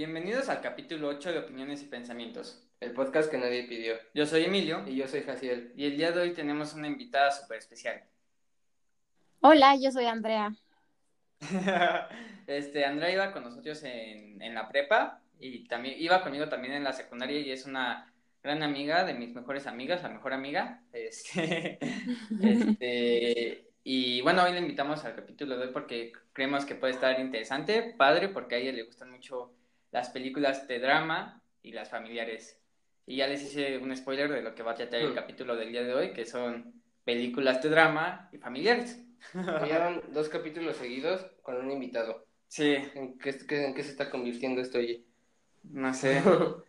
Bienvenidos al capítulo 8 de Opiniones y Pensamientos. El podcast que nadie pidió. Yo soy Emilio Y yo soy Jaciel. y el día de hoy tenemos una invitada súper especial. Hola, yo soy Andrea. este, Andrea iba con nosotros en, en la prepa y también iba conmigo también en la secundaria y es una gran amiga de mis mejores amigas, la mejor amiga. Este, este, y bueno, hoy le invitamos al capítulo de hoy porque creemos que puede estar interesante, padre, porque a ella le gustan mucho las películas de drama y las familiares. Y ya les hice un spoiler de lo que va a tratar el Hmm. capítulo del día de hoy, que son películas de drama y familiares. Ya van dos capítulos seguidos con un invitado. Sí, ¿En qué, en qué se está convirtiendo esto, oye? no sé.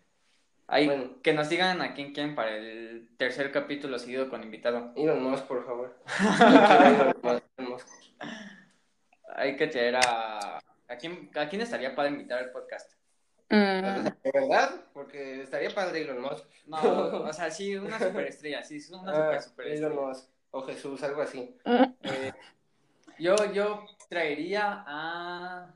Ahí, Bueno. Que nos digan a quién quieren para el tercer capítulo seguido con invitado. Elon Musk, por favor. Hay que traer a... ¿A quién, ¿A quién estaría para invitar al podcast? Mm, ¿De verdad? Porque estaría padre Elon Musk. No, o sea, sí, una superestrella, sí, es una Ah, super Elon superestrella. Musk. O Jesús, algo así. Eh, yo, yo traería a,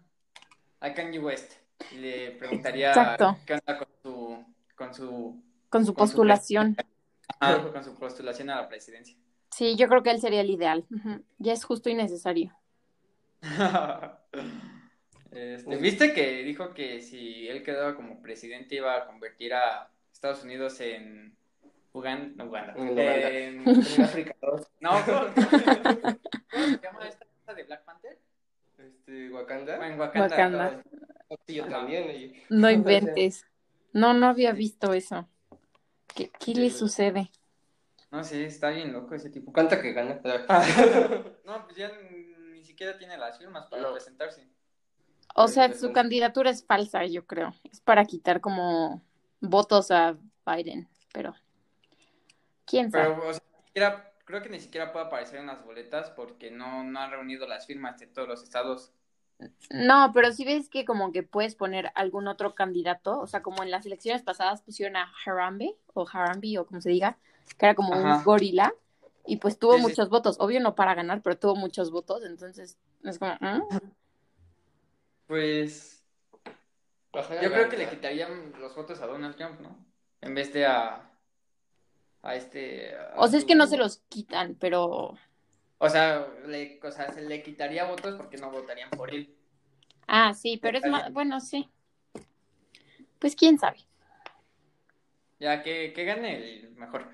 a Kanye West. y Le preguntaría Exacto. qué onda con su, con su, con su Con su postulación. ah, con su postulación a la presidencia. Sí, yo creo que él sería el ideal. Ya es justo y necesario. Este, ¿Viste que dijo que si él quedaba como presidente iba a convertir a Estados Unidos en Uganda? No, Uganda. En Uganda. En- En África 2. no, ¿cómo, cómo se llama esta esta de Black Panther? Este, Wakanda. En Wakanda. Wakanda. Sí, yo también. oye. No inventes. No, no había visto eso. ¿Qué, qué le sucede? No, sí, está bien loco ese tipo. ¿Cuánta que gana? No, pues ya ni siquiera tiene las firmas para No. presentarse. O sea, su candidatura es falsa, yo creo. Es para quitar como votos a Biden, pero quién sabe. Pero, o sea, ni siquiera- creo que ni siquiera puede aparecer en las boletas porque no, no han reunido las firmas de todos los estados. No, pero si ves que como que puedes poner algún otro candidato, o sea, como en las elecciones pasadas pusieron a Harambe o Harambe o como se diga, que era como Ajá. un gorila y pues tuvo Sí, sí. muchos votos, obvio no para ganar, pero tuvo muchos votos, entonces es como, ¿mm? Pues yo creo que le quitarían los votos a Donald Trump, ¿no? En vez de a, a este... a o sea, es que no se los quitan, pero O sea, le, o sea, se le quitaría votos porque no votarían por él. ah, sí, pero es más, bueno, sí. Pues quién sabe. Ya que, que gane el mejor.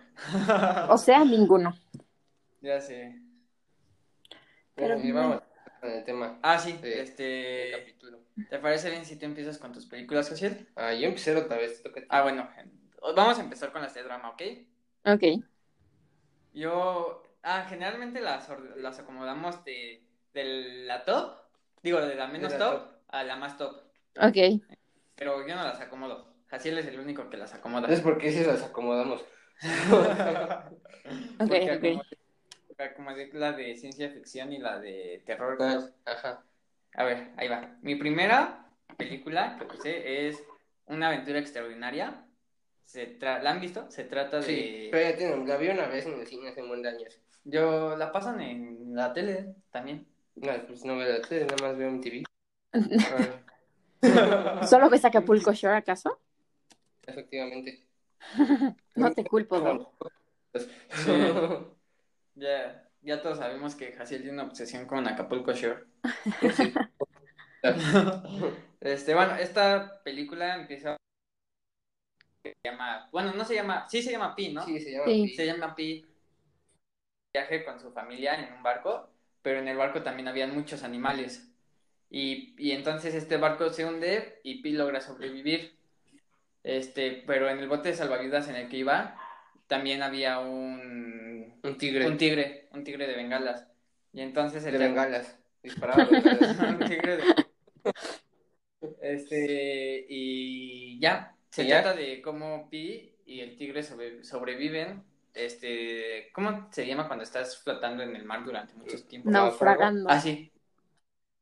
O sea, ninguno. ya sé. Pero vamos con el tema Ah, sí, este... capítulo. ¿Te parece bien si tú empiezas con tus películas, Josiel? Ah, yo empecé otra vez. toca a ti. Ah, bueno, vamos a empezar con las de drama, ¿ok? Ok. Yo, ah, generalmente las, las acomodamos de, de la top, digo, de la menos la top, top. a la más top, Ok. pero yo no las acomodo. Jaciel es el único que las acomoda. Es porque si las acomodamos. Ok, Porque ok. Acomodé- acomodé la de ciencia ficción y la de terror. creo. Ajá. A ver, ahí va. Mi primera película que puse es Una aventura extraordinaria. Se tra- ¿La han visto? Se trata de... Sí, pero ya tienen, la vi una vez en el cine hace un de años. Yo la pasan en la tele también. No, pues no veo la tele, nada más veo en TV. ¿Solo ves Acapulco Shore acaso? Efectivamente. No te culpo, Doc. Ya, ya todos sabemos que Jaciel tiene una obsesión con Acapulco Shore. Sí. Este, bueno, esta película empieza se llama, bueno, no se llama, sí se llama Pi, ¿no? Sí, se llama Sí. Pi. Se llama Pi. Viaje con su familia en un barco, pero en el barco también habían muchos animales. Y, y entonces este barco se hunde y Pi logra sobrevivir. Este, pero en el bote de salvavidas en el que iba, también había un, Un tigre. un tigre, un tigre de bengalas. Y entonces el de bengalas. Disparaba bengalas. un tigre de... Este, y ya, se trata de cómo Pi y el tigre sobre- sobreviven. Este, ¿cómo se llama cuando estás flotando en el mar durante mucho tiempo? Naufragando. Ah, sí.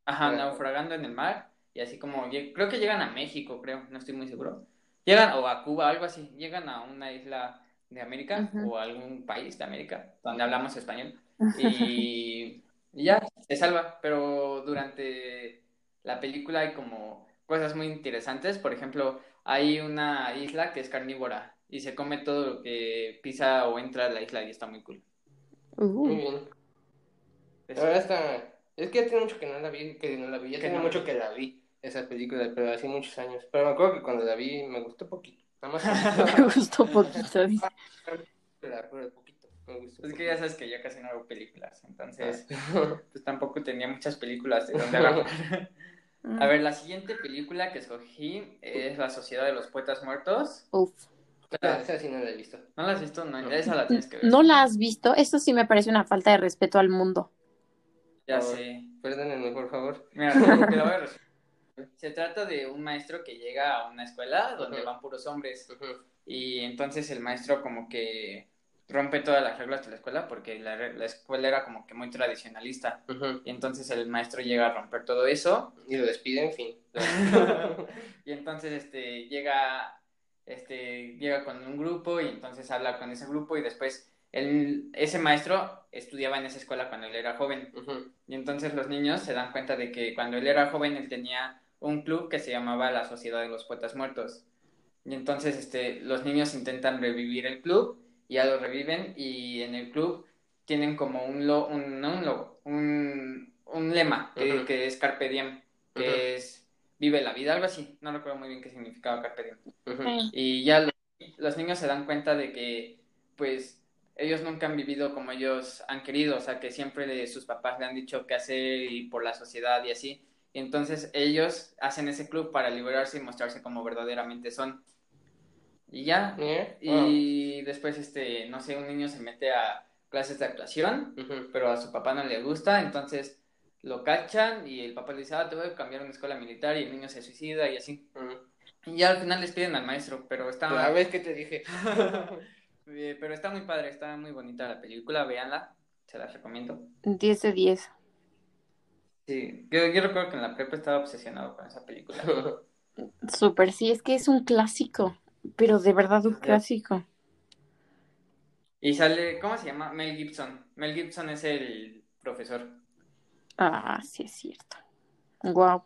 Ajá, Bueno. naufragando en el mar. Y así como, creo que llegan a México, creo, no estoy muy seguro. Llegan, o a Cuba, algo así. Llegan a una isla de América o algún país de América donde hablamos español. Y, y ya, se salva. Pero durante la película hay como cosas muy interesantes. Por ejemplo, hay una isla que es carnívora y se come todo lo que pisa o entra a la isla y está muy cool. Muy bien. Verdad está... Es que ya tiene mucho que no la vi, que no la vi. Ya tiene no. mucho que la vi, esa película, pero hace muchos años. Pero me acuerdo que cuando la vi me gustó poquito. Nada más me gustó poquito. dice. pero, pero poquito. Me gustó Es que ya sabes que yo casi no hago películas, entonces poquito. pues tampoco tenía muchas películas de donde agarrar. A ver, la siguiente película que escogí es La Sociedad de los Poetas Muertos. Uf. Ah, esa sí no la he visto. ¿No la has visto? No, esa la tienes que ver. ¿No la has visto? Eso sí me parece una falta de respeto al mundo. Ya sé. Perdónenme, por favor. Mira, te la voy a resumir. Se trata de un maestro que llega a una escuela donde van puros hombres. Y entonces el maestro como que rompe todas las reglas de la escuela porque la, la escuela era como que muy tradicionalista. Y entonces el maestro llega a romper todo eso. Y lo despide, en fin. y entonces este llega este llega con un grupo y entonces habla con ese grupo y después él, ese maestro estudiaba en esa escuela cuando él era joven. Y entonces los niños se dan cuenta de que cuando él era joven él tenía un club que se llamaba la Sociedad de los Poetas Muertos. Y entonces este los niños intentan revivir el club y ya lo reviven y en el club tienen como un lo, un, no un logo, un, un lema que, es Carpe Diem, que es vive la vida, algo así, no recuerdo muy bien qué significaba Carpe Diem. Y ya lo- los niños se dan cuenta de que, pues, ellos nunca han vivido como ellos han querido, o sea, que siempre le- sus papás le han dicho qué hacer y por la sociedad y así. Y entonces ellos hacen ese club para liberarse y mostrarse como verdaderamente son. Y ya. Mira. Y después, este, no sé, un niño se mete a clases de actuación, pero a su papá no le gusta, entonces lo cachan y el papá le dice, ah, te voy a cambiar a una escuela militar y el niño se suicida y así. Y ya al final les piden al maestro, pero está... A ver qué te dije. Eh, Pero está muy padre, está muy bonita la película, véanla, se las recomiendo. 10 de 10. Sí, yo, yo recuerdo que en la prepa estaba obsesionado con esa película. Súper, sí, es que es un clásico. Pero de verdad un clásico. Y sale, ¿cómo se llama? Mel Gibson. Mel Gibson es el profesor. Ah, sí es cierto. Wow.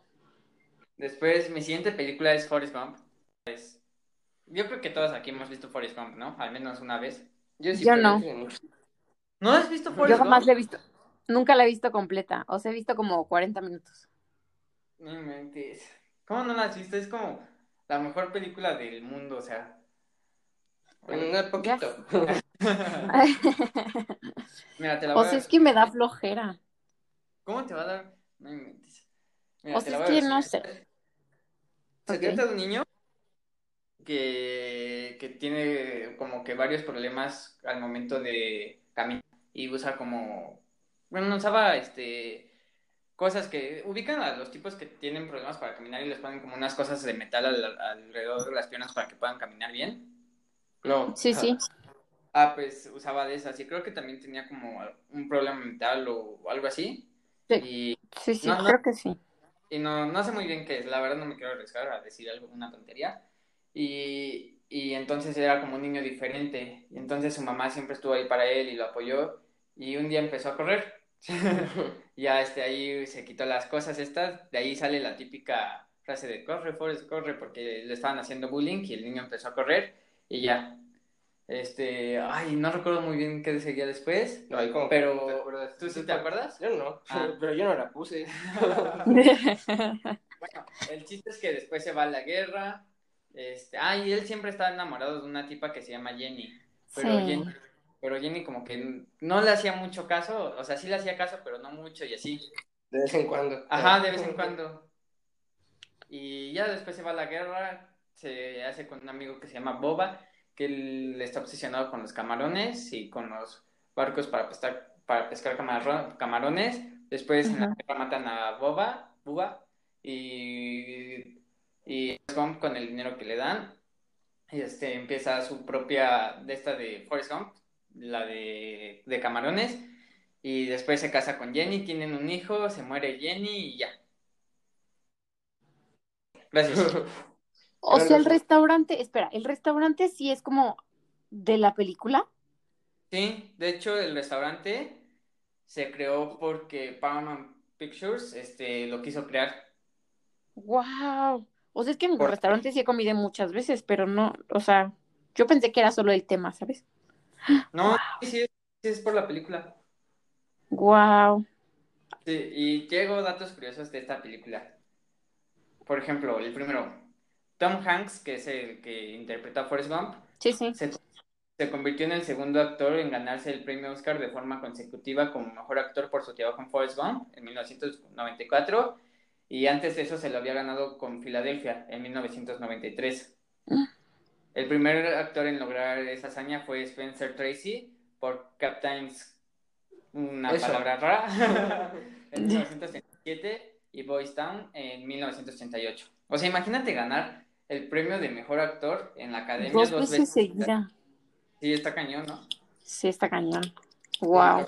Después, mi siguiente película es Forrest Gump. Es- Yo creo que todos aquí hemos visto Forrest Gump, ¿no? Al menos una vez. Yo sí, Yo no. ¿No has visto Yo Forrest jamás Gump? la he visto. Nunca la he visto completa. O sea, he visto como 40 minutos. No inventes. ¿Cómo no la has visto? Es como la mejor película del mundo, o sea. Un poquito. Mira, te la o voy a... sea, es que me da flojera. ¿Cómo te va a dar? No inventes. Mira, O sea, es que no sé. Se Ok. trata de un niño que, que tiene como que varios problemas al momento de caminar y usa como, bueno, usaba este cosas que ubican a los tipos que tienen problemas para caminar y les ponen como unas cosas de metal al- alrededor de las piernas para que puedan caminar bien. No. Sí, sí. Ah, pues usaba de esas y creo que también tenía como un problema mental o algo así. Sí. Y Sí, sí, No, no. creo que sí. y no, no sé muy bien qué es, la verdad no me quiero arriesgar a decir algo, una tontería. Y, y entonces era como un niño diferente. Y entonces su mamá siempre estuvo ahí para él y lo apoyó. Y un día empezó a correr. ya este, ahí se quitó las cosas estas. De ahí sale la típica frase de corre, Forrest, corre, porque le estaban haciendo bullying y el niño empezó a correr. Y ya. Este, ay, no recuerdo muy bien qué seguía después. No, ahí como que Pero, no te acuerdas. ¿tú sí te acuerdas? Yo no, Ah. pero yo no la puse. Bueno, el chiste es que después se va a la guerra. Este, ah, y él siempre está enamorado de una tipa que se llama Jenny. Pero, Sí. Jenny, pero Jenny como que no le hacía mucho caso, o sea, sí le hacía caso, pero no mucho y así. De vez en cuando. Ajá, de vez en cuando. Y ya después se va a la guerra, se hace con un amigo que se llama Boba, que él está obsesionado con los camarones y con los barcos para pescar, para pescar camarones. Después en la guerra matan a Boba, Bubba, y, y con el dinero que le dan. Y este empieza su propia, de esta de Forrest Gump, la de, de camarones. Y después se casa con Jenny, tienen un hijo, se muere Jenny y ya. Gracias. O sea, el restaurante, espera, el restaurante sí es como de la película. Sí, de hecho el restaurante se creó porque Paramount Pictures este, lo quiso crear. Wow. O sea, es que en Por- restaurantes sí he comido muchas veces, pero no, o sea, yo pensé que era solo el tema, ¿sabes? No, sí, sí, sí, es por la película. Wow. Sí, y tengo datos curiosos de esta película. Por ejemplo, el primero, Tom Hanks, que es el que interpreta a Forrest Gump, Sí, sí. se, se convirtió en el segundo actor en ganarse el premio Oscar de forma consecutiva como mejor actor por su trabajo en Forrest Gump en 1994 y antes de eso se lo había ganado con Filadelfia en 1993. Mm. El primer actor en lograr esa hazaña fue Spencer Tracy por Captain's, una Eso. palabra rara, en 1937 y Boys Town en 1988. O sea, imagínate ganar el premio de mejor actor en la academia Dos dos veces veces. seguida. Sí, está cañón, ¿no? Sí, está cañón. Wow.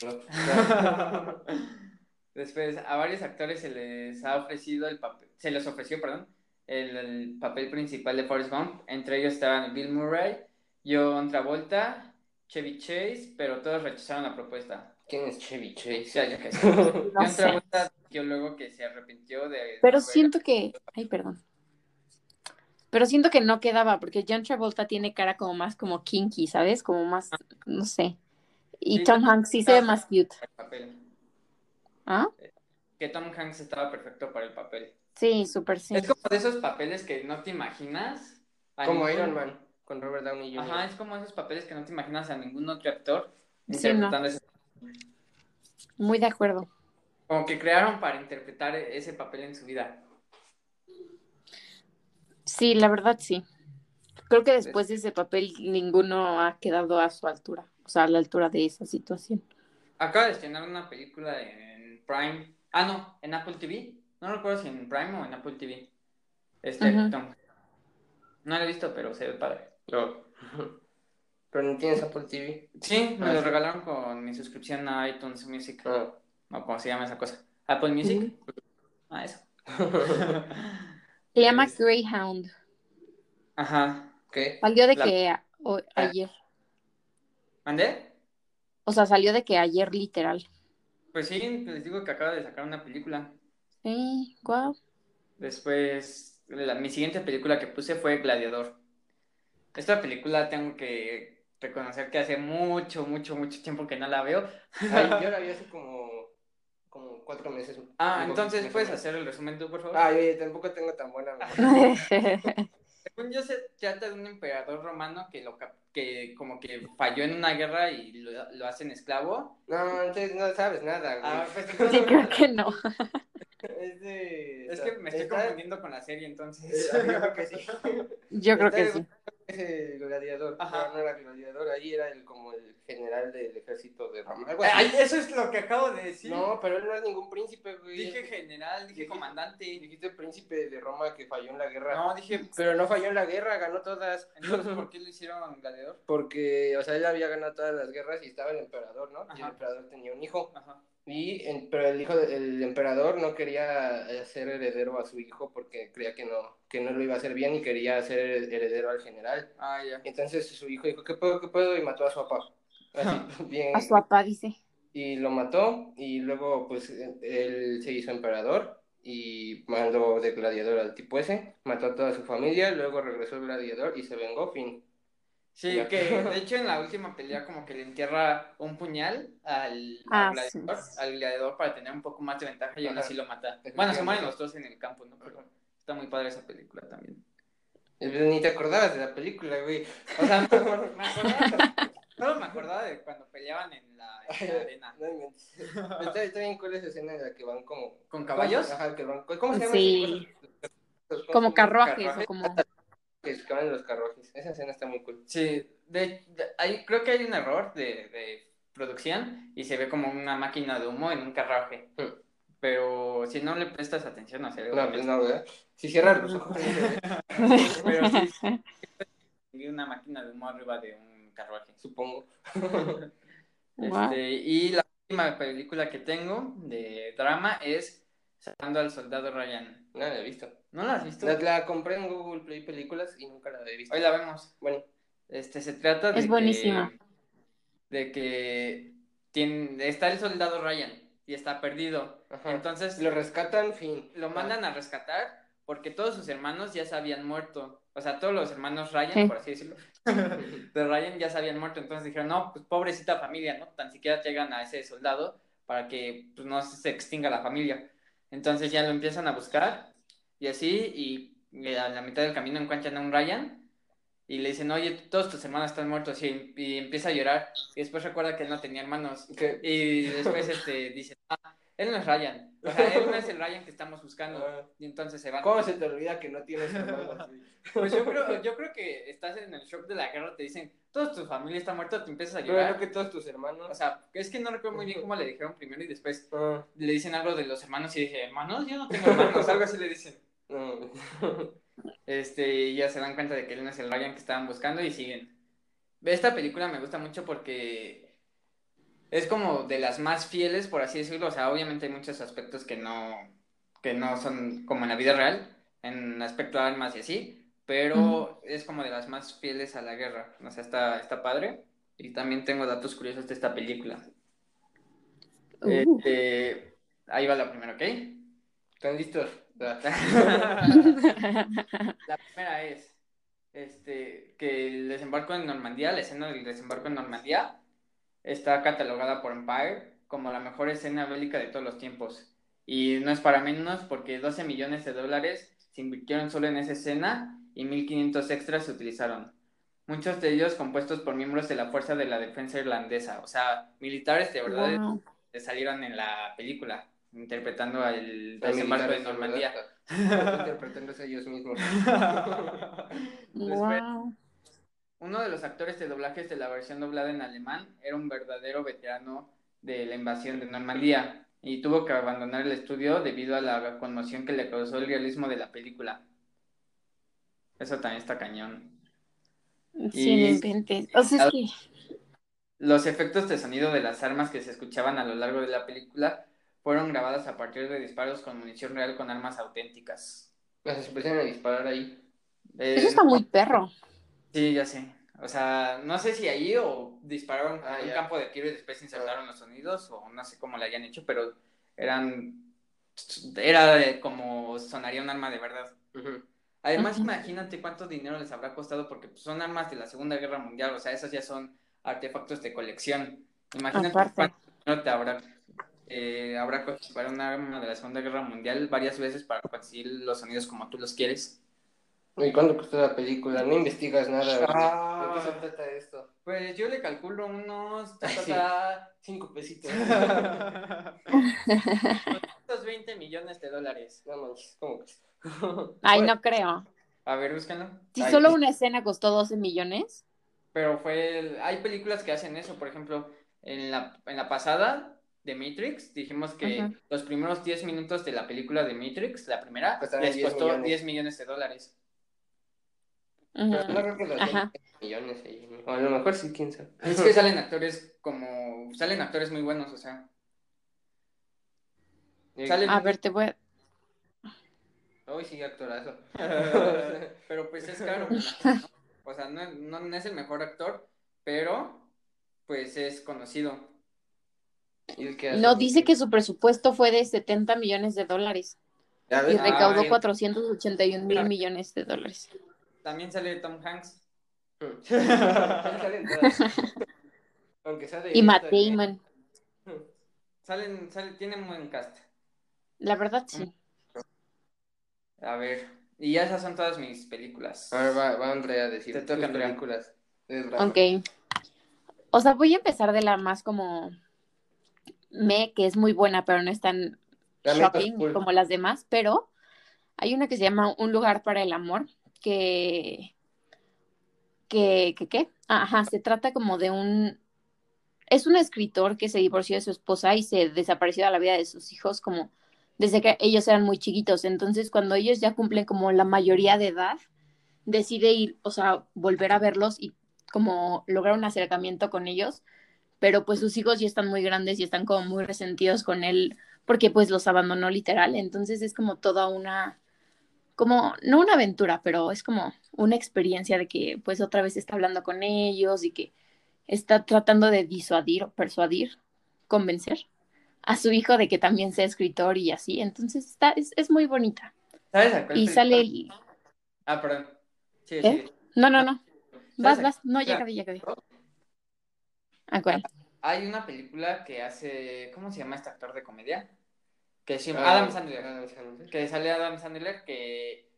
Después, a varios actores se les ha ofrecido el papel, se les ofreció, perdón, el, el papel principal de Forrest Gump. Entre ellos estaban Bill Murray, John Travolta, Chevy Chase, pero todos rechazaron la propuesta. ¿Quién es Chevy Chase? yo sé. No John. Travolta dijo luego que se arrepintió de... Pero siento que, ay, perdón. Pero siento que no quedaba, porque John Travolta tiene cara como más como kinky, ¿sabes? Como más, no sé. Y Sí, Tom Hanks sí se ve más cute. ¿Ah? Que Tom Hanks estaba perfecto para el papel. Sí, súper sí. Es como de esos papeles que no te imaginas. Como ningún- Iron Man, con Robert Downey Jr. Ajá, es como esos papeles que no te imaginas a ningún otro actor Sí, interpretando ese. Muy de acuerdo. Como que crearon para interpretar ese papel en su vida. Sí, la verdad sí. Creo que después de ese papel ninguno ha quedado a su altura, o sea, a la altura de esa situación. Acaba de estrenar una película en Prime. Ah, no, en Apple TV. No recuerdo si en Prime o en Apple TV. Este. Tom. No lo he visto, pero se ve padre. No. Pero no tienes Apple TV. Sí, me Ah, lo sí. regalaron con mi suscripción a iTunes Music. Ah. O como se llama esa cosa. Apple Music. Ah, eso. Se llama Es- Greyhound. Ajá. ¿Qué? Salió de La- que a- o- ayer. ¿Mandé? O sea, salió de que ayer literal. Pues sí, les digo que acaba de sacar una película. Sí, wow. Después, la- mi siguiente película que puse fue Gladiador. Esta película tengo que reconocer que hace mucho, mucho, mucho tiempo que no la veo. Ay, yo la vi hace como, como cuatro meses. Ah, entonces puedes hacer el resumen tú, por favor. Ay, oye, tampoco tengo tan buena memoria. Según yo, se trata de un emperador romano que, lo, que como que falló en una guerra y lo, lo hacen esclavo. No, entonces no sabes nada, güey. Ah, pues, Sí, creo que no. Es de... es que me estoy está- confundiendo con la serie, entonces. Eh, yo creo que sí. Yo creo que de- Ese gladiador, Ajá. pero no era gladiador, ahí era el, como el general del ejército de Roma. Ay, eso es lo que acabo de decir. No, pero él no es ningún príncipe, güey. Dije general, dije Dije- comandante. Dijiste príncipe de Roma que falló en la guerra. No, dije. Pero no falló en la guerra, ganó todas. Entonces, ¿por qué lo hicieron gladiador? Porque, o sea, él había ganado todas las guerras y estaba el emperador, ¿no? Y el emperador tenía un hijo. Ajá. Y, en- pero el hijo del emperador no quería ser heredero a su hijo porque creía que no, que no lo iba a hacer bien y quería ser heredero al general. Ah, ya. Entonces su hijo dijo, ¿qué puedo, qué puedo? Y mató a su papá. Así, bien. A su papá dice. Y lo mató y luego pues él se hizo emperador y mandó de gladiador al tipo ese, mató a toda su familia, luego regresó el gladiador y se vengó, fin. Sí, Ya. que de hecho en la última pelea como que le entierra un puñal al, Ah, al gladiador, sí. al gladiador para tener un poco más de ventaja y aún así lo mata. Bueno, se mueren los dos en el campo, ¿no? Pero está muy padre esa película también. Ni te acordabas de la película, güey. O sea, me, me acordaba, solo me acordaba de cuando peleaban en la, en la arena. No inventes. Está, está bien cool esa escena en la que van como... ¿Con caballos? Ajá, que van... ¿Cómo se llama? Sí. Como carruajes carruajes. o como. Que van en los carruajes. Esa escena está muy cool. Sí, de, de- hay, creo que hay un error de, de producción y se ve como una máquina de humo en un carruaje. Hmm. Pero si no le prestas atención, no se ve. No, pues no, ¿verdad? Si cierras los ojos... Pero sí, una máquina de humo arriba de un carruaje. Supongo. Wow. Este, y la última película que tengo de drama es Salvando al Soldado Ryan. No la he visto. ¿No la has visto? La, la compré en Google Play Películas y nunca la he visto. Hoy la vemos. Bueno, Este, se trata de Es buenísima. que, de que tiene, está el soldado Ryan y está perdido. ajá. Entonces lo rescatan, fin. lo mandan a rescatar porque todos sus hermanos ya se habían muerto. O sea, todos los hermanos Ryan, Sí. por así decirlo, de Ryan ya se habían muerto. Entonces dijeron, no, pues pobrecita familia, ¿no? Tan siquiera traigan a ese soldado para que pues, no se extinga la familia. Entonces ya lo empiezan a buscar y así, y, y a la mitad del camino encuentran a un Ryan y le dicen, oye, todos tus hermanos están muertos y, y empieza a llorar y después recuerda que él no tenía hermanos ¿Qué? y después este, dice, ah, él no es Ryan, o sea, él no es el Ryan que estamos buscando Ah. y entonces se van. ¿Cómo se te olvida que no tienes hermanos? Pues yo creo, yo creo que estás en el shock de la guerra, te dicen, toda tu familia está muerta, te empiezas a Pero llorar. no que todos tus hermanos. O sea, es que no recuerdo muy bien cómo le dijeron primero y después Ah, le dicen algo de los hermanos y dije, hermanos, yo no tengo hermanos, algo así le dicen. Este, ya se dan cuenta de que él no es el Ryan que estaban buscando y siguen. Esta película me gusta mucho porque es como de las más fieles, por así decirlo. O sea, obviamente hay muchos aspectos que no, que no son como en la vida real, en aspecto de armas y así, pero es como de las más fieles a la guerra. O sea, está, está padre. Y también tengo datos curiosos de esta película. Uh. Este, ahí va la primera, ¿ok? ¿Están listos? La primera es este, que el desembarco en Normandía, la escena del desembarco en Normandía, está catalogada por Empire como la mejor escena bélica de todos los tiempos. Y no es para menos porque 12 millones de dólares se invirtieron solo en esa escena y 1.500 extras se utilizaron. Muchos de ellos compuestos por miembros de la Fuerza de la Defensa Irlandesa, o sea, militares de verdad Wow. que salieron en la película, interpretando al desembarco de Normandía. Interpretándose ellos mismos. Wow. Uno de los actores de doblajes de la versión doblada en alemán era un verdadero veterano de la invasión de Normandía y tuvo que abandonar el estudio debido a la conmoción que le causó el realismo de la película. Eso también está cañón. Sí, Y-. O sea, es que. Los efectos de sonido de las armas que se escuchaban a lo largo de la película fueron grabadas a partir de disparos con munición real con armas auténticas. Las empiezan a disparar ahí. Eh, Eso está muy perro. Sí, ya sé. O sea, no sé si ahí o dispararon Ah, en un ya. campo de tiro y después insertaron los sonidos o no sé cómo lo hayan hecho, pero eran... Era de como sonaría un arma de verdad. Además, imagínate cuánto dinero les habrá costado porque pues, son armas de la Segunda Guerra Mundial, o sea, esos ya son artefactos de colección. Imagínate Aparte. cuánto dinero te habrá, eh, habrá para un arma de la Segunda Guerra Mundial varias veces para conseguir los sonidos como tú los quieres. ¿Y cuánto costó la película? No investigas nada. Ah. ¿De qué se trata esto? Pues yo le calculo unos... ta, ta, sí. ta, Cinco pesitos. 220 millones de dólares. Manches, ¿cómo que? Ay, no creo. A ver, búscalo. Si Ay, solo una escena costó 12 millones. Pero fue... el- Hay películas que hacen eso, por ejemplo, en la, en la pasada de Matrix, dijimos que los primeros 10 minutos de la película de Matrix, la primera, Costaron les 10 costó millones. 10 millones de dólares. Ujú. Pero no creo que los Ajá. 20 millones ahí. ¿no? O a lo mejor sí, quién sabe. Es que salen actores como... Salen actores muy buenos, o sea... A ver, te voy a... Hoy sí, actorazo. pero pues es caro. O sea, no, no, no es el mejor actor, pero pues es conocido. ¿Y el que hace? No, dice que su presupuesto fue de 70 millones de dólares y ver, recaudó Ay. 481 mil millones de dólares. También sale Tom Hanks. Salen todas. Aunque sea de Y Matt Damon. Salen, salen, tienen buen cast. La verdad, sí. A ver, y ya esas son todas mis películas. A ver, va, va Andrea a decir Te toca, tus Andrea. películas. Ok. O sea, voy a empezar de la más como me, que es muy buena, pero no es tan shocking cool. como las demás, pero hay una que se llama Un lugar para el amor, que, que, que, ¿qué? Ah, Ajá, se trata como de un, es un escritor que se divorció de su esposa y se desapareció de la vida de sus hijos como desde que ellos eran muy chiquitos. Entonces, cuando ellos ya cumplen como la mayoría de edad, decide ir, o sea, volver a verlos y como lograr un acercamiento con ellos, pero pues sus hijos ya están muy grandes y están como muy resentidos con él porque pues los abandonó literal, entonces es como toda una, como, no una aventura, pero es como una experiencia de que pues otra vez está hablando con ellos y que está tratando de disuadir o persuadir, convencer a su hijo de que también sea escritor y así, entonces está, es, es muy bonita. ¿Sabes a cuál Y sale el... Ah, perdón. Sí, ¿Eh? sí. No, no, no. Vas, ¿Sabes a- vas. No, ya acabé, ya acabé. ¿A cuál? Hay una película que hace. ¿Cómo se llama este actor de comedia? Que se llama Ah, Adam Sandler. Adam Sandler. Que sale Adam Sandler que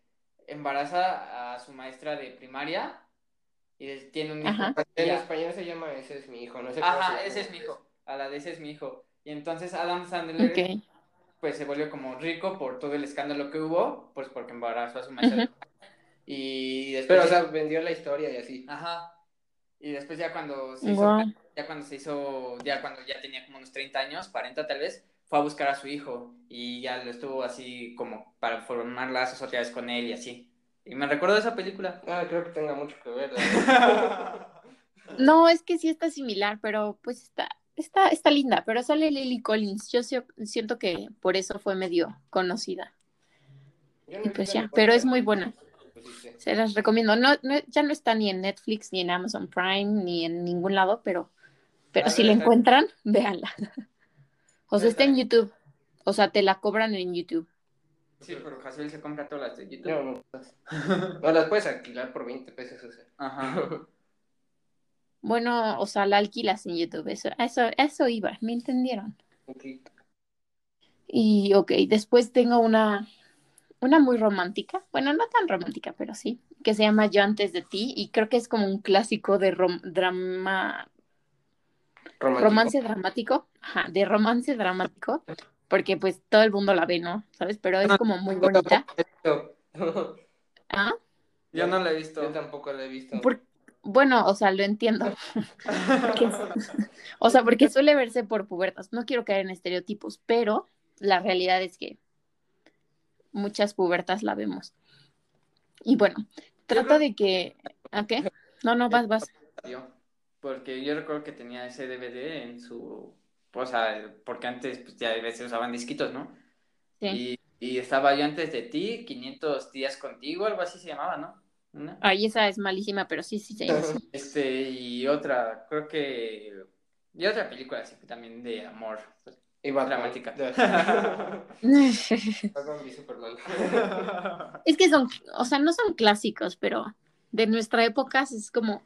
embaraza a su maestra de primaria y tiene un hijo. Ajá. En español se llama Ese es mi hijo, no sé Ajá, ese es mi hijo. A la de ese es mi hijo. Y entonces Adam Sandler pues se volvió como rico por todo el escándalo que hubo, pues porque embarazó a su maestra. Y después Pero, o sea, vendió la historia y así. Ajá. Y después ya cuando se hizo. Ya cuando se hizo, ya cuando ya tenía como unos 30 años, 40 tal vez, fue a buscar a su hijo y ya lo estuvo así como para formar lazos otra vez con él y así. Y me recuerdo de esa película. Ah, creo que tenga mucho que ver. No, es que sí está similar, pero pues está, está, está linda. Pero sale Lily Collins. Yo siento que por eso fue medio conocida. No Y pues ya, pero es muy buena. pues sí, sí. Se las recomiendo. No, no, ya no está ni en Netflix, ni en Amazon Prime, ni en ningún lado, pero, pero si la encuentran, véanla. O sea, está en. YouTube. O sea, te la cobran en YouTube. Sí, pero Jaciel se compra todas las de YouTube. No, no. No, las puedes alquilar por 20 pesos. O sea. Ajá. Bueno, o sea, la alquilas en YouTube. Eso, eso, eso iba, ¿me entendieron? Ok. Y ok, después tengo una, una muy romántica, bueno, no tan romántica, pero sí, que se llama Yo antes de ti y creo que es como un clásico de rom- drama, Romántico. romance dramático, ajá, de romance dramático, porque pues todo el mundo la ve, ¿no? ¿Sabes? Pero es como muy bonita. Yo ¿Ah? Yo no la he visto. tampoco la he visto. Por- bueno, o sea, lo entiendo. Porque- o sea, porque suele verse por pubertas. No quiero caer en estereotipos, pero la realidad es que muchas pubertas la vemos. Y bueno, trata creo- de que... ¿A qué? No, no, vas, vas. Yo, porque yo recuerdo que tenía ese DVD en su... O sea, porque antes pues, ya a veces usaban disquitos, ¿no? Sí. Y, y estaba yo antes de ti, 500 días contigo, algo así se llamaba, ¿no? Una. Ay, esa es malísima, pero sí, sí, sí. sí. Este, y otra, creo que... Y otra película así también de amor. Y. Dramática. Es que son, o sea, no son clásicos, pero de nuestra época es como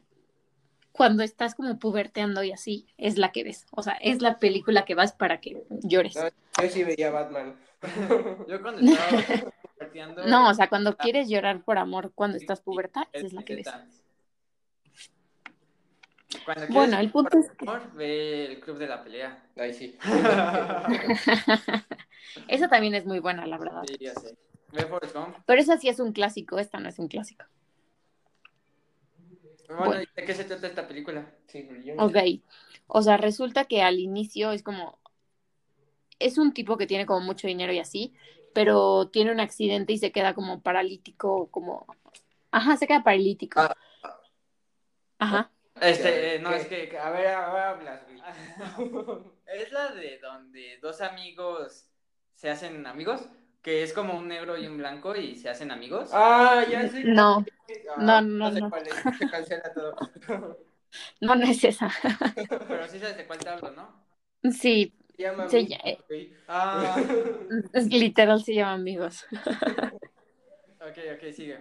cuando estás como puberteando y así, es la que ves. O sea, es la película que vas para que llores. No, yo sí veía Batman. Yo cuando estaba compartiendo... No, o sea, cuando quieres llorar por amor cuando estás puberta, esa es la que ves. Cuando quieres Bueno, el punto es que amor, ve el club de la pelea. Ahí sí. esa también es muy buena, la verdad. Sí, ya sé. Ve Forrest Gump. Pero esa sí es un clásico, esta no es un clásico. Bueno, Bueno. ¿de qué se trata esta película? Sí, yo no Ok, o sea, resulta que al inicio es como, es un tipo que tiene como mucho dinero y así, pero tiene un accidente y se queda como paralítico, como, ajá, se queda paralítico. Ah. Ajá, Este, eh, no, ¿Qué? es que... A ver, ahora hablas, güey. Es la de donde dos amigos se hacen amigos, que es como un negro y un blanco y se hacen amigos. Ah, ya sé. no, Ah, No, no, sé no. cuál es. Se cancela todo. no, no es esa. Pero sí sabes de cuál te hablo, ¿no? Sí, Se llama Se Amigo, ll- eh. güey. Ah, es literal se llama amigos. ok, ok, sigue.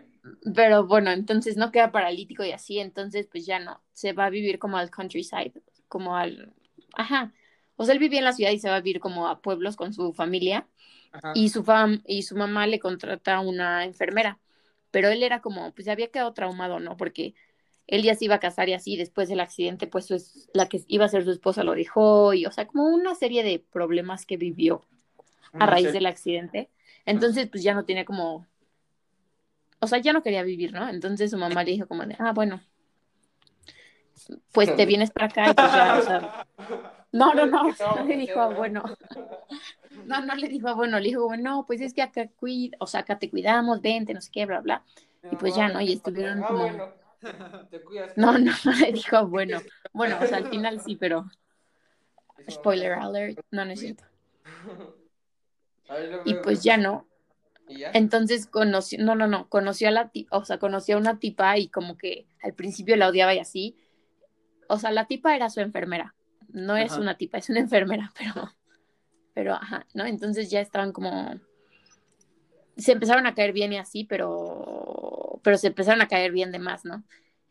Pero bueno, entonces no queda paralítico y así, entonces pues ya no, se va a vivir como al countryside, como al, ajá, o sea, él vivía en la ciudad y se va a vivir como a pueblos con su familia Ajá. y su fam y su mamá le contrata una enfermera, pero él era como, pues había quedado traumado, ¿no? Porque él ya se iba a casar y así, después del accidente, pues su es- la que iba a ser su esposa lo dejó y, o sea, como una serie de problemas que vivió a raíz serie- del accidente. Entonces, pues ya no tenía como, o sea, ya no quería vivir, ¿no? Entonces su mamá le dijo como de, ah, bueno, pues te vienes para acá y pues ya, o sea, no, no, no, no le dijo, ah, bueno, no, no le dijo, ah, bueno, le dijo, bueno, pues es que acá cuida, o sea, acá te cuidamos, vente, no sé qué, bla, bla. Y pues ya, ¿no? Y estuvieron Ah, como- bueno. Te cuidas. No, no, no le dijo, ah, bueno, bueno, o sea, al final sí, pero spoiler alert, no, no es cierto. Y pues ya no. Entonces conoció, no, no, no, conoció a la tipa, o sea, conoció a una tipa y como que al principio la odiaba y así. O sea, la tipa era su enfermera. No es Ajá. una tipa, es una enfermera, pero, pero, ajá, ¿no? Entonces ya estaban como, se empezaron a caer bien y así, pero, pero se empezaron a caer bien de más, ¿no?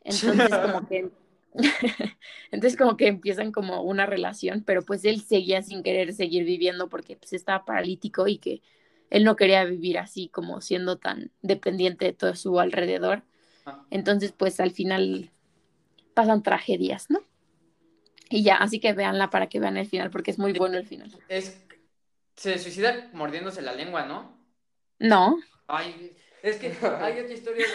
Entonces como que, entonces como que empiezan como una relación, pero pues él seguía sin querer seguir viviendo porque pues estaba paralítico y que él no quería vivir así como siendo tan dependiente de todo su alrededor. Ah. Entonces pues al final pasan tragedias, ¿no? Y ya, así que véanla para que vean el final porque es muy bueno el final. Es, se suicida mordiéndose la lengua, ¿no? No, Ay, es que hay otra historia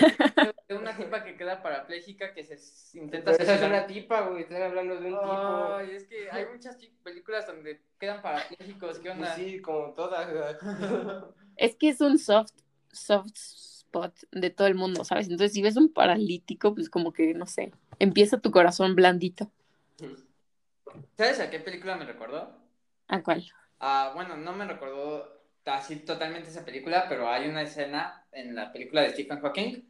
de, una tipa que queda parapléjica que se intenta Pero esa es una tipa, güey. Están hablando de un tipo. Ay, es que hay muchas películas donde quedan parapléjicos, ¿qué Pues onda? sí, como todas. es que es un soft, soft spot de todo el mundo, ¿sabes? Entonces si ves un paralítico, pues como que, no sé, empieza tu corazón blandito. ¿Sabes a qué película me recordó? ¿A cuál? Ah, bueno, no me recordó así totalmente esa película, pero hay una escena en la película de Stephen Hawking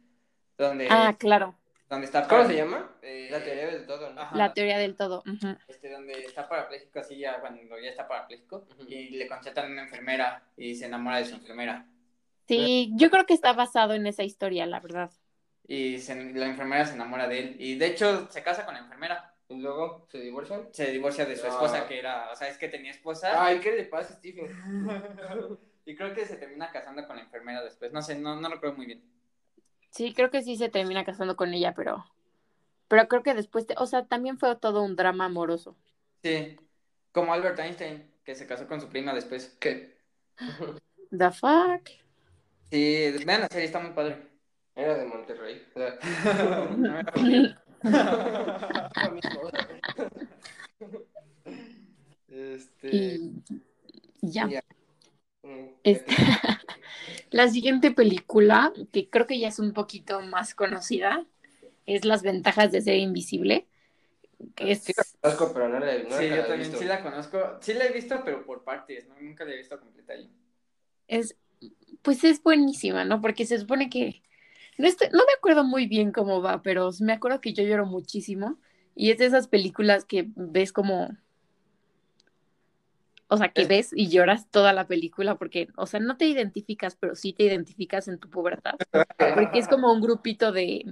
donde, Ah, claro, donde está ¿Cómo se llama? eh, La teoría del todo, ¿no? ajá, la teoría del todo. este, donde está parapléjico así ya cuando ya está parapléjico y le contratan una enfermera y se enamora de su enfermera Sí, yo creo que está basado en esa historia, la verdad. y se- la enfermera se enamora de él y de hecho se casa con la enfermera Y luego se divorcian. se divorcia de su Ah. esposa que era o sea es que tenía esposa Ay, ¿qué le pasa a Stephen? y creo que se termina casando con la enfermera después no sé no no recuerdo muy bien Sí, creo que sí se termina casando con ella, pero, pero creo que después, te- o sea, también fue todo un drama amoroso. sí como Albert Einstein que se casó con su prima después ¿Qué? The fuck. sí vean la serie está muy padre Era de Monterrey. O sea, lo mismo. Este. Y ya. Ya. Este, la siguiente película, que creo que ya es un poquito más conocida, es Las ventajas de ser invisible. Que es, Sí la conozco, pero no la, no sí, la yo también visto. sí la conozco. Sí la he visto, pero por partes, ¿no? Nunca la he visto completa yo. es, pues es buenísima, ¿no? Porque se supone que, no, estoy- no me acuerdo muy bien cómo va, pero me acuerdo que yo lloro muchísimo. Y es de esas películas que ves como, o sea, que Es- ves y lloras toda la película porque, o sea, no te identificas, pero sí te identificas en tu pubertad. Porque es como un grupito de,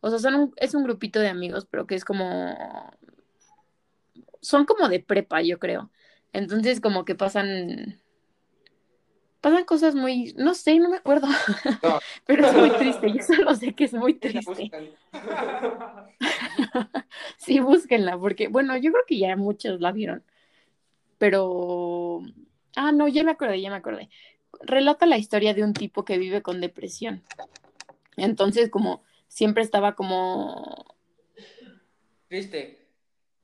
o sea, son un- es un grupito de amigos, pero que es como, son como de prepa, yo creo. Entonces como que pasan, pasan cosas muy, no sé, no me acuerdo, No. pero es muy triste, yo solo sé que es muy triste. Sí, búsquenla, porque, bueno, yo creo que ya muchos la vieron, pero, ah, no, ya me acordé, ya me acordé. Relata la historia de un tipo que vive con depresión. Entonces, como siempre estaba como Triste.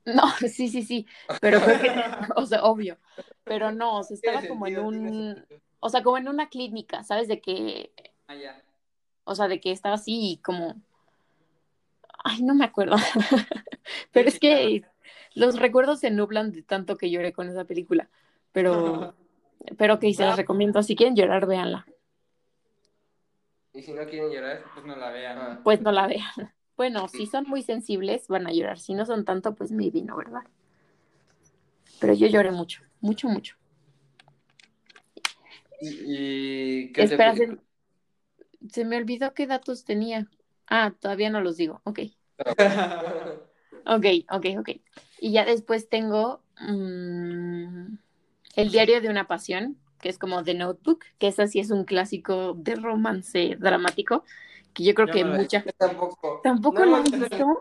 No, sí, sí, sí, pero creo que, o sea, obvio, pero no, o sea, estaba como en un. O sea, como en una clínica, ¿sabes? De que, Ah, ya. o sea, de que estaba así y como, ay, no me acuerdo, pero es que los recuerdos se nublan de tanto que lloré con esa película, pero, pero que se las recomiendo, si quieren llorar, véanla, Y si no quieren llorar, Pues no la vean. ah, pues no la vean. Bueno, si son muy sensibles, van a llorar, si no son tanto, pues maybe no, ¿verdad? Pero yo lloré mucho, mucho, mucho. ¿Y qué Espera, se, se me olvidó qué datos tenía. Ah, todavía no los digo. Ok, ok, ok, ok. Y ya después tengo mm, El diario de una pasión, que es como The Notebook, que esa sí es un clásico de romance dramático, que yo creo que no mucha... Tampoco. ¿Tampoco lo visto?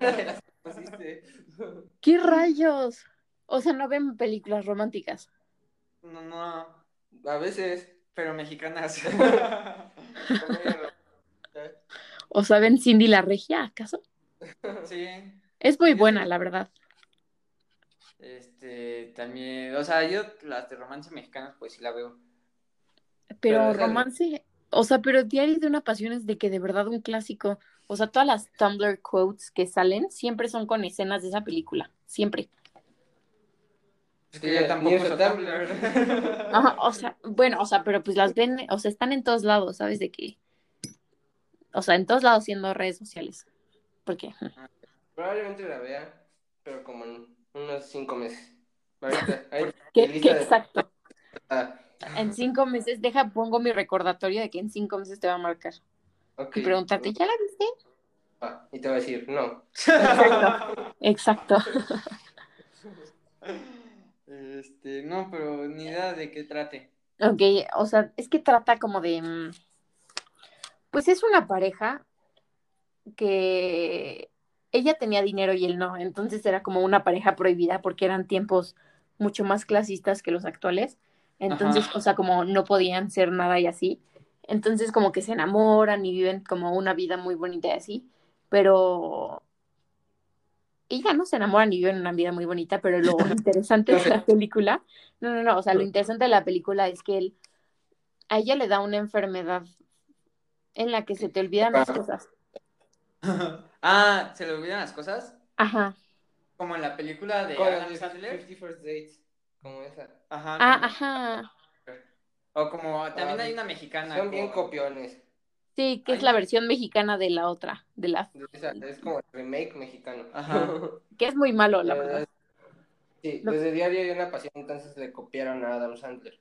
¿Qué rayos? O sea, no ven películas románticas. No, no. A veces. Pero mexicanas. O sea, ven Cindy la Regia, ¿acaso? sí. Es muy Sí, buena, sí. la verdad. Este, también, o sea, yo las de romance mexicanas, pues sí la veo. Pero romance, o sea, pero Diario de una pasión es de que de verdad un clásico. O sea, todas las Tumblr quotes que salen siempre son con escenas de esa película. Siempre. Es que ni tampoco uso Tumblr. Ajá, o sea, bueno, o sea, pero pues las ven, o sea, están en todos lados, ¿sabes? De que. O sea, en todos lados siendo redes sociales. Porque. Probablemente la vea, pero como en unos cinco meses. Ahorita, ahí, ¿Qué, qué de- exacto? ah, En cinco meses, deja, pongo mi recordatorio de que en cinco meses te va a marcar. Y preguntarte, ¿ya la viste? Ah, y te va a decir, no. Exacto. Este, no, pero ni idea de qué trate. Ok, o sea, es que trata como de... mm, Pues es una pareja que ella tenía dinero y él no, entonces era como una pareja prohibida porque eran tiempos mucho más clasistas que los actuales. Entonces, Ajá. o sea, como no podían ser nada y así. Entonces, como que se enamoran y viven como una vida muy bonita y así. Pero ella no se enamoran y viven una vida muy bonita, pero lo interesante de la película, no, no, no, o sea, lo interesante de la película es que él, a ella le da una enfermedad en la que se te olvidan las cosas. ah, ¿se le olvidan las cosas? Ajá. Como en la película de Adam Sandler. 50 First Dates. Como esa. Ajá. Ah, como- ajá. O como también Ah, hay una mexicana. Son bien copiones. Sí, que es la versión mexicana de la otra, de la esa- Es como el remake mexicano. Ajá. que es muy malo, la verdad. Sí, Lo- desde Diario de una Pasión entonces le copiaron a Adam Sandler.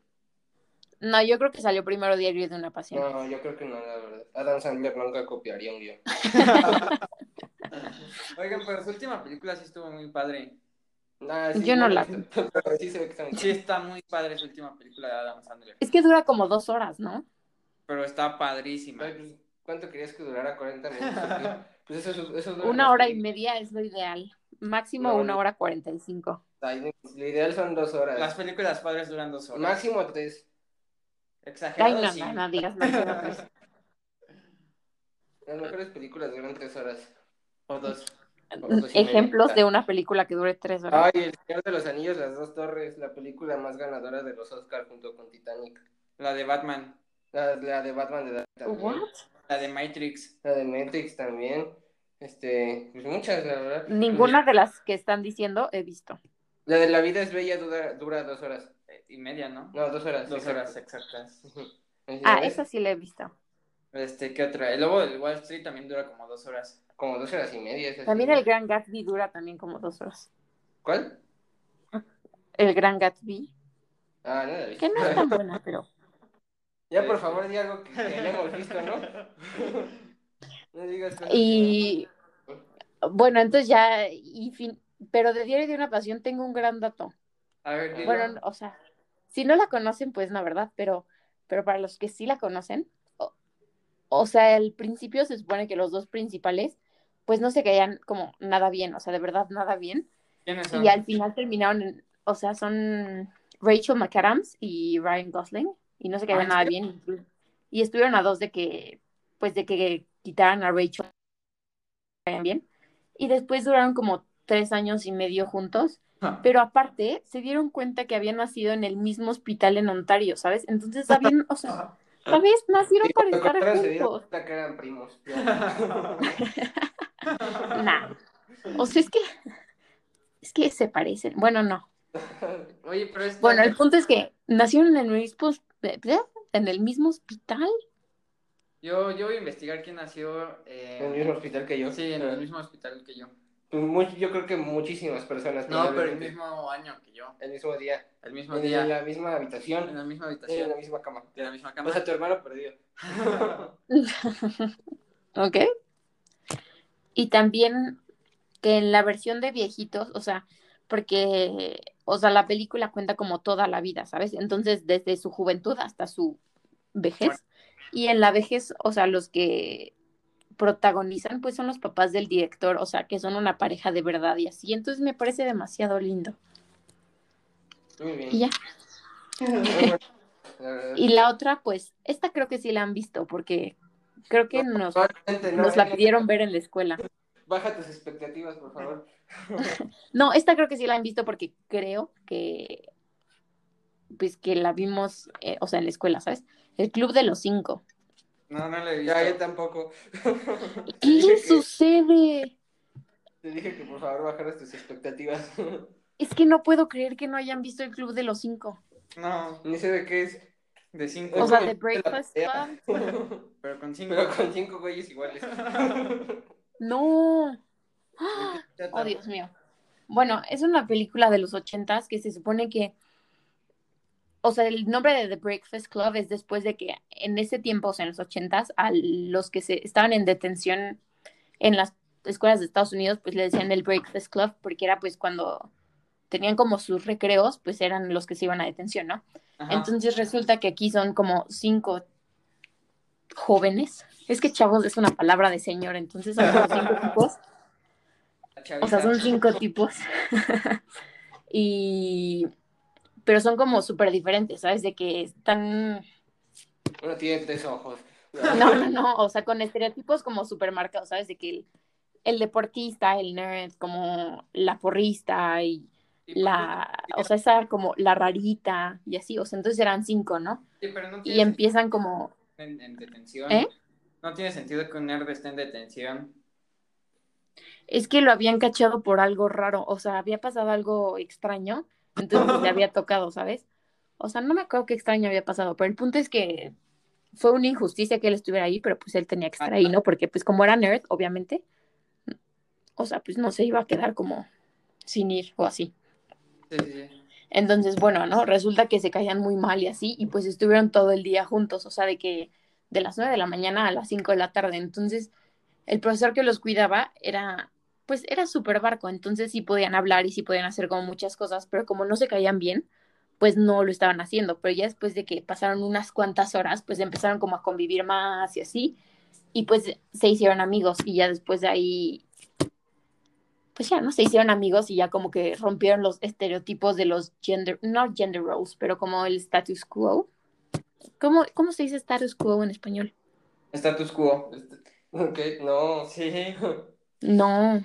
No, yo creo que salió primero Diario de una pasión. No, yo creo que no, la verdad. Adam Sandler nunca copiaría un guion. Oigan, pero su última película sí estuvo muy padre. Ah, sí, Yo no la sí se ve que está muy Sí, está muy padre su última película de Adam Sandler. Es que dura como dos horas, ¿no? Pero está padrísima. Ay, pues, ¿Cuánto querías que durara? ¿40 minutos? Pues eso, eso Una hora y media es lo ideal. Máximo No, una hora cuarenta y cinco. Ay, Lo ideal son dos horas. Las películas padres duran dos horas. Máximo tres. Ay, Exagerado, no, sí. no, no digas máximo tres. Las mejores películas duran tres horas. O dos. O dos y media. Ejemplos de una película que dure tres horas. Ay, El Señor de los Anillos, Las Dos Torres, la película más ganadora de los Oscars junto con Titanic. La de Batman. La, la de Batman de Dark también. What? La de Matrix. La de Matrix también. Este, pues muchas, la verdad. Ninguna de las que están diciendo he visto. La de La vida es bella dura, dura dos horas. eh, Y media, ¿no? No, dos horas. Dos exacto. horas exactas. Ujú. ¿Ya Ah, ves? esa sí la he visto. Este, ¿qué otra? El Lobo del Wall Street también dura como dos horas. Como dos horas y media. esa sí. También el Gran Gatsby dura también como dos horas. ¿Cuál? El Gran Gatsby, Ah, no la vi. que no es tan buena, pero Ya, por favor, di algo que, que hayamos visto, ¿no? no digas que y bueno, entonces ya y fin, pero de Diario de una Pasión tengo un gran dato. A ver, dilo. Bueno, o sea, si no la conocen, pues no, ¿verdad? Pero, pero para los que sí la conocen, o, o sea, al principio se supone que los dos principales, pues no se caían como nada bien, o sea, de verdad nada bien. ¿Quiénes son? Y al final terminaron, en- o sea, son Rachel McAdams y Ryan Gosling, y no se Ah, caían ¿en nada bien. Y estuvieron a dos de que, pues de que quitaran a Rachel bien. Y después duraron como tres años y medio juntos. Pero aparte, se dieron cuenta que habían nacido en el mismo hospital en Ontario, ¿sabes? Entonces habían, o sea, ¿sabes? Nacieron Sí, para estar se juntos. que eran primos. Nah. O sea, es que, es que se parecen. Bueno, no. Oye, pero esta... Bueno, el punto es que nacieron en el mismo, en el mismo hospital. yo, yo voy a investigar quién nació En el mismo hospital que yo. Sí, en el mismo hospital que yo. Pues yo creo que muchísimas personas. No, pero el mismo año que yo. El mismo día. El mismo En día. la misma En habitación. la misma En la habitación. misma cama. De la misma O cama. sea, tu hermano perdido. ¿Ok? Y también que en la versión de viejitos, o sea, porque, o sea, la película cuenta como toda la vida, ¿sabes? Entonces, desde su juventud hasta su vejez. Y en la vejez, o sea, los que protagonizan, pues son los papás del director, o sea, que son una pareja de verdad y así. Entonces me parece demasiado lindo. Muy bien. Y ya. Y la otra, pues, esta creo que sí la han visto, porque creo que nos, no, nos la pidieron ver en la escuela. Baja tus expectativas, por favor. No, esta creo que sí la han visto porque creo que pues que la vimos, eh, o sea, en la escuela, ¿sabes? El Club de los Cinco. No, no le he visto. Ya, yo tampoco. ¿Qué que- sucede? Te dije que por favor bajaras tus expectativas. Es que no puedo creer que no hayan visto el Club de los Cinco. No, Ni sé de qué es. de cinco. O sea, de Breakfast. Club. Pero con cinco. Pero con cinco güeyes iguales. No. ¡Ah! Oh, Dios mío. Bueno, es una película de los ochentas que se supone que o sea, el nombre de The Breakfast Club es después de que en ese tiempo, o sea, en los ochentas, a los que se estaban en detención en las escuelas de Estados Unidos, pues le decían el Breakfast Club, porque era pues cuando tenían como sus recreos, pues eran los que se iban a detención, ¿no? Ajá. Entonces resulta que aquí son como cinco jóvenes. Es que chavos es una palabra de señor, entonces son como cinco tipos. O sea, son cinco tipos. y. Pero son como súper diferentes, ¿sabes? De que están. Uno tiene tres ojos. No, no, no. O sea, con estereotipos como súper marcados, ¿sabes? De que el, el deportista, el nerd, como la porrista y la. O sea, esa como la rarita y así. O sea, entonces eran cinco, ¿no? Sí, pero no Y empiezan como. en detención. ¿Eh? No tiene sentido que un nerd esté en detención. Es que lo habían cachado por algo raro, o sea, había pasado algo extraño, entonces pues, le había tocado, ¿sabes? O sea, no me acuerdo qué extraño había pasado, pero el punto es que fue una injusticia que él estuviera ahí, pero pues él tenía que estar ahí, ¿no? Porque pues como era nerd, obviamente, o sea, pues no se iba a quedar como sin ir o así. Sí, sí, sí. Entonces, bueno, ¿no? Resulta que se caían muy mal y así, y pues estuvieron todo el día juntos, o sea, de que de las nueve de la mañana a las cinco de la tarde. Entonces, el profesor que los cuidaba era, pues era súper barco, entonces sí podían hablar y sí podían hacer como muchas cosas, pero como no se caían bien, pues no lo estaban haciendo. Pero ya después de que pasaron unas cuantas horas, pues empezaron como a convivir más y así, y pues se hicieron amigos, y ya después de ahí pues ya, ¿no? Se hicieron amigos y ya como que rompieron los estereotipos de los gender, no gender roles, pero como el status quo. ¿Cómo, cómo se dice status quo en español? Status quo. Ok, no. Sí. No.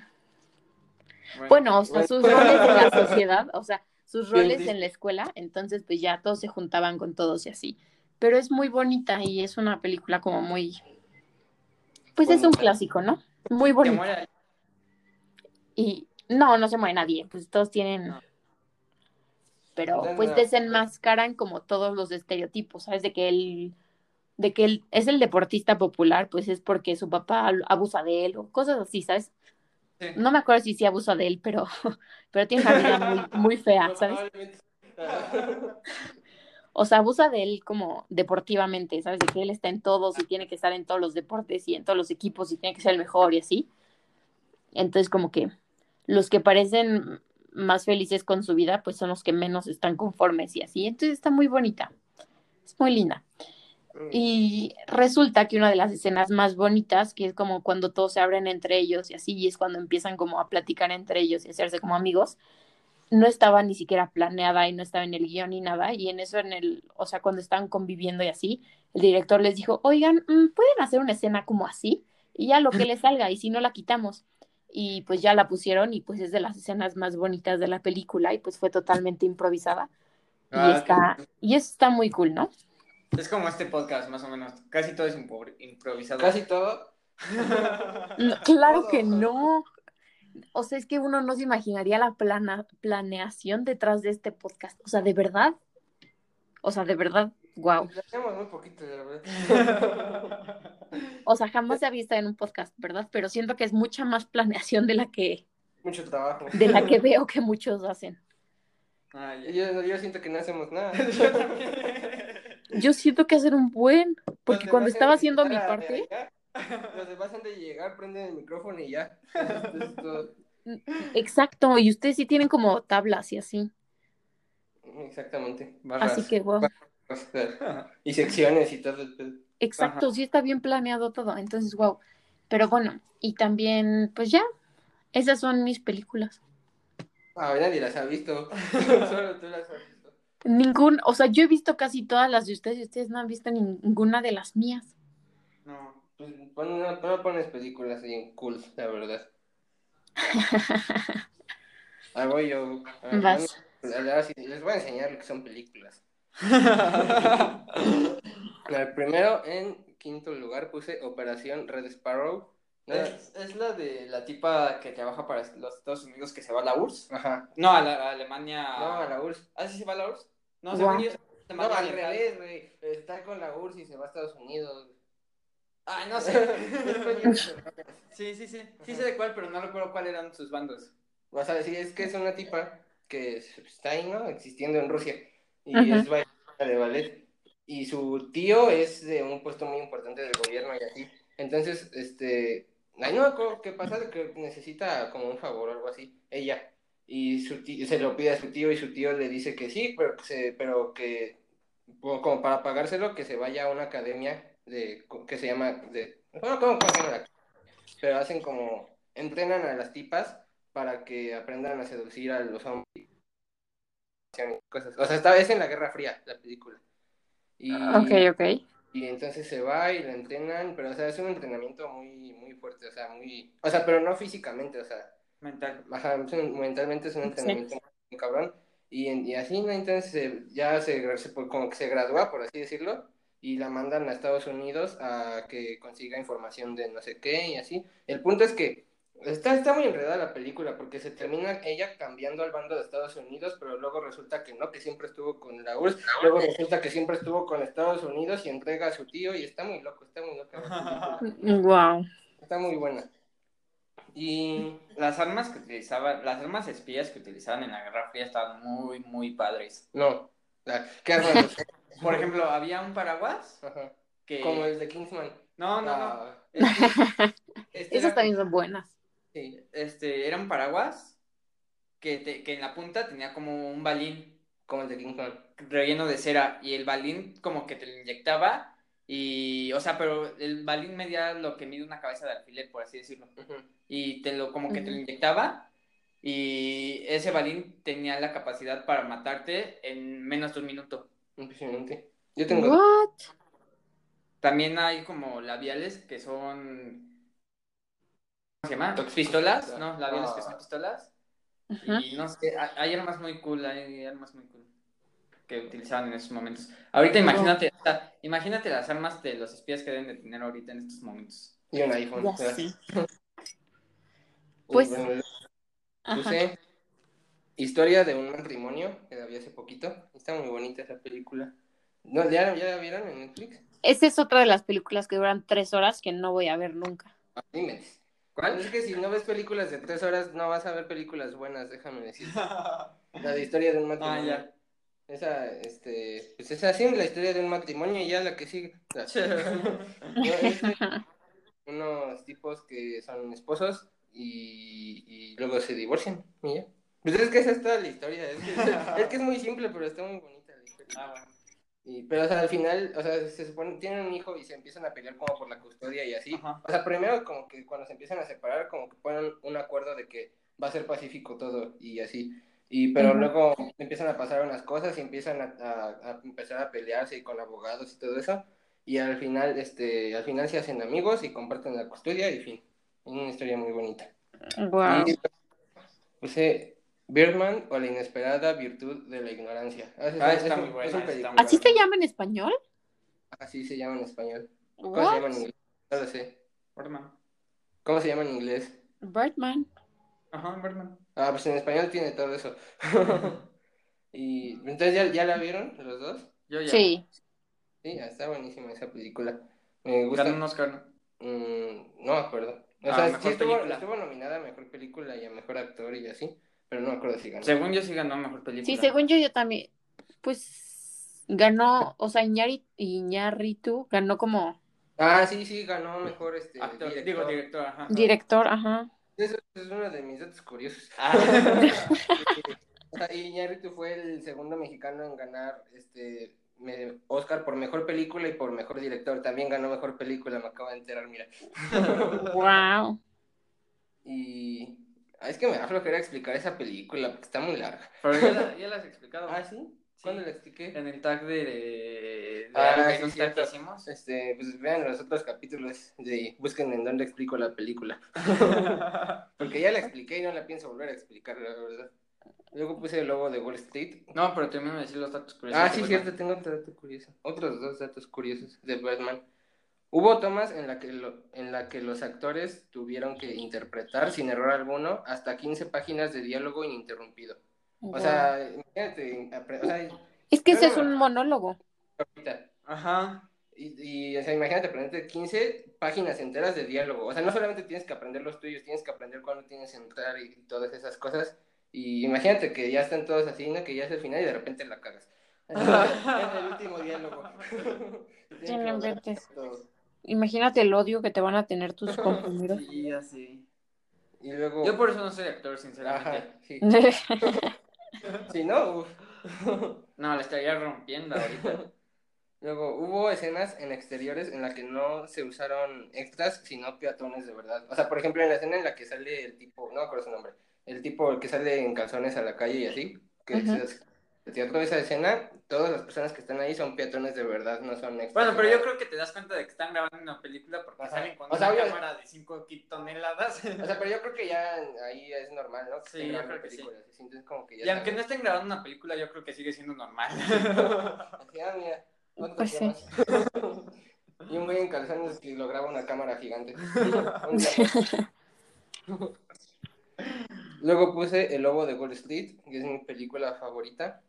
Bueno, o sea, sus roles en la sociedad, o sea, sus roles en la escuela, entonces pues ya todos se juntaban con todos y así. Pero es muy bonita y es una película como muy... Pues es un clásico, ¿no? Muy bonita. Y no, no se muere nadie, pues todos tienen... No. Pero pues desenmascaran como todos los estereotipos, ¿sabes? De que él, de que él es el deportista popular, pues es porque su papá abusa de él o cosas así, ¿sabes? Sí. No me acuerdo si sí abusa de él, pero, pero tiene una vida muy, muy fea, ¿sabes? Probablemente. O sea, abusa de él como deportivamente, ¿sabes? De que él está en todos y tiene que estar en todos los deportes y en todos los equipos y tiene que ser el mejor y así. Entonces, como que los que parecen más felices con su vida, pues son los que menos están conformes y así. Entonces está muy bonita. Es muy linda. Y resulta que una de las escenas más bonitas, que es como cuando todos se abren entre ellos y así, y es cuando empiezan como a platicar entre ellos y hacerse como amigos, no estaba ni siquiera planeada y no estaba en el guion ni nada. Y en eso, en el, o sea, cuando estaban conviviendo y así, el director les dijo, oigan, mm, ¿pueden hacer una escena como así? Y ya lo que les salga, y si no la quitamos. Y pues ya la pusieron y pues es de las escenas más bonitas de la película y pues fue totalmente improvisada. Y Ah, está, y eso está muy cool, ¿no? Es como este podcast, más o menos. Casi todo es impro- improvisado. Casi todo. No, claro Todo. que no. O sea, es que uno no se imaginaría la plana, planeación detrás de este podcast. O sea, de verdad. O sea, de verdad, wow. Muy poquito, la verdad. O sea, jamás se había estado en un podcast, ¿verdad? Pero siento que es mucha más planeación de la que, Mucho trabajo. de la que veo que muchos hacen. Ah. Yo, yo siento que no hacemos nada. Yo también. Yo siento que hacer un buen, porque Los cuando estaba haciendo mi parte, Los demás han de llegar, prenden el micrófono y ya. Todo. exacto, y ustedes sí tienen como tablas y así. Exactamente. Barras. Así que, wow. Y secciones y todo. Exacto, Ajá. sí está bien planeado todo, entonces, wow. Pero bueno, y también, pues ya, esas son mis películas. Ah, nadie las ha visto. Solo tú las has visto. Ningún, o sea, yo he visto casi todas las de ustedes y ustedes no han visto ninguna de las mías. No. Pues pon una- pero pones películas bien cool, la verdad. Ah, voy yo. Ah, Vas. bueno, ahora sí, les voy a enseñar lo que son películas. El primero, en quinto lugar, puse Operación Red Sparrow. No, Es, es la de la tipa que trabaja para los Estados Unidos que se va a la URSS. Ajá. No, a, la, a Alemania. No, a la URSS. ¿Ah, sí se va a la URSS? No, yo, es No, al revés, güey. Está con la URSS y se va a Estados Unidos. Ay, no sé. sí, sí, sí. Sí sé de cuál, pero no recuerdo cuáles eran sus bandos. Vas a decir, es que es una tipa que está ahí, ¿no? Existiendo en Rusia. Y Ajá. es bailarina de ballet. Y su tío es de un puesto muy importante del gobierno y así. Entonces, este, ay, no me acuerdo qué pasa, que necesita como un favor o algo así, ella. Y su tío, se lo pide a su tío y su tío le dice que sí, pero que, se- pero que como para pagárselo, que se vaya a una academia de, que se llama, de, bueno, ¿cómo, cómo se llama la Pero hacen como, entrenan a las tipas para que aprendan a seducir a los hombres. Cosas. O sea, esta vez en la Guerra Fría, la película. Y, Ok, ok. Y entonces se va y la entrenan, pero o sea, es un entrenamiento muy, muy fuerte, o sea, muy, o sea, pero no físicamente, o sea, Mental. Ajá, es un- mentalmente es un entrenamiento muy cabrón. Y, y así, ¿no? Entonces eh, ya se, gra- se- como que se gradúa, por así decirlo, y la mandan a Estados Unidos a que consiga información de no sé qué y así. El punto es que está, está muy enredada la película porque se termina ella cambiando al bando de Estados Unidos, pero luego resulta que no, que siempre estuvo con la URSS, luego resulta que siempre estuvo con Estados Unidos y entrega a su tío y está muy loco, está muy loca. Wow. Está muy buena. Y Las armas que utilizaban, las armas espías que utilizaban en la Guerra Fría estaban muy, muy padres. no, ¿qué armas? Por ejemplo, había un paraguas Ajá. que... Como el de Kingsman. No, no, no. Ah, Este, este Esas también son buenas. Sí. este, era un paraguas que, te- que en la punta tenía como un balín Como el de relleno de cera y el balín como que te lo inyectaba y, o sea, pero el balín medía lo que mide una cabeza de alfiler, por así decirlo. Y te lo, como que te lo inyectaba y ese balín tenía la capacidad para matarte en menos de un minuto. Impresionante. Yo tengo. What? También hay como labiales que son... ¿Cómo se llama? ¿Pistolas? No, labiales Ah. que son pistolas. Ajá. Y no sé, hay- hay armas muy cool, hay armas muy cool que utilizaban en esos momentos. Ahorita imagínate, o sea, imagínate las armas de los espías que deben de tener ahorita en estos momentos. Y un iPhone. Ya. Y Pues- bueno, Ajá. puse Historia de un matrimonio que la vi hace poquito. Está muy bonita esa película. ¿No, ¿Ya, ya la vieron en Netflix? Esa es otra de las películas que duran tres horas que no voy a ver nunca. Ah, dime. ¿Cuál? Es que si no ves películas de tres horas, no vas a ver películas buenas, déjame decir. La de Historia de un ah, matrimonio. ya. Esa, este, pues es así, la historia de un matrimonio y ya la que sigue. No, es unos tipos que son esposos y, y luego se divorcian y ya. Pues es que esa es toda la historia. Es que es, que es muy simple, pero está muy bonita la historia. Ah, bueno. Y, pero, o sea, al final, o sea, se supone, tienen un hijo y se empiezan a pelear como por la custodia y así. Ajá. O sea, primero como que cuando se empiezan a separar, como que ponen un acuerdo de que va a ser pacífico todo y así. Y, pero luego empiezan a pasar unas cosas y empiezan a, a- a empezar a pelearse y con abogados y todo eso. Y al final, este, al final se hacen amigos y comparten la custodia y fin. Es una historia muy bonita. Wow. Y puse Birdman o la inesperada virtud de la ignorancia. Ah, Ah, es- está es muy un- buena, es un está película. muy ¿Así se llama en español? Así se llama en español. ¿Cómo se llama en inglés? No lo sé. Birdman. ¿Cómo se llama en inglés? Birdman. Ajá, Birdman. Ah, pues en español tiene todo eso. y entonces ya, ya la vieron los dos. Yo ya. Sí. Sí, ah, está buenísima esa película. Me gusta. Ganó un Oscar. ¿no? Mm, no me acuerdo. O Ah, sea, sí estuvo, estuvo nominada a mejor película y a mejor actor y así, pero no me acuerdo si ganó. Según yo sí ganó mejor película. Sí, según yo, yo también. Pues ganó, o sea, Iñari- Iñárritu ganó como Ah, sí, sí, ganó mejor este Actor, director. digo director, ajá. director, ajá. Eso es uno de mis datos curiosos. Ah. O sea, Iñárritu fue el segundo mexicano en ganar este Oscar por mejor película y por mejor director. También ganó mejor película, me acabo de enterar, mira. Wow. Y ah, es que me da flojera explicar esa película porque está muy larga. Pero ya la, ya la has explicado. Ah, ¿sí? ¿Cuándo la expliqué? En el tag de... de, Ah, sí, tag que hicimos. Este, pues vean los otros capítulos de busquen en dónde explico la película. Porque ya la expliqué y no la pienso volver a explicar, la verdad. Luego puse el logo de Wall Street. no, pero termino de decir los datos curiosos. Ah, sí, cierto, tengo otro dato curioso. Otros dos datos curiosos de Batman. Hubo tomas en la que lo- en la que los actores tuvieron que interpretar sin error alguno hasta 15 páginas de diálogo ininterrumpido. O sea, imagínate, o sea, es que ese es un monólogo. ahorita, Ajá. Y, y, o sea, imagínate aprenderte 15 páginas enteras de diálogo. O sea, no solamente tienes que aprender los tuyos, tienes que aprender cuándo tienes que entrar y todas esas cosas. Y imagínate que ya están todos así, ¿no? Que ya es el final y de repente la cagas. en el último diálogo. Imagínate el odio que te van a tener tus compañeros. Sí, así. Y luego. Yo por eso no soy actor, Ajá, sinceramente. sí. Si no, uf. No, la estaría rompiendo ahorita. Luego, hubo escenas en exteriores en las que no se usaron extras, sino peatones de verdad. O sea, por ejemplo, en la escena en la que sale el tipo, no me acuerdo su nombre, el tipo que sale en calzones a la calle y así, que el teatro de esa escena, todas las personas que están ahí son peatones de verdad, no son extras. Bueno, pero yo creo que te das cuenta de que están grabando una película porque Ajá. salen con O sea, una obvio- cámara de 5 toneladas. O sea, pero yo creo que ya ahí es normal, ¿no? Que Sí, estén yo grabando creo que sí. películas, así, entonces como que ya Y aunque no estén grabando una película, yo creo que sigue siendo normal. Así, ah, mira, Pues sí. y un güey en calzones que lo graba una cámara gigante. Luego puse El Lobo de Wall Street, que es mi película favorita.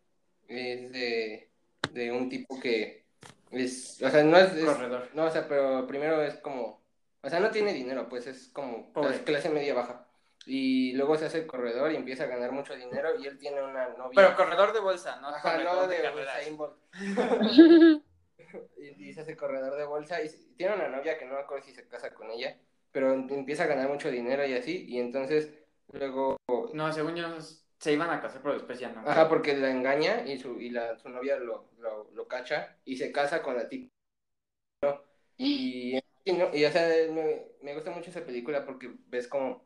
Es de, de un tipo que es, o sea, no es, es- Corredor. no, o sea, pero primero es como, o sea, no tiene dinero, pues es como Pobre. clase, media baja. Y luego se hace corredor y empieza a ganar mucho dinero y él tiene una novia. Pero corredor de bolsa, ¿no? Ajá, no de Bolt. y, y se hace corredor de bolsa y tiene una novia que no me acuerdo si se casa con ella, pero empieza a ganar mucho dinero y así, y entonces luego, No, según yo, se iban a casar, pero después ya no. ajá, porque la engaña y su, y la, su novia lo, lo, lo cacha y se casa con la tipa. ¿no? Y, y, no- y, o sea, me, me gusta mucho esa película porque ves cómo,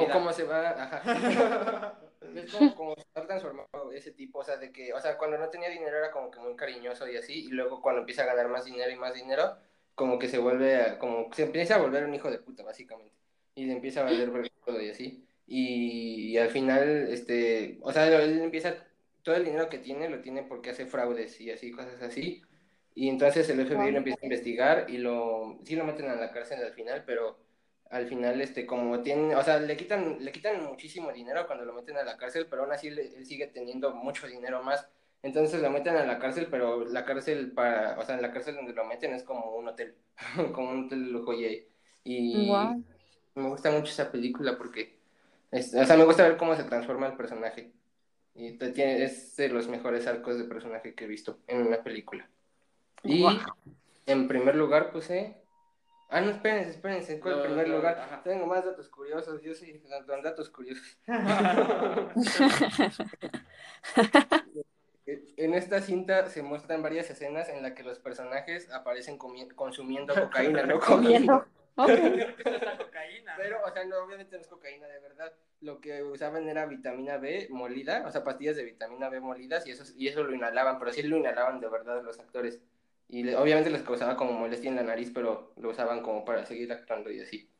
vida. cómo se va, ajá. ¿Ves cómo, cómo se ha transformado ese tipo? O sea, de que, o sea, cuando no tenía dinero era como que muy cariñoso y así, y luego cuando empieza a ganar más dinero y más dinero, como que se vuelve, a- como se empieza a volver un hijo de puta, básicamente. Y le empieza a valer todo y así. Y, y al final, este, o sea, él empieza, todo el dinero que tiene lo tiene porque hace fraudes y así, cosas así. Y entonces el FBI Wow. lo empieza a investigar y lo, sí lo meten a la cárcel al final, pero al final, este, como tiene, o sea, le quitan, le quitan muchísimo dinero cuando lo meten a la cárcel, pero aún así le- él sigue teniendo mucho dinero más. Entonces lo meten a la cárcel, pero la cárcel para, o sea, en la cárcel donde lo meten es como un hotel, como un hotel de lujo y. Y Guau. me gusta mucho esa película porque, es- o sea, me gusta ver cómo se transforma el personaje. Y te tiene, es de los mejores arcos de personaje que he visto en una película. Y en primer lugar puse... Ah, no, espérense, espérense, ¿cuál primer lugar? ajá. Tengo más datos curiosos, yo soy don datos curiosos. En esta cinta se muestran varias escenas en las que los personajes aparecen consumiendo cocaína, no comiendo. Pero, o sea, no, obviamente no es cocaína de verdad. Lo que usaban era vitamina B molida, o sea, pastillas de vitamina B molidas y eso, y eso lo inhalaban, pero sí lo inhalaban de verdad los actores. Y le- obviamente les causaba como molestia en la nariz, pero lo usaban como para seguir actuando y así.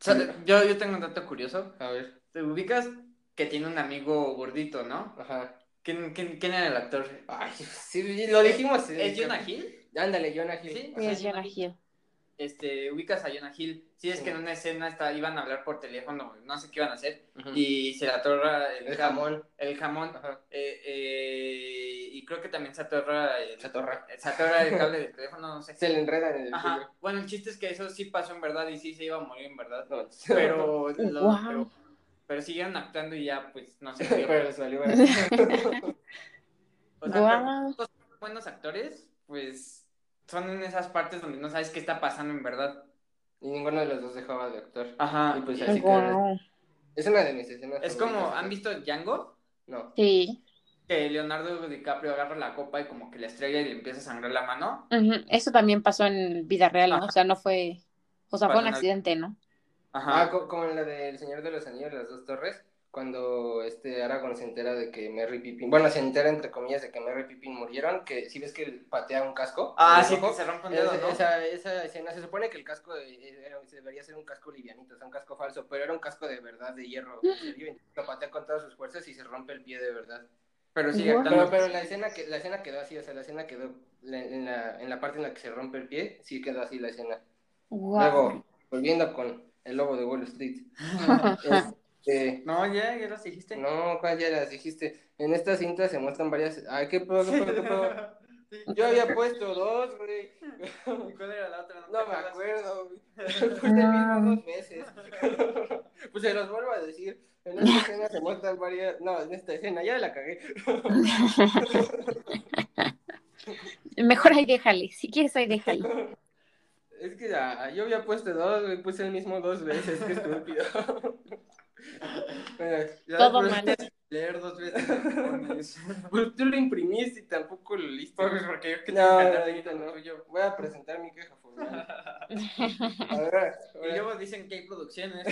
O sea, yo, yo tengo un dato curioso. A ver, Te ubicas que tiene un amigo gordito, ¿no? ajá. ¿Quién, quién, quién era el actor? Ay, sí, lo dijimos. el ¿Es Jonah Hill? Ándale, Jonah Hill. Sí. Es Jonah Hill. Este, ubicas a Jonah Hill. Sí, es Sí. que en una escena está, iban a hablar por teléfono, no sé qué iban a hacer, y se le atorra el, el jam- jamón. El jamón. Eh, eh, y creo que también se atorra el, Se atorra. se atorra el cable del teléfono, no sé. Se le enreda en el Ajá. Bueno, el chiste es que eso sí pasó en verdad y sí se iba a morir en verdad. No. Pero, lo- pero, pero siguieron actuando y ya, pues, no se murió. Pero ver. O sea, pero buenos actores, pues, son en esas partes donde no sabes qué está pasando en verdad. Y ninguno de los dos dejaba de actuar. Ajá. Y pues así Guau. Es una de mis escenas. es como. ¿han visto Django? No. Sí. Que Leonardo DiCaprio agarra la copa y como que la estrella y le empieza a sangrar la mano. Eso también pasó en vida real, ¿no? Ajá. O sea, no fue. O sea, fue un accidente, ¿no? Ajá. Ah, co- como en la del Señor de los Anillos, las dos torres, cuando este Aragorn se entera de que Merry Pippin, bueno, se entera entre comillas de que Merry Pippin murieron, que si ves que patea un casco. Ah, en sí, que se rompe un dedo, esa, ¿no? esa, esa escena, se supone que el casco eh, era- debería ser un casco livianito, o sea, un casco falso, pero era un casco de verdad, de hierro, en serio, y lo patea con todas sus fuerzas y se rompe el pie de verdad. Pero actuando. Pero, pero la escena que la escena quedó así, o sea, la escena quedó la- en la, en la parte en la que se rompe el pie, sí quedó así la escena. Luego, volviendo con el lobo de Wall Street. Este, No, ya, ya las dijiste. no, ¿cuál ya las dijiste? En esta cinta se muestran varias. Ay, qué pedo, qué pedo, qué pedo. Sí. Yo había puesto dos, güey. ¿Y cuál era la otra? No me acuerdo, güey. Puse el mismo dos veces. Pues se los vuelvo a decir. En esta escena se muestran varias. No, en esta escena ya la cagué. Mejor ahí déjale. Si quieres, ahí déjale. Es que ya, yo había puesto dos, me puse el mismo dos veces, qué estúpido. Bueno, ya Todo mal. Leer dos veces. Pues tú lo imprimiste y tampoco lo leíste. Pues porque yo que No, tengo que no. Voy a presentar mi queja formal. A ver, Y luego dicen que hay producciones.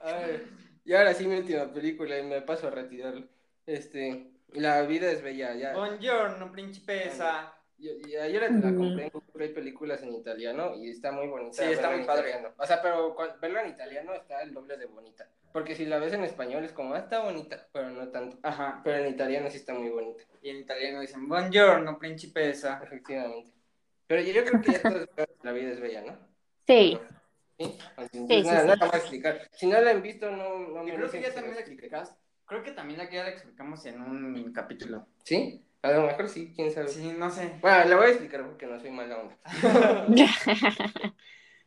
A ver, y ahora sí mi última película y me paso a retirarlo. Este, La vida es bella, ya. Buongiorno, principesa. Yo, y ayer la Mm. compré en Google, películas en italiano y está muy bonita. Sí, está muy padre. italiano. O sea, pero cuando, verla en italiano está el doble de bonita. Porque si la ves en español es como, ah, está bonita, pero no tanto. Ajá. Pero en italiano sí está muy bonita, Y en italiano dicen Buongiorno, principesa. efectivamente. Pero yo, yo creo que ya todos que la vida es bella, ¿no? Sí. ¿Sí? Entonces, Sí, nada, sí. nada más explicar. Si no la han visto, no, no Y me creo que ya también la explicas. Creo que también aquí ya la explicamos en un capítulo. ¿Sí? A lo mejor sí, quién sabe. Sí, no sé. Bueno, le voy a explicar porque no soy mala onda.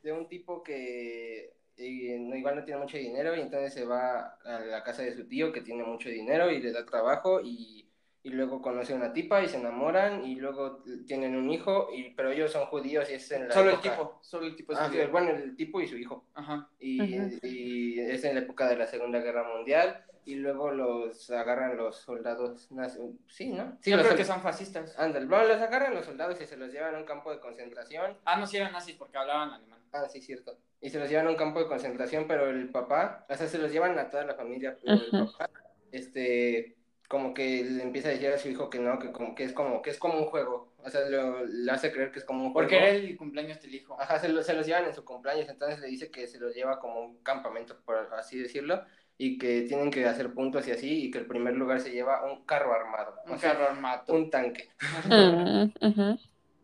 de un tipo que eh, no- igual no tiene mucho dinero y entonces se va a la casa de su tío que tiene mucho dinero y le da trabajo y, y luego conoce a una tipa y se enamoran y luego tienen un hijo, y, pero ellos son judíos y es en la Solo el tipo. Solo el tipo es Ah, sí, bueno, el tipo y su hijo. Ajá. Y es en la época de la Segunda Guerra Mundial y luego los agarran los soldados nazi- Sí, ¿no? Sí, Yo los creo que son fascistas. Ándale, bueno, los agarran los soldados y se los llevan a un campo de concentración Ah, no, sí eran nazis porque hablaban alemán. Ah, sí, cierto. Y se los llevan a un campo de concentración, pero el papá, o sea, se los llevan a toda la familia, pero el papá, este, como que le empieza a decir a su hijo que no, que como que es como, que es como un juego. O sea, lo- le hace creer que es como un juego. Porque era el cumpleaños del hijo. Ajá, se, lo- se los llevan en su cumpleaños, entonces le dice que se los lleva como un campamento, por así decirlo, y que tienen que hacer puntos y así, y que el primer lugar se lleva un carro armado, Un o sea, carro armado. un tanque.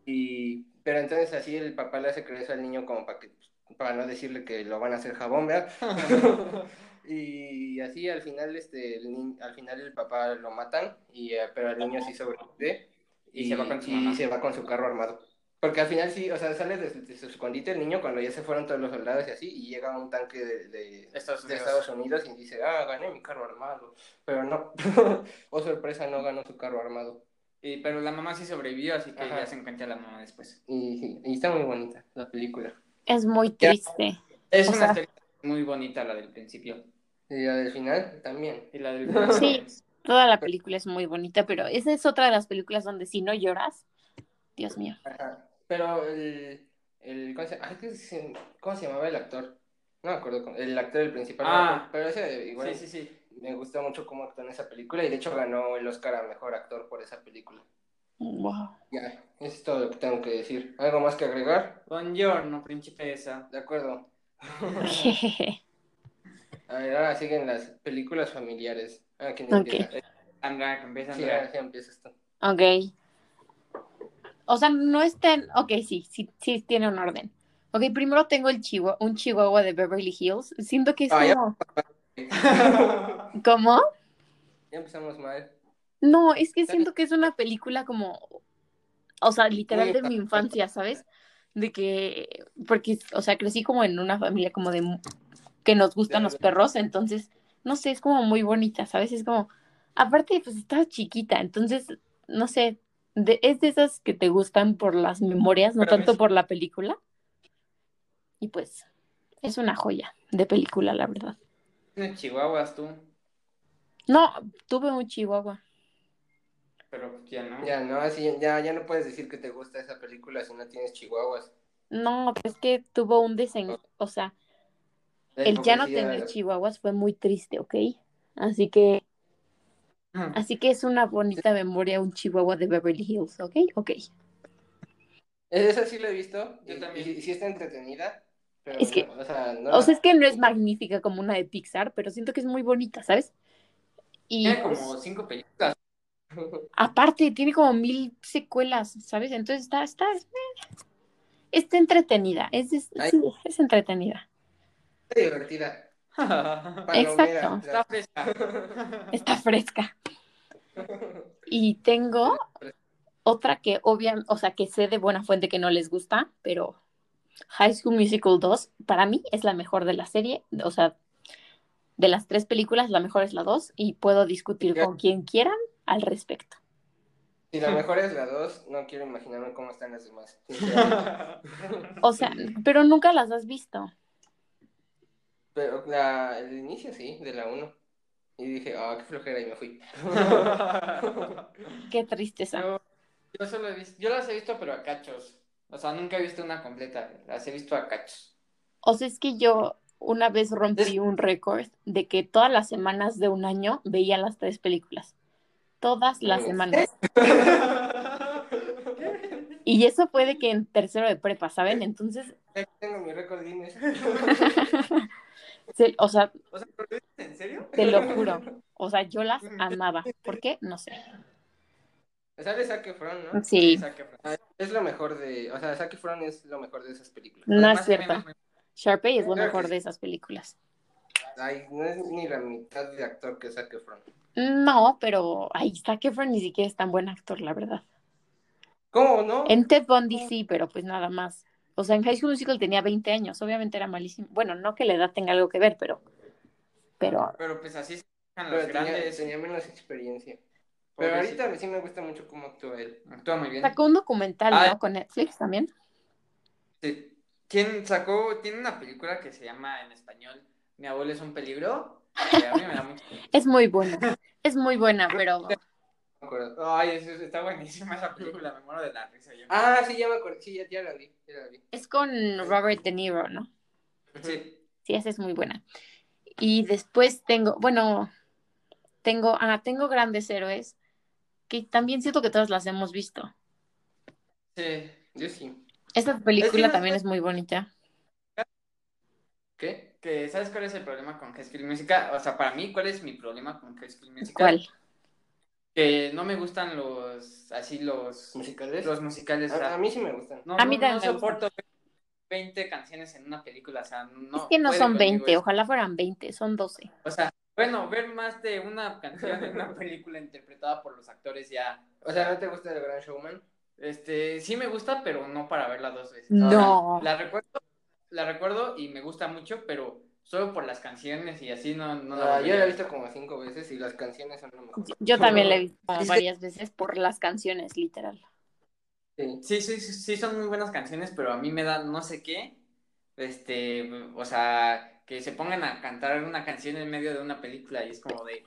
Y, pero entonces así el papá le hace creer eso al niño como para que, para no decirle que lo van a hacer jabón, ¿verdad? y así al final, este, el ni- al final el papá lo matan, y, eh, pero el niño sí sobrevive Y se va con su y se va con su carro armado. Porque al final sí, o sea, sale de, de su escondite el niño cuando ya se fueron todos los soldados y así, y llega un tanque de, de, Estados de Unidos. Estados Unidos y dice, ah, gané mi carro armado. Pero no, oh sorpresa, no ganó su carro armado. Y, pero la mamá sí sobrevivió, así que Ajá. ya se encuentra la mamá después. Y, y está muy bonita la película. Es muy triste. Es O una sea- historia muy bonita la del principio. Y la del final también. Y la del Sí, toda la película es muy bonita, pero esa es otra de las películas donde si no lloras, Dios mío. Ajá. Pero el, el ¿cómo, se, ay, ¿qué se- cómo se llamaba el actor? No me acuerdo, con- el actor el principal. Ah. pero ese igual Sí, sí, sí. me gustó mucho cómo actuó en esa película y de hecho ganó el Oscar a Mejor Actor por esa película. Wow. Ya, eso es todo lo que tengo que decir. ¿Algo más que agregar? Buongiorno, principesa. De acuerdo. A ver, ahora siguen las películas familiares. Ah, ¿quién Ok. empieza? Andrea, que empieza Sí, ahora sí empiezas tú. ok. O sea, no están. Ok, sí, sí, sí tiene un orden. Ok, primero tengo el chihuahua, un chihuahua de Beverly Hills. Siento que es Ah, ya. como. ¿Cómo? Ya empezamos mal. No, es que siento que es una película como, o sea, literal de mi infancia, ¿sabes? De que, porque, o sea, crecí como en una familia como de que nos gustan los perros, entonces, no sé, es como muy bonita, ¿sabes? Es como, aparte, pues estaba chiquita, entonces, no sé, de, es de esas que te gustan por las memorias, no Pero tanto es- por la película. Y pues, es una joya de película, la verdad. Tienes chihuahuas tú, No, tuve un chihuahua. pero ya no. Ya, no, así, ya, ya no puedes decir que te gusta esa película si no tienes chihuahuas. No, es que tuvo un desen... O sea, el ya no tener chihuahuas fue muy triste, ¿ok? Así que, así que es una bonita memoria un chihuahua de Beverly Hills, ¿ok? Ok. Esa sí la he visto. Yo y- también. Y, sí está entretenida. Pero Es que- no, o sea, no O sea, es que no es magnífica como una de Pixar, pero siento que es muy bonita, ¿sabes? Y Tiene pues, como cinco películas. aparte, tiene como mil secuelas, ¿sabes? Entonces está, está, está entretenida, es, es- es entretenida. Está divertida. Está. Exacto. fresca. Está fresca. Y tengo otra que obvia, o sea, que sé de buena fuente que no les gusta, pero High School Musical 2 para mí es la mejor de la serie, o sea, de las tres películas la mejor es la 2 y puedo discutir con quien quieran, al respecto. Si la mejor es la 2, no quiero imaginarme cómo están las demás. O sea, pero nunca las has visto. Pero la, el inicio sí, de la 1. Y dije, ah, qué flojera, y me fui. Qué tristeza. Yo, yo solo he visto, yo las he visto pero a cachos. O sea, nunca he visto una completa, las he visto a cachos. O sea, es que yo una vez rompí un récord de que todas las semanas de un año veía las tres películas. Todas las ¿En semanas. Y eso fue de que en tercero de prepa, ¿saben? Entonces, tengo mi récord Guinness. se- o sea, O sea, ¿pero lo dices ¿en serio? te lo juro. O sea, yo las amaba. ¿Por qué? No sé. Sale Zac Efron, ¿no? Sí, Efron. Ah, Es lo mejor de... O sea, Zac Efron es lo mejor de esas películas. no es cierto. también es Sharpay es lo Claro mejor de esas películas. Ay, no es ni la mitad de actor que Zac Efron. No, pero ay, Zac Efron ni siquiera es tan buen actor, la verdad. ¿Cómo no? En Ted Bundy sí, pero pues nada más. O sea, en High School Musical tenía 20 años, obviamente era malísimo. Bueno, no que la edad tenga algo que ver, pero, pero Pero pues así se dejan Pero los tenía, grandes. tenía menos experiencia. Pero Pobrecito. ahorita sí me gusta mucho cómo actúa él. Actúa muy bien. sacó un documental, Ah. ¿no? Con Netflix también. Sí. ¿Quién sacó? Tiene una película que se llama en español Mi abuelo es un peligro. Que a mí me da mucho. Es muy buena, es muy buena, pero acuerdo. Ay, es- está buenísima esa película, me muero de la risa yo. Ah, sí, ya me acuerdo. Sí, ya, ya la vi. Ya la vi. es con Robert De Niro, ¿no? Sí. Sí, esa es muy buena. Y después tengo, bueno, tengo, ah, tengo grandes héroes que también siento que todas las hemos visto. Sí. Yo sí. Esta película también es muy bonita. ¿Qué? Que, ¿sabes cuál es el problema con High School Musical? O sea, para mí, ¿cuál es mi problema con High School Musical? ¿Cuál? Que no me gustan los, así los, ¿Musicales? los musicales. o sea, A, a mí sí me gustan. no, A mí no- también no me gustan. soporto 20 canciones en una película, o sea, no. es que no son conmigo 20, eso. ojalá fueran 20, son 12. O sea, bueno, ver más de una canción en una película interpretada por los actores ya. O sea, ¿no te gusta el Gran Showman? Este, sí me gusta, pero no para verla dos veces. No. O sea, la recuerdo, la recuerdo y me gusta mucho, pero solo por las canciones y así no, no Ah, yo la he visto como cinco veces y las canciones son lo mejor. Yo- también la he visto varias veces por las canciones, literal. Sí. Sí, sí, sí, sí, son muy buenas canciones, pero a mí me da no sé qué. Este, o sea, que se pongan a cantar una canción en medio de una película y es como de.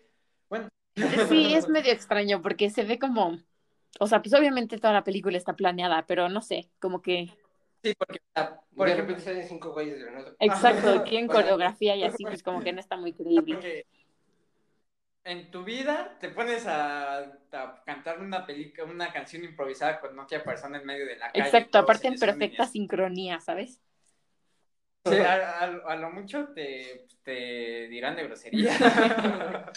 Bueno. Sí, es medio extraño porque se ve como, o sea, pues obviamente toda la película está planeada, pero no sé, como que, Sí, porque, sea, por ejemplo, repente salen cinco güeyes de Renato. exacto, O sea, coreografía y así, pues como que no está muy creíble. porque en tu vida te pones a, a cantar una película, una canción improvisada con otra persona en medio de la calle. Exacto, aparte en perfecta sincronía, ¿sabes? Sí, a, a- a lo mucho te, te dirán de grosería.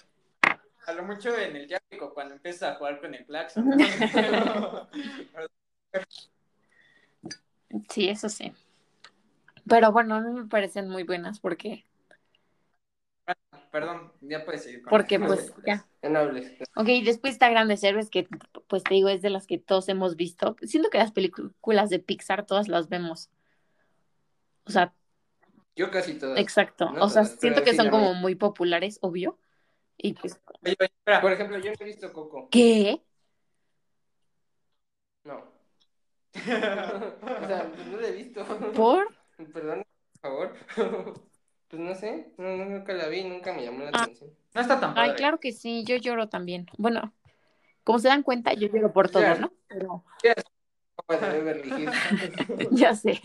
a lo mucho en el tráfico cuando empiezas a jugar con el claxon. Sí, eso sí. Pero bueno, a mí me parecen muy buenas porque, Perdón, ya puedes seguir. con porque pues ya. No. Ok, después está Grandes Héroes, que pues te digo, es de las que todos hemos visto. Siento que las películas de Pixar todas las vemos. O sea, Yo casi todas. exacto. No O sea, todas, siento que sí son como muy populares, obvio. Y pues, Oye, oye, espera. Por ejemplo, yo no he visto Coco. ¿qué? No. O sea, pues no la he visto. ¿Por? Perdón, por favor. pues no sé. No, no, nunca la vi, nunca me llamó la Ah. atención. No está tan padre. Ay, claro que sí, yo lloro también. Bueno, como se dan cuenta, yo lloro por todo. ¿no? Pero ya sé.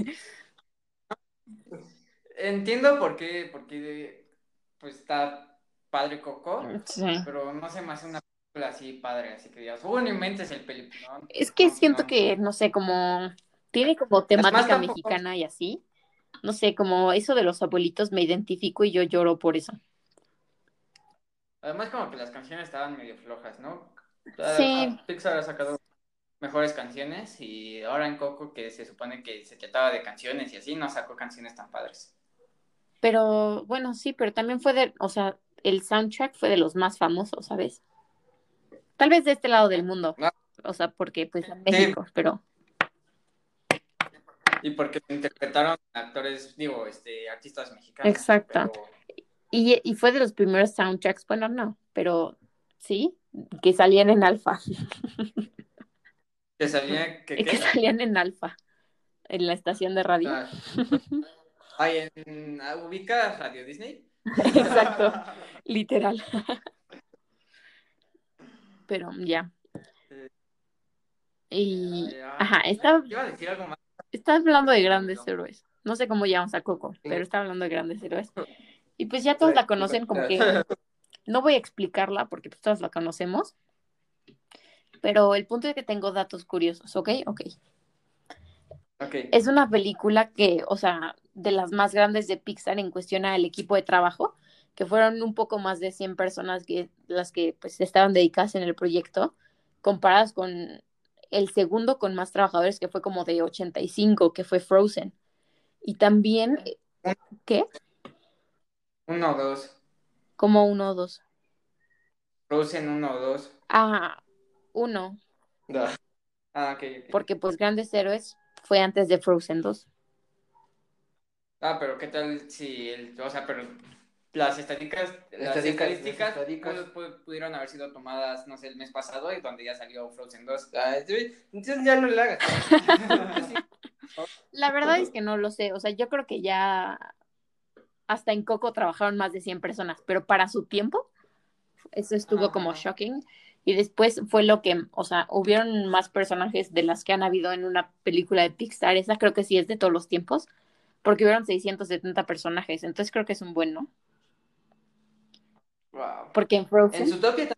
Entiendo por qué, porque pues está padre Coco, Sí. pero no se me hace una así padre, así que digas, uy, no inventes el. Es que No, siento no. que, no sé, como tiene como temática mexicana y así. No sé, como eso de los abuelitos me identifico y yo lloro por eso. Además como que las canciones estaban medio flojas, ¿no? Ah, Sí. Pixar ha sacado mejores canciones y ahora en Coco que se supone que se trataba de canciones y así no sacó canciones tan padres. Pero bueno, sí, pero también fue de, o sea, el soundtrack fue de los más famosos, ¿sabes? Tal vez de este lado del mundo. Ah. O sea, porque pues en México, pero Y porque interpretaron actores, digo, este, artistas mexicanos. Exacto. pero- y, y fue de los primeros soundtracks, bueno, no, pero sí, que salían en alfa. Que salía, que, que salían en alfa. En la estación de radio. Ah, Ay, en, ah, ¿ubicas Radio Disney? Exacto. Literal. Pero ya. Y. Ya. Ajá, está, está hablando de grandes héroes. No sé cómo llamamos a Coco, pero está hablando de grandes héroes. Y pues ya todos la conocen, como que no voy a explicarla porque pues todos la conocemos. Pero el punto es que tengo datos curiosos, ¿ok? Ok. Ok. Es una película que, o sea, de las más grandes de Pixar en cuestión al equipo de trabajo, que fueron un poco más de 100 personas que, las que pues estaban dedicadas en el proyecto, comparadas con el segundo con más trabajadores, que fue como de 85, que fue Frozen. Y también, ¿qué? Uno o dos. Como uno o dos. Frozen uno o dos. Ah, uno, no. Ah, ok, ok. porque pues Grandes Héroes fue antes de Frozen 2. Ah, pero ¿qué tal si el, o sea, pero las estadísticas, las Estadísticas, estadísticas, las estadísticas. pu- pu- pudieron haber sido tomadas, no sé, el mes pasado y donde ya salió Frozen 2. Ah, entonces ya no le hagas. La verdad es que no lo sé, o sea, yo creo que ya hasta en Coco trabajaron más de 100 personas, pero para su tiempo, eso estuvo como shocking. Y después fue lo que, o sea, hubieron más personajes de las que han habido en una película de Pixar, esa creo que sí es de todos los tiempos, porque hubieron 670 personajes, entonces creo que es un buen, ¿no? Wow. Porque en En Frozen, Zootopia también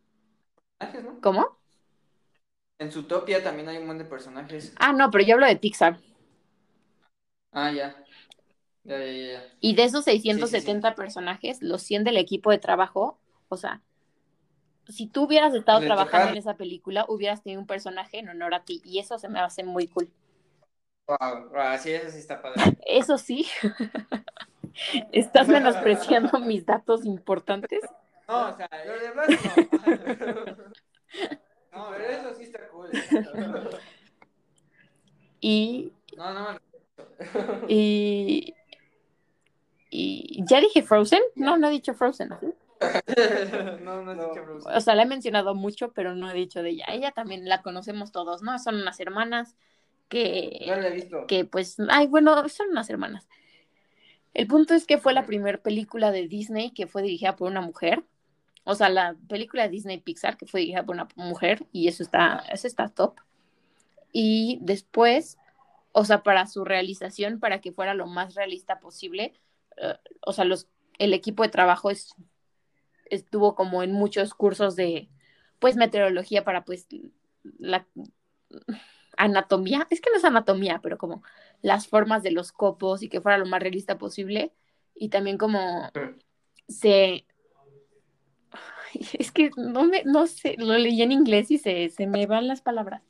hay personajes, ¿no? ¿cómo? En Zootopia también hay un montón de personajes. Ah, no, pero yo hablo de Pixar. Ah, ya. Ya, ya, ya. Y de esos Sí, sí, sí. 670 personajes, los 100 del equipo de trabajo, o sea, si tú hubieras estado Le trabajando en esa película, hubieras tenido un personaje en honor a ti. Y eso se me hace muy cool. Wow, wow, sí, eso sí está padre. Eso sí, estás menospreciando mis datos importantes. No, o sea, Lo demás no. no, Pero eso sí está cool. Y, No, no, y, y ya dije Frozen. No, no he dicho Frozen. ¿sí? no, no, No. es que Frozen. O sea, la he mencionado mucho, pero no he dicho de ella. Ella también la conocemos todos, ¿no? Son unas hermanas que... No la he visto. que pues, ay, bueno, son unas hermanas. El punto es que fue la primera película de Disney que fue dirigida por una mujer. O sea, la película Disney Pixar que fue dirigida por una mujer y eso está, eso está top. Y después, o sea, para su realización, para que fuera lo más realista posible, eh, o sea, los, el equipo de trabajo es, estuvo como en muchos cursos de, pues, meteorología para, pues, la anatomía, es que no es anatomía, pero como las formas de los copos y que fuera lo más realista posible. Y también como se... Es que no me, no sé, lo leí en inglés y se, se me van las palabras.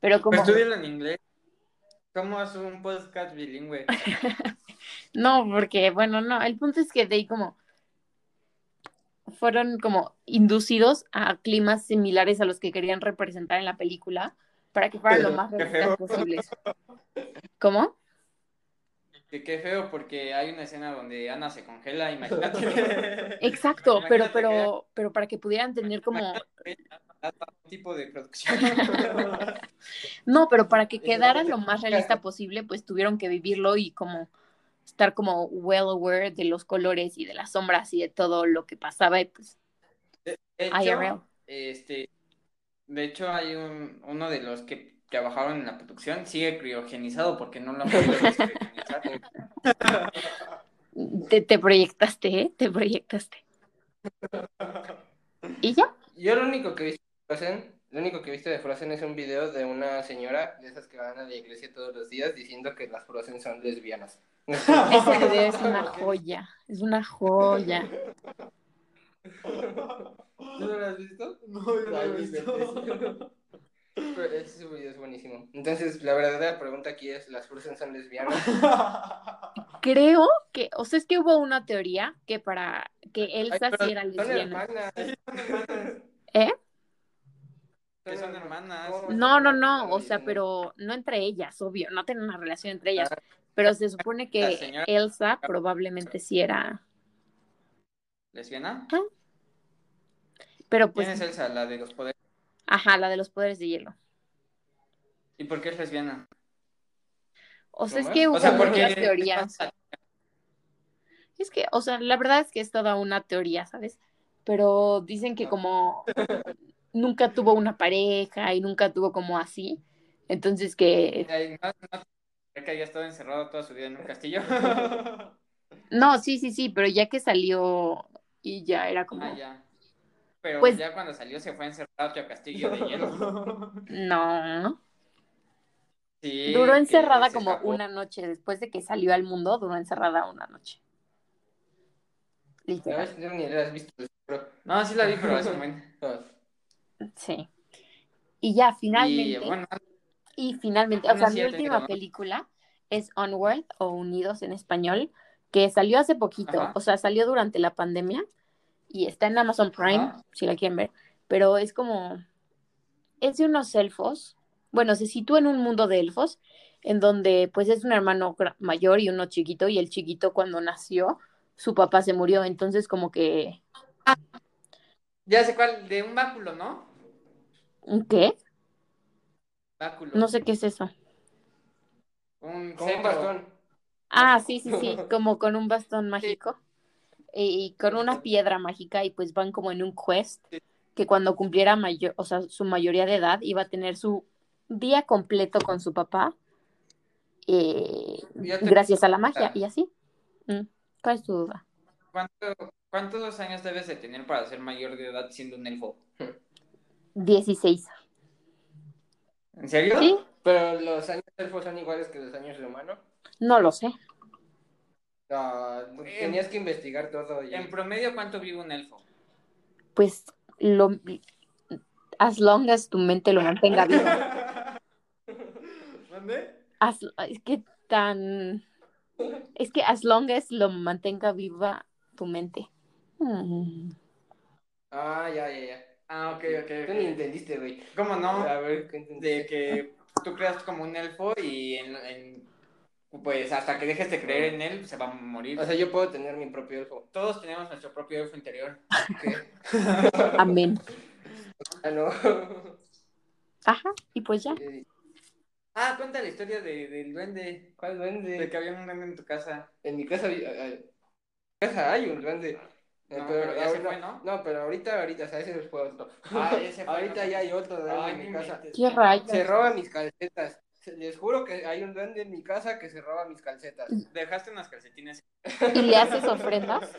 Pero como... Estúdialo en inglés. Somos un podcast bilingüe. No, porque, bueno, no, el punto es que de ahí como fueron como inducidos a climas similares a los que querían representar en la película para que fueran lo más realistas posibles. ¿Cómo? Que qué feo porque hay una escena donde Ana se congela, imagínate. Exacto, pero, Imagínate pero, pero para que pudieran tener como, un tipo de producción. no, pero para que Eso quedara lo más realista posible, pues tuvieron que vivirlo y como estar como well aware de los colores y de las sombras y de todo lo que pasaba y pues De IRL. hecho, este, de hecho hay un, uno de los que trabajaron en la producción sigue criogenizado porque no lo han podido te, te proyectaste, ¿eh? Te proyectaste. ¿Y ya? Yo lo único que he visto de Frozen, lo único que he visto de Frozen es un video de una señora de esas que van a la iglesia todos los días diciendo que las Frozen son lesbianas. Ese video es una joya, es una joya. ¿Tú no lo has visto? No, yo no lo he visto. Pero ese video es buenísimo. Entonces, la verdadera pregunta aquí es, ¿las Frozen son lesbianas? Creo que, o sea, es que hubo una teoría que para que Ay, Elsa pero sí era son lesbiana. hermanas. ¿Eh? Que son hermanas. No, no, no, o sea, pero no entre ellas, obvio, no tienen una relación entre ellas. Pero se supone que señora- Elsa probablemente sí era. ¿Lesbiana? Pero pues, ¿Quién es Elsa? La de los poderes. Ajá, la de los poderes de hielo. ¿Y por qué es lesbiana? O sea, es ¿Cómo que hubo O sea, porque... muchas teorías. Es que, o sea, la verdad es que es toda una teoría, ¿sabes? Pero dicen que como nunca tuvo una pareja y nunca tuvo como así, entonces que... No, no, que haya estado encerrado toda su vida en un castillo. No, sí, sí, sí, pero ya que salió y ya era como... Ah, ya. Pero Pues- ya cuando salió se fue encerrado a otro castillo de hielo. No, Sí, duró encerrada como escapó. una noche, después de que salió al mundo, duró encerrada una noche. Ya Literal. ves, yo ni la has visto. Pero... No, sí la vi, pero hace no. Sí. Y ya, Y finalmente, bueno, y finalmente, o sea, mi última película es Onward o Unidos en español, que salió hace poquito, Ajá. o sea, salió durante la pandemia y está en Amazon Prime, si la quieren ver, pero es como, es de unos elfos, bueno, se sitúa en un mundo de elfos, en donde pues es un hermano mayor y uno chiquito, y el chiquito cuando nació, su papá se murió, entonces como que, ya sé cuál, de un báculo, ¿no? ¿qué? Báculo. No sé qué es eso. Un un bastón. Ah, sí, sí, sí, como con un bastón mágico y, y con una piedra mágica y pues van como en un quest que cuando cumpliera mayor, o sea, su mayoría de edad iba a tener su día completo con su papá eh, gracias a la magia y así. Mm, ¿Cuál es tu duda? ¿Cuánto- ¿Cuántos años debes de tener para ser mayor de edad siendo un elfo? 16. ¿En serio? ¿Sí? Pero los años elfos son iguales que los años de humano. No lo sé. No, tenías que investigar todo. y- En promedio, ¿cuánto vive un elfo? Pues lo as long as tu mente lo mantenga vivo. ¿Dónde? As- es que tan es que as long as lo mantenga viva tu mente. Mm. Ah, ya, ya, ya. Ah, ok, ok. Tú ni entendiste, güey. ¿Cómo no? A ver, ¿qué entendiste? De que tú creas como un elfo y en, en- pues hasta que dejes de creer en él se va a morir. O sea, yo puedo tener mi propio elfo. Todos tenemos nuestro propio elfo interior. ¿Qué? Amén. Ah, no. Ajá, y pues ya. Eh, Ah, cuenta la historia de, del duende. ¿Cuál duende? De que había un duende en tu casa. En mi casa, ah, ah, en mi casa hay un duende. Eh, No, pero ya se ahorita- fue, ¿no? No, pero ahorita, ahorita, o sea, ese fue otro. Ah, ese fue ahorita ya hay otro duende Ay, en mi casa. ¿Qué rayos? Se roba mis calcetas. Se- Les juro que hay un duende en mi casa que se roba mis calcetas. Dejaste unas calcetines. ¿Y le haces ofrendas?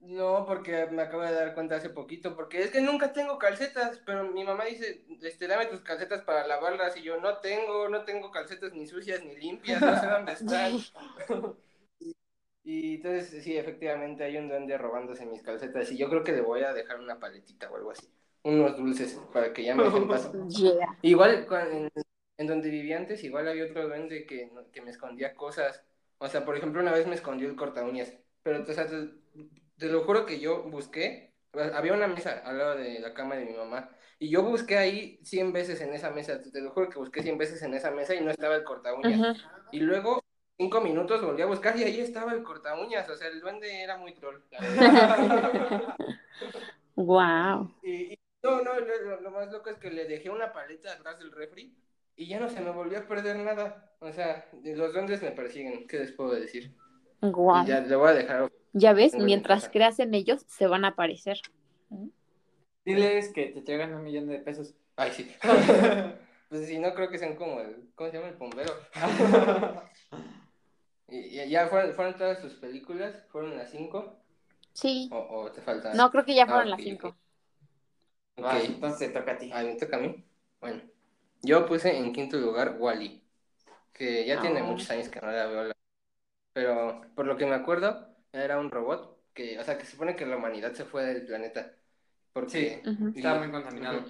No, porque me acabo de dar cuenta hace poquito, porque es que nunca tengo calcetas, pero mi mamá dice, este, dame tus calcetas para lavarlas, y yo no tengo, no tengo calcetas ni sucias ni limpias, no sé dónde están. y, y entonces, sí, efectivamente hay un duende robándose mis calcetas, y yo creo que le voy a dejar una paletita o algo así, unos dulces, para que ya me dejen paso. Yeah. Igual en, en donde vivía antes, igual había otro duende que, que me escondía cosas. O sea, por ejemplo, una vez me escondió el corta uñas. Pero o sea, te, te lo juro que yo busqué. Había una mesa al lado de la cama de mi mamá. Y yo busqué ahí 100 veces en esa mesa. Te, te lo juro que busqué 100 veces en esa mesa y no estaba el corta uñas. Y luego, cinco minutos volví a buscar y ahí estaba el corta uñas. O sea, el duende era muy troll. Wow. Y, y- no, no, lo, más loco es que le dejé una paleta atrás del refri y ya no se me volvió a perder nada. O sea, los duendes me persiguen, ¿qué les puedo decir? Wow. Y ya le voy a dejar. Ya ves, mientras creas en ellos, se van a aparecer. Diles que te traigan un millón de pesos. Ay, sí. pues si no, creo que sean como el. ¿Cómo se llama? El bombero. y, y ya fueron, fueron todas sus películas, fueron las cinco. Sí. O, o te faltan. No, creo que ya Ah, fueron ok, las cinco. Ok. Ok. entonces te toca a ti. Ay, me toca a mí. Bueno, yo puse en quinto lugar Wally, que ya tiene Ah. muchos años que no la veo. la- Pero por lo que me acuerdo, era un robot que, o sea, que se supone que la humanidad se fue del planeta. Porque. Estaba muy contaminado.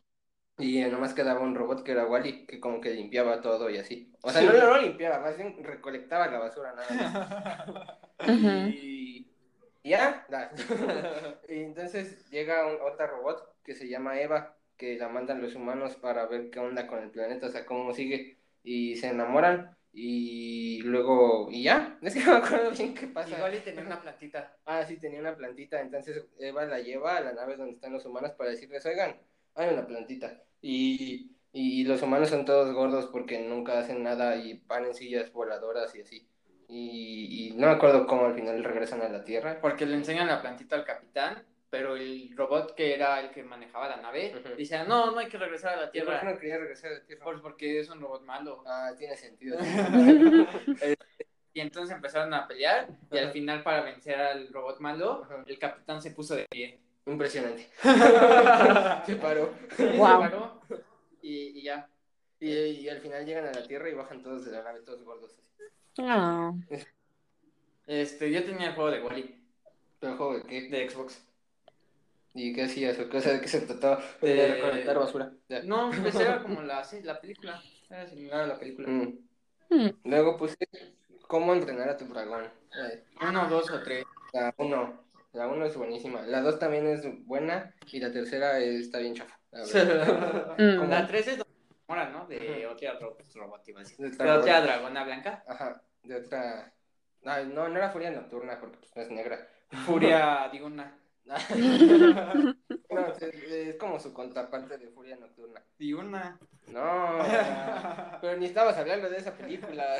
Y eh, nomás quedaba un robot que era Wally, que como que limpiaba todo y así. O sea, no, no lo limpiaba, más bien recolectaba la basura nada más. Ujú. Y y ya, y entonces llega un, otra robot que se llama Eva, que la mandan los humanos para ver qué onda con el planeta, o sea, cómo sigue. Y se enamoran Y luego, y ya, es que no me acuerdo bien qué pasa. Igual y tenía una plantita. Ah, sí, tenía una plantita. Entonces Eva la lleva a la nave donde están los humanos para decirles, oigan, hay una plantita. Y, y los humanos son todos gordos porque nunca hacen nada y van en sillas voladoras y así. Y, y no me acuerdo cómo al final regresan a la Tierra. Porque le enseñan la plantita al capitán, pero el robot que era el que manejaba la nave dice, no, no hay que regresar a la ¿Y por qué Tierra. no quería regresar a la Tierra? Pues porque es un robot malo. Ah, tiene sentido. Y entonces empezaron a pelear y al final para vencer al robot malo, el capitán se puso de pie. Impresionante. Se paró. Sí, se Guau. paró y, y ya. Y, y al final llegan a la Tierra y bajan todos de la nave, todos gordos. así. Ah. Este, yo tenía el juego de Wally ¿Pero juego de qué? de Xbox. ¿Y qué hacías? ¿O qué, o sea, de qué se trataba? Eh, De recolectar basura. Ya. No, pues era como la, sí, la película. Era similar a la película. Mm. Mm. Luego puse cómo entrenar a tu dragón. Ay, Uno, dos o tres. La uno. La uno es buenísima. La dos también es buena. Y la tercera es- está bien chafa. la. Mm. La tres es donde se enamoran, ¿no? De otra ro- robot, iba a decir. De De dragón. otra dragona blanca. Ajá. De otra. Ay, no, no era Furia Nocturna porque pues, no es negra. Furia, digo una. No, es, es como su contraparte de Furia Nocturna. Digo una. No, pero ni estabas hablando de esa película.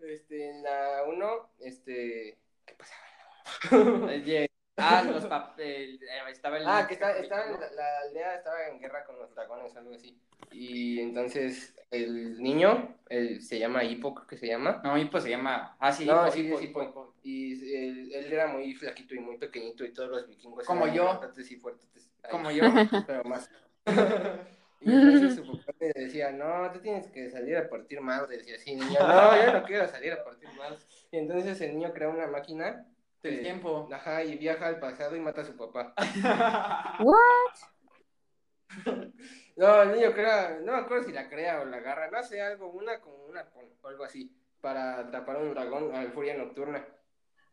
Este, en la 1, este. ¿Qué pasaba? Oye, Ah, los papeles. Estaba el. Ah, que está, estaba en la, la aldea estaba en guerra con los dragones, algo así. Y entonces el niño, él se llama Hippo, creo que se llama. No, Hippo se llama. Ah, sí, No, Hippo, sí, Hippo, es Hippo, Hippo. Hippo. Y él, él era muy flaquito y muy pequeñito y todos los vikingos Como eran yo. y fuertes. Ay, Como yo. Pero más. Y entonces su papá le decía, no, tú tienes que salir a partir madres. Y así, niño, no, yo no quiero salir a partir madres. Y entonces el niño crea una máquina. Del tiempo. Ajá, y viaja al pasado y mata a su papá. No, el niño crea, no me acuerdo si la crea o la agarra, no sé, algo, una como una con- o algo así, para atrapar a un dragón al Furia Nocturna,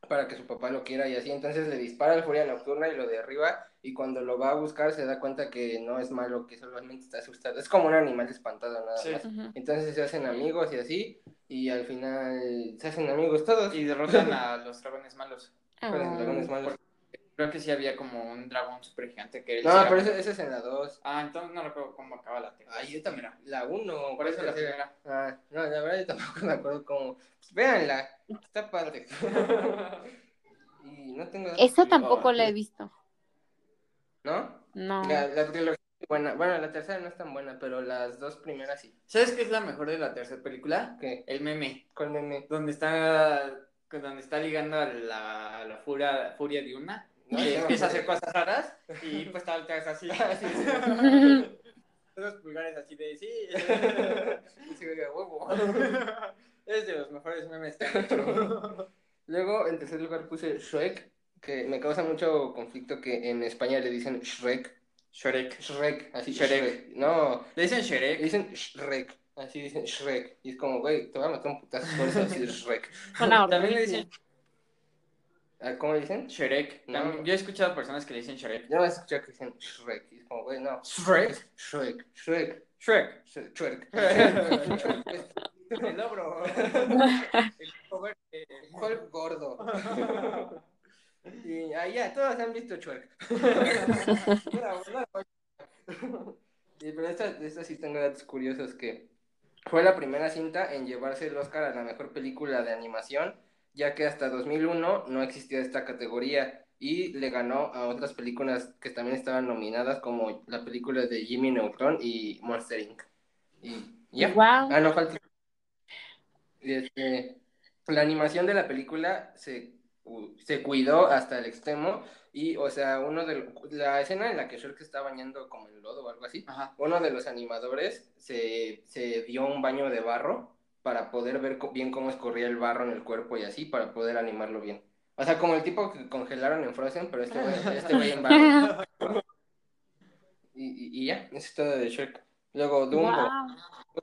para que su papá lo quiera y así, entonces le dispara al Furia Nocturna y lo derriba, y cuando lo va a buscar se da cuenta que no es malo, que solamente está asustado, es como un animal espantado nada Sí. más. Entonces se hacen amigos y así, y al final se hacen amigos todos. Y derrotan a los dragones malos. Pero los dragones malos. Creo que sí había como un dragón super gigante que No, pero eso es en la 2. Ah, entonces no recuerdo cómo acaba la tercera. Ay, yo también. La 1. Por eso la primera. Ah, no, la verdad yo tampoco me acuerdo cómo. Pues, véanla, está padre. y no tengo. Esa tampoco la he visto. ¿No? No. La, la trilogía es buena. Bueno, la tercera no es tan buena, pero las dos primeras sí. ¿Sabes qué es la mejor de la tercera película? ¿Qué? El meme. ¿Cuál meme? Donde está, donde está ligando a la, a la furia, furia de una. No, y empieza a hacer cosas raras. Y pues está volteas así. Ah, sí, Los pulgares así de sí. Sí, oiga, huevo. es de los mejores memes que han hecho. Luego, en tercer lugar puse Shrek, que me causa mucho conflicto que en España le dicen Shrek. Shrek. Shrek, así. Shrek. No, Le dicen Le Shrek. dicen Shrek, así dicen Shrek. Y es como, güey, te voy a meter un putazo por eso decir Shrek. Suena También le dicen ¿Cómo le dicen? Shrek. No. Yo he escuchado personas que le dicen Shrek. Yo he escuchado que dicen Shrek. Y es como, güey, no. Shrek. Shrek, Shrek, Shrek. Shrek, Shrek. El ogro. El. ¿Cuál gordo? Y ah, ya, todos han visto Shrek. Sí, pero esta, esta sí tengo datos curiosos que fue la primera cinta en llevarse el Oscar a la mejor película de animación, ya que hasta 2001 no existía esta categoría y le ganó a otras películas que también estaban nominadas como la película de Jimmy Neutron y Monster Inc. Y ya. Wow. Ah, no falta. Este, la animación de la película se, se cuidó hasta el extremo y, o sea, uno de la escena en la que Shrek está bañando como en lodo o algo así, Ajá. uno de los animadores se, se dio un baño de barro para poder ver co- bien cómo escurría el barro en el cuerpo y así, para poder animarlo bien. O sea, como el tipo que congelaron en Frozen, pero este güey este güey en barro. Y, y, y ya, eso es todo de Shrek. Luego Dumbo. Wow.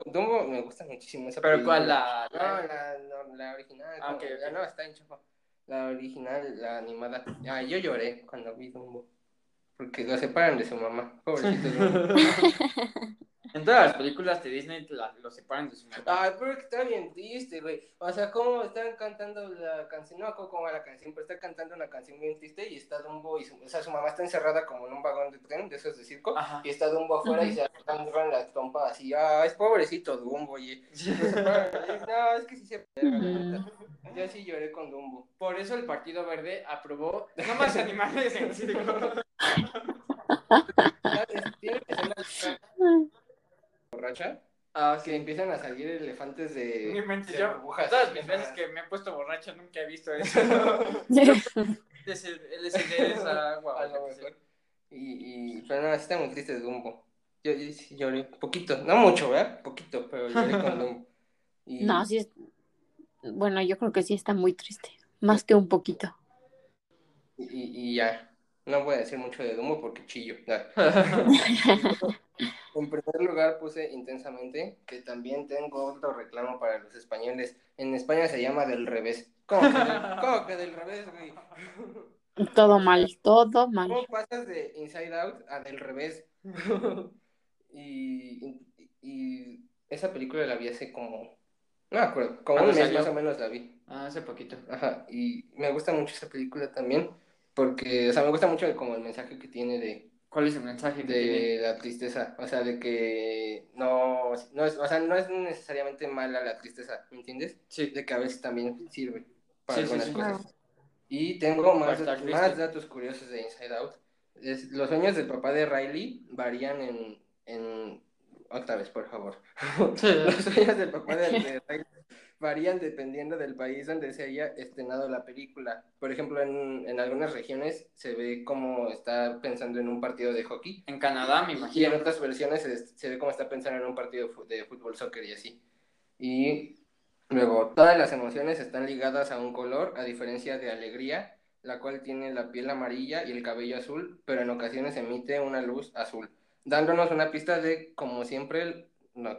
Dumbo me gusta muchísimo esa Pero película. ¿cuál? La, No, la, no, la original. Ah, ok, como- ok. La nueva está en chafa. La original, la animada. Ah, yo lloré cuando vi Dumbo. Porque lo separan de su mamá. Pobrecito Dumbo. En todas las películas de Disney la- lo separan de su mamá. Ay, pero que está bien triste, güey. O sea, como están cantando la canción, no me acuerdo cómo va la canción, pero está cantando una canción bien triste y está Dumbo y su, o sea, su mamá está encerrada como en un vagón de tren, de esos de circo, Ajá. y está Dumbo afuera y se están en la trompa así, ah, es pobrecito Dumbo, oye. No, es que sí se... Yo sí lloré con Dumbo. Por eso el Partido Verde aprobó no más animales en circo. Tiene que ser la borracha Ah, que empiezan a salir elefantes de, mente, yo, burbujas. Todas las veces que me he puesto borracho nunca he visto eso. Es el es agua. A o lo lo que sea. mejor. Y, y, pero no, sí está muy triste de Dumbo. Yo, yo sí lloré, poquito, no mucho, ¿verdad? Poquito, pero lloré con Dumbo. Y, No, sí es. Bueno, yo creo que sí está muy triste. Más que un poquito. y, y ya. No voy a decir mucho de Dumbo porque chillo. En primer lugar puse intensamente que también tengo otro reclamo para los españoles. En España se llama del revés. ¿Cómo que del, cómo que del revés, güey? Todo mal, todo mal. ¿Cómo pasas de Inside Out a del revés? y, y, y esa película la vi hace como, no me acuerdo, como un ¿Cuándo mes más o menos la vi. Ah, hace poquito. Ajá, y me gusta mucho esa película también, porque, o sea, me gusta mucho como el mensaje que tiene de, ¿Cuál es el mensaje que tiene? de la tristeza, o sea, de que no, no es, o sea, no es necesariamente mala la tristeza, ¿me entiendes? Sí. De que a veces también sirve para Sí, sí, algunas sí. cosas. Y tengo más, más datos curiosos de Inside Out. Es- los sueños del papá de Riley varían en, en... Otra vez, por favor. los sueños del papá de, de Riley varían dependiendo del país donde se haya estrenado la película. Por ejemplo, en, en algunas regiones se ve como está pensando en un partido de hockey. En Canadá, me Y en imagino. otras versiones se, se ve como está pensando en un partido de fútbol, soccer y así. Y luego, todas las emociones están ligadas a un color, a diferencia de alegría, la cual tiene la piel amarilla y el cabello azul, pero en ocasiones emite una luz azul, dándonos una pista de cómo siempre,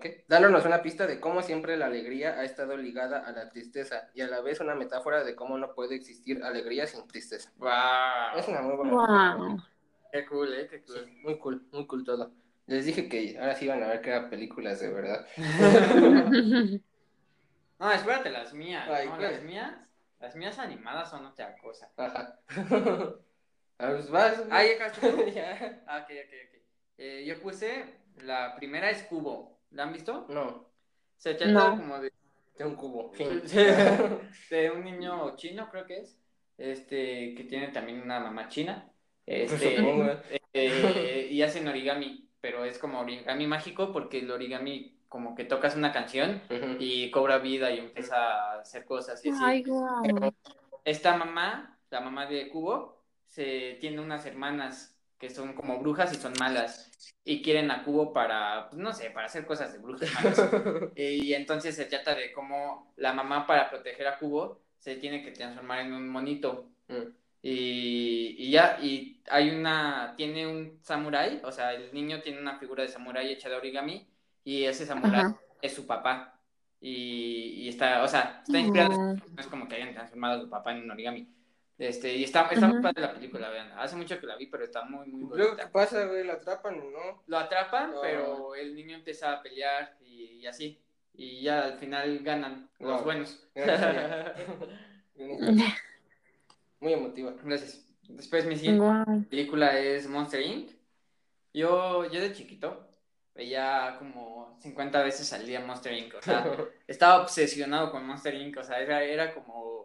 ¿qué? Dándonos una pista de cómo siempre la alegría ha estado ligada a la tristeza y a la vez una metáfora de cómo no puede existir alegría sin tristeza. Wow. Es una muy buena película. Wow. Qué cool, eh, qué cool. Sí, muy cool, muy cool todo. Les dije que ahora sí iban a ver que eran películas de verdad. No, espérate, las mías. Ay, no, las mías, las mías animadas son otra cosa. Ajá. A ver, vas. Ah, ya? Ya. Ah, ok, ok, ok. Eh, yo puse, la primera es Cubo. ¿La han visto? No, Se trata No. como de, de un cubo. De un niño chino, creo que es, este, que tiene también una mamá china. Este, eh, y hacen origami, pero es como origami mágico porque el origami como que tocas una canción y cobra vida y empieza a hacer cosas y así. Ay, wow. Esta mamá, la mamá de Cubo, se tiene unas hermanas que son como brujas y son malas y quieren a Cubo para, pues, no sé, para hacer cosas de brujas malas. Y entonces se trata de cómo la mamá para proteger a Cubo se tiene que transformar en un monito. Mm. Y, y ya, y hay una, tiene un samurái, o sea, el niño tiene una figura de samurái hecha de origami y ese samurái es su papá. Y, y está, o sea, está inspirado, no es como que hayan transformado a su papá en un origami. Este, y está, está muy padre la película, vean. Hace mucho que la vi, pero está muy, muy Luego, ¿qué bonita. pasa, güey? ¿Lo atrapan o no? Lo atrapan, No. pero el niño empieza a pelear y, y así. Y ya al final ganan los buenos. Muy emotiva. Gracias. Después mi siguiente Wow. película es Monster Inc. Yo, yo de chiquito veía como 50 veces al día Monster Inc. O sea, estaba obsesionado con Monster Inc. O sea, era, era como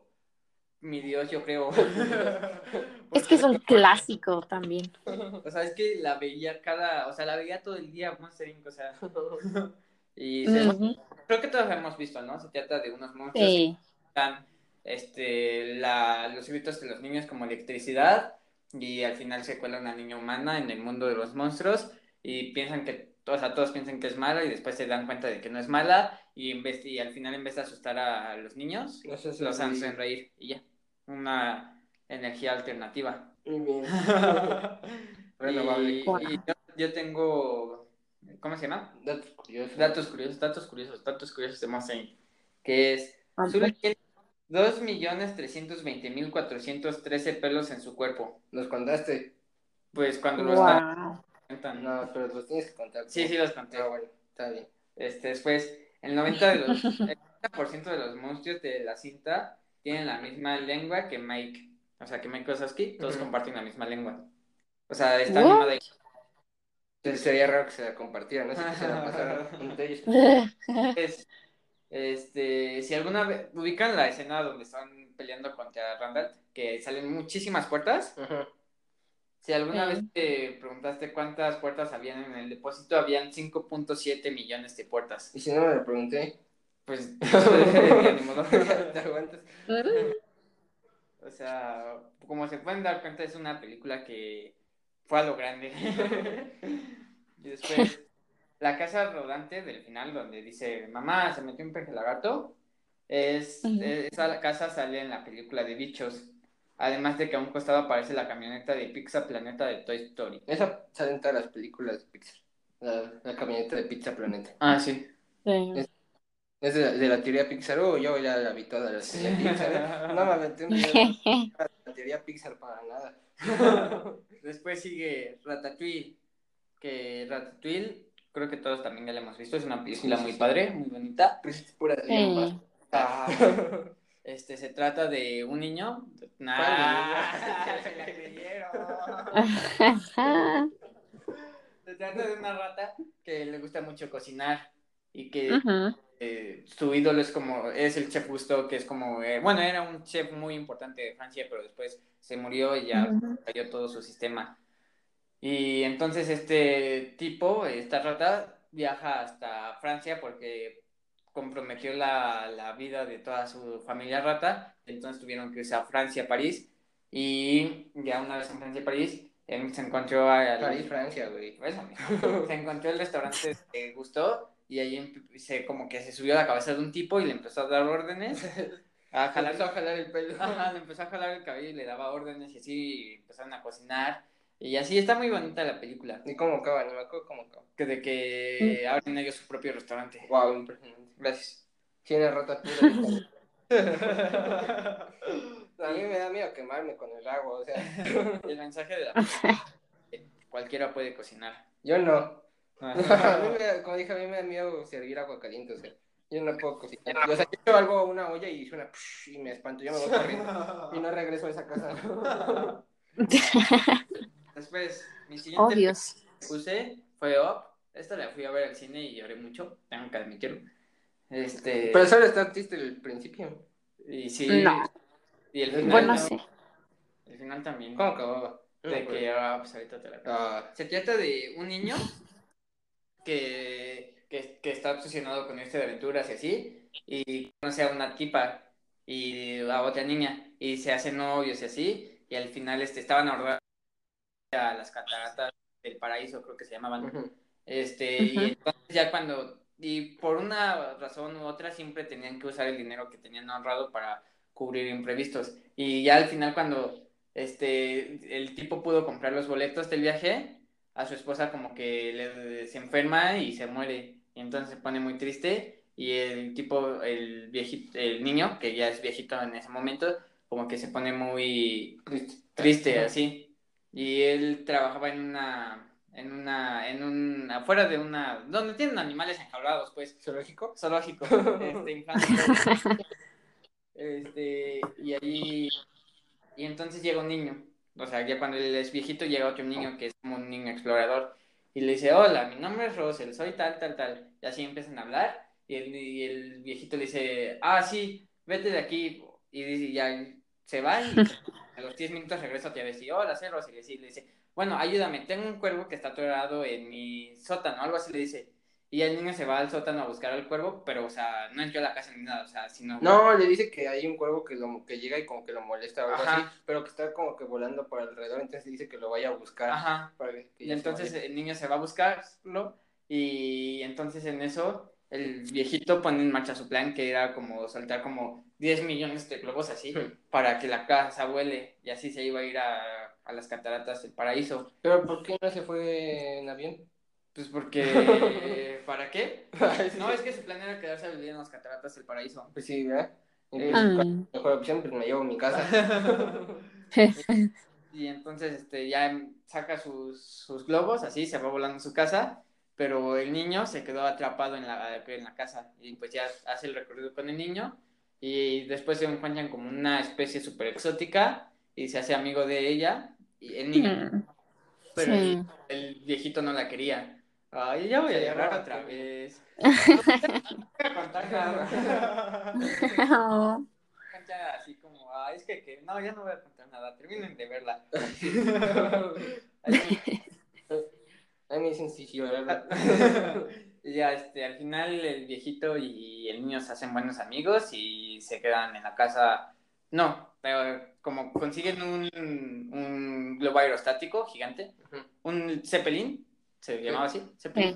mi Dios, yo creo. Es que es un clásico también. O sea, es que la veía cada, o sea, la veía todo el día Monster Inc. O sea, y se- creo que todos hemos visto, ¿no? Se trata de unos monstruos Sí. dan este, la, los gritos de los niños como electricidad y al final se cuela una niña humana en el mundo de los monstruos y piensan que, o sea, todos piensan que es mala y después se dan cuenta de que no es mala y, en vez, y al final en vez de asustar a los niños, los sí. hacen reír y ya, una energía alternativa. Muy bien. Renovable. Y, y yo, yo tengo, ¿cómo se llama? Datos curiosos. Datos curiosos, datos curiosos, datos curiosos de Monster Inc. Que es Zully tiene 2.320.413 pelos en su cuerpo. Los contaste. Pues cuando lo está, Wow. cuentan. No, pero los tienes que contar. Sí, sí los conté. Ah, bueno, está bien. Este, después, el 90% de los, el 90% de los monstruos de la cinta tienen la misma lengua que Mike. O sea, que Mike Wazowski, todos comparten la misma lengua. O sea, está What? animada. Entonces sería raro que se la compartieran, no sé que se la pasaran entre ellos. Es, este, si alguna vez ubican la escena donde están peleando contra Randall, que salen muchísimas puertas. Si alguna Sí. vez te preguntaste cuántas puertas habían en el depósito, habían 5.7 millones de puertas. Y si no me lo pregunté, Pues, ni modo. ¿te aguantas? O sea, como se pueden dar cuenta, es una película que fue a lo grande. y después, la casa rodante del final, donde dice, mamá, se metió un peje lagarto, es, eh, esa casa sale en la película de Bichos. Además de que a un costado aparece la camioneta de Pizza Planeta de Toy Story. Esa sale en todas las películas de Pixar. La, la camioneta de Pizza Planeta. Ah, sí. Sí. Es de la, de la teoría Pixar. Oh, yo ya la vi toda la teoría Pixar. ¿eh? No me aventé un video de la teoría Pixar para nada. Después sigue Ratatouille, que Ratatouille creo que todos también ya la hemos visto, es una película muy padre, muy bonita. Pues es pura Sí. Ah, Este, se trata de un niño. Nah, ¿Cuál se la creyeron. Ujú. Se trata de una rata que le gusta mucho cocinar y que. Eh, su ídolo es como, es el chef Gusto, que es como, eh, bueno, era un chef muy importante de Francia, pero después se murió y ya cayó todo su sistema. Y entonces este tipo, esta rata, viaja hasta Francia porque comprometió la, la vida de toda su familia rata, entonces tuvieron que irse a Francia, París, y ya una vez en Francia, París, él se encontró a... París, Francia, güey. Pues, se encontró el restaurante que gustó y ahí se como que se subió a la cabeza de un tipo y le empezó a dar órdenes, a jalar, Empezó a jalar el pelo. Ajá, le empezó a jalar el cabello y le daba órdenes y así y empezaron a cocinar y así está muy bonita la película, Ni cómo acaba, ni me acuerdo cómo acaba. que de que abren ellos su propio restaurante. Wow, impresionante. Gracias. Tiene rata. A mí me da miedo quemarme con el agua, o sea, El mensaje de la cualquiera puede cocinar. yo no. Me como dije, a mí me da miedo servir agua caliente, o sea, yo no puedo cocinar. O sea, yo echo algo a una olla y suena psh, y me espanto, yo me voy corriendo y no regreso a esa casa. Después, mi Oh, siguiente Dios. que puse fue Up. Esta la fui a ver al cine y lloré mucho, tengo que admitirlo. Este, Pero solo está triste el principio. y sí, No. y el final, Bueno, ¿no? sí. el final también. ¿Cómo acababa? No De acuerdo. que, ah, pues ahorita te la. Ah, Se trata de un niño que, que, que está obsesionado con este de aventuras y así, y conoce a una tipa y a otra niña, y se hacen novios y así, y al final este, estaban ahorrando a las cataratas del paraíso, creo que se llamaban. ujú. Este, Ujú. y entonces ya cuando, y por una razón u otra, siempre tenían que usar el dinero que tenían ahorrado para cubrir imprevistos. Y ya al final, cuando este, el tipo pudo comprar los boletos del viaje, a su esposa como que le, se enferma y se muere. Y entonces se pone muy triste. Y el tipo, el viejito, el niño, que ya es viejito en ese momento, como que se pone muy Triste. así y él trabajaba en una en una en un afuera de una donde tienen animales enjaulados pues ¿Zoológico? zoológico este infante. este y allí y entonces llega un niño o sea ya cuando él es viejito llega otro niño que es como un niño explorador y le dice hola mi nombre es Russell soy tal tal tal y así empiezan a hablar y el, y el viejito le dice ah sí vete de aquí y dice ya se va y a los 10 minutos regresa otra vez y hola, soy Rosy, y le dice, bueno, ayúdame, tengo un cuervo que está atorado en mi sótano, algo así le dice. Y el niño se va al sótano a buscar al cuervo, pero, o sea, no entró a la casa ni nada, o sea, sino... No, le dice que hay un cuervo que, lo, que llega y como que lo molesta o algo Ajá. así, pero que está como que volando por alrededor, entonces dice que lo vaya a buscar. Ajá. para que Y entonces el niño se va a buscarlo y entonces en eso el viejito pone en marcha su plan que era como soltar como 10 millones de globos así Hmm. para que la casa vuele y así se iba a ir a, a las cataratas del paraíso. Pero ¿por qué no se fue en avión? Pues porque... ¿Para qué? No, es que su plan era quedarse a vivir en las cataratas del paraíso. Pues sí, ¿verdad? Y Eh, pues, Mm. Mejor opción, pues me llevo a mi casa. y entonces este, ya saca sus, sus globos, así, se va volando a su casa, pero el niño se quedó atrapado en la, en la casa y pues ya hace el recorrido con el niño y después se encuentran como una especie súper exótica y se hace amigo de ella, y el niño. Mm, Pero sí. el, el viejito no la quería. Ay, ya voy a llorar otra vez. No así como, ay, es que, que- no, ya no voy a contar nada, terminen de verla. A mí. Y ya, este, al final el viejito y el niño se hacen buenos amigos y se quedan en la casa. No, pero como consiguen un, un globo aerostático gigante, Ujú. un Zeppelin, se llamaba así, Zeppelin,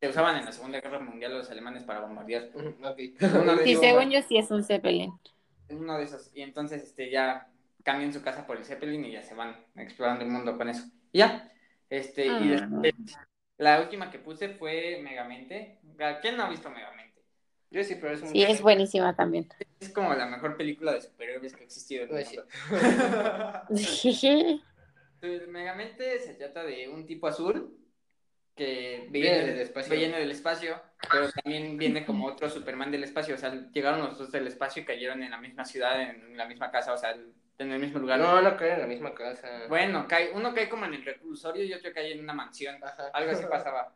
que usaban en la Segunda Guerra Mundial los alemanes para bombardear. Ujú, ok. Una vez Sí, según yo sí es un Zeppelin. Uno de esos. Y entonces este, ya cambian su casa por el Zeppelin y ya se van explorando el mundo con eso. Y ya. Este, y Ah. después, la última que puse fue Megamente. ¿Quién no ha visto Megamente? Yo sí, pero es un... Sí, es buenísima también. Es como la mejor película de superhéroes que ha existido en el Pues sí. mundo. Megamente se trata de un tipo azul que Viene del espacio. viene del espacio, pero también viene como otro Superman del espacio. O sea, llegaron los dos del espacio y cayeron en la misma ciudad, en la misma casa, o sea, en el mismo lugar. No, no caen en la misma casa. Bueno, cae, uno cae como en el reclusorio y otro cae en una mansión. Ajá. Algo así pasaba.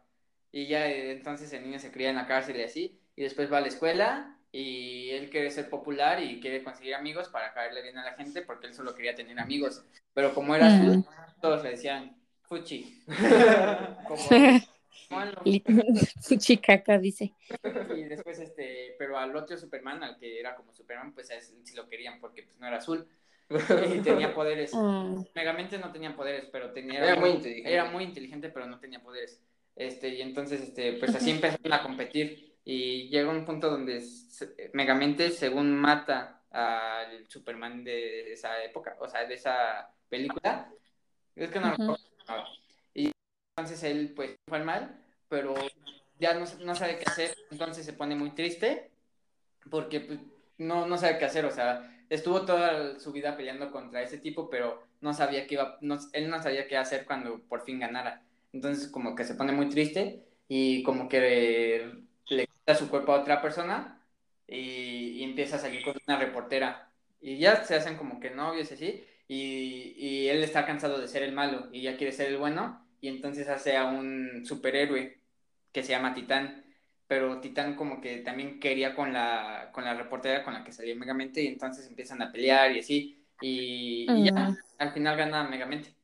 Y ya eh, entonces el niño se cría en la cárcel y así. Y después va a la escuela y él quiere ser popular y quiere conseguir amigos para caerle bien a la gente porque él solo quería tener amigos. Pero como era Mm. azul, todos le decían Fuchi. él Fuchicaca dice. y después, este, pero al otro Superman, al que era como Superman, pues sí lo querían porque pues, no era azul y tenía poderes. Mm. Megamente no tenía poderes, pero tenía... Era muy inteligente. Era muy inteligente, pero no tenía poderes. Este, y entonces, este, pues así empezaron a competir. Y llega un punto donde Megamente, según mata al Superman de esa época, o sea, de esa película, es que no recuerdo Y entonces él, pues, fue al mal, pero ya no, no sabe qué hacer, entonces se pone muy triste, porque pues, no, no sabe qué hacer, o sea, estuvo toda su vida peleando contra ese tipo, pero no sabía qué iba, no, él no sabía qué hacer cuando por fin ganara. Entonces como que se pone muy triste y como que le quita su cuerpo a otra persona y, y empieza a salir con una reportera. Y ya se hacen como que novios y así, y, y él está cansado de ser el malo y ya quiere ser el bueno, y entonces hace a un superhéroe que se llama Titán pero Titán como que también quería con la, con la reportera con la que salía Megamente y entonces empiezan a pelear y así y, y ya, Mm. al final gana Megamente.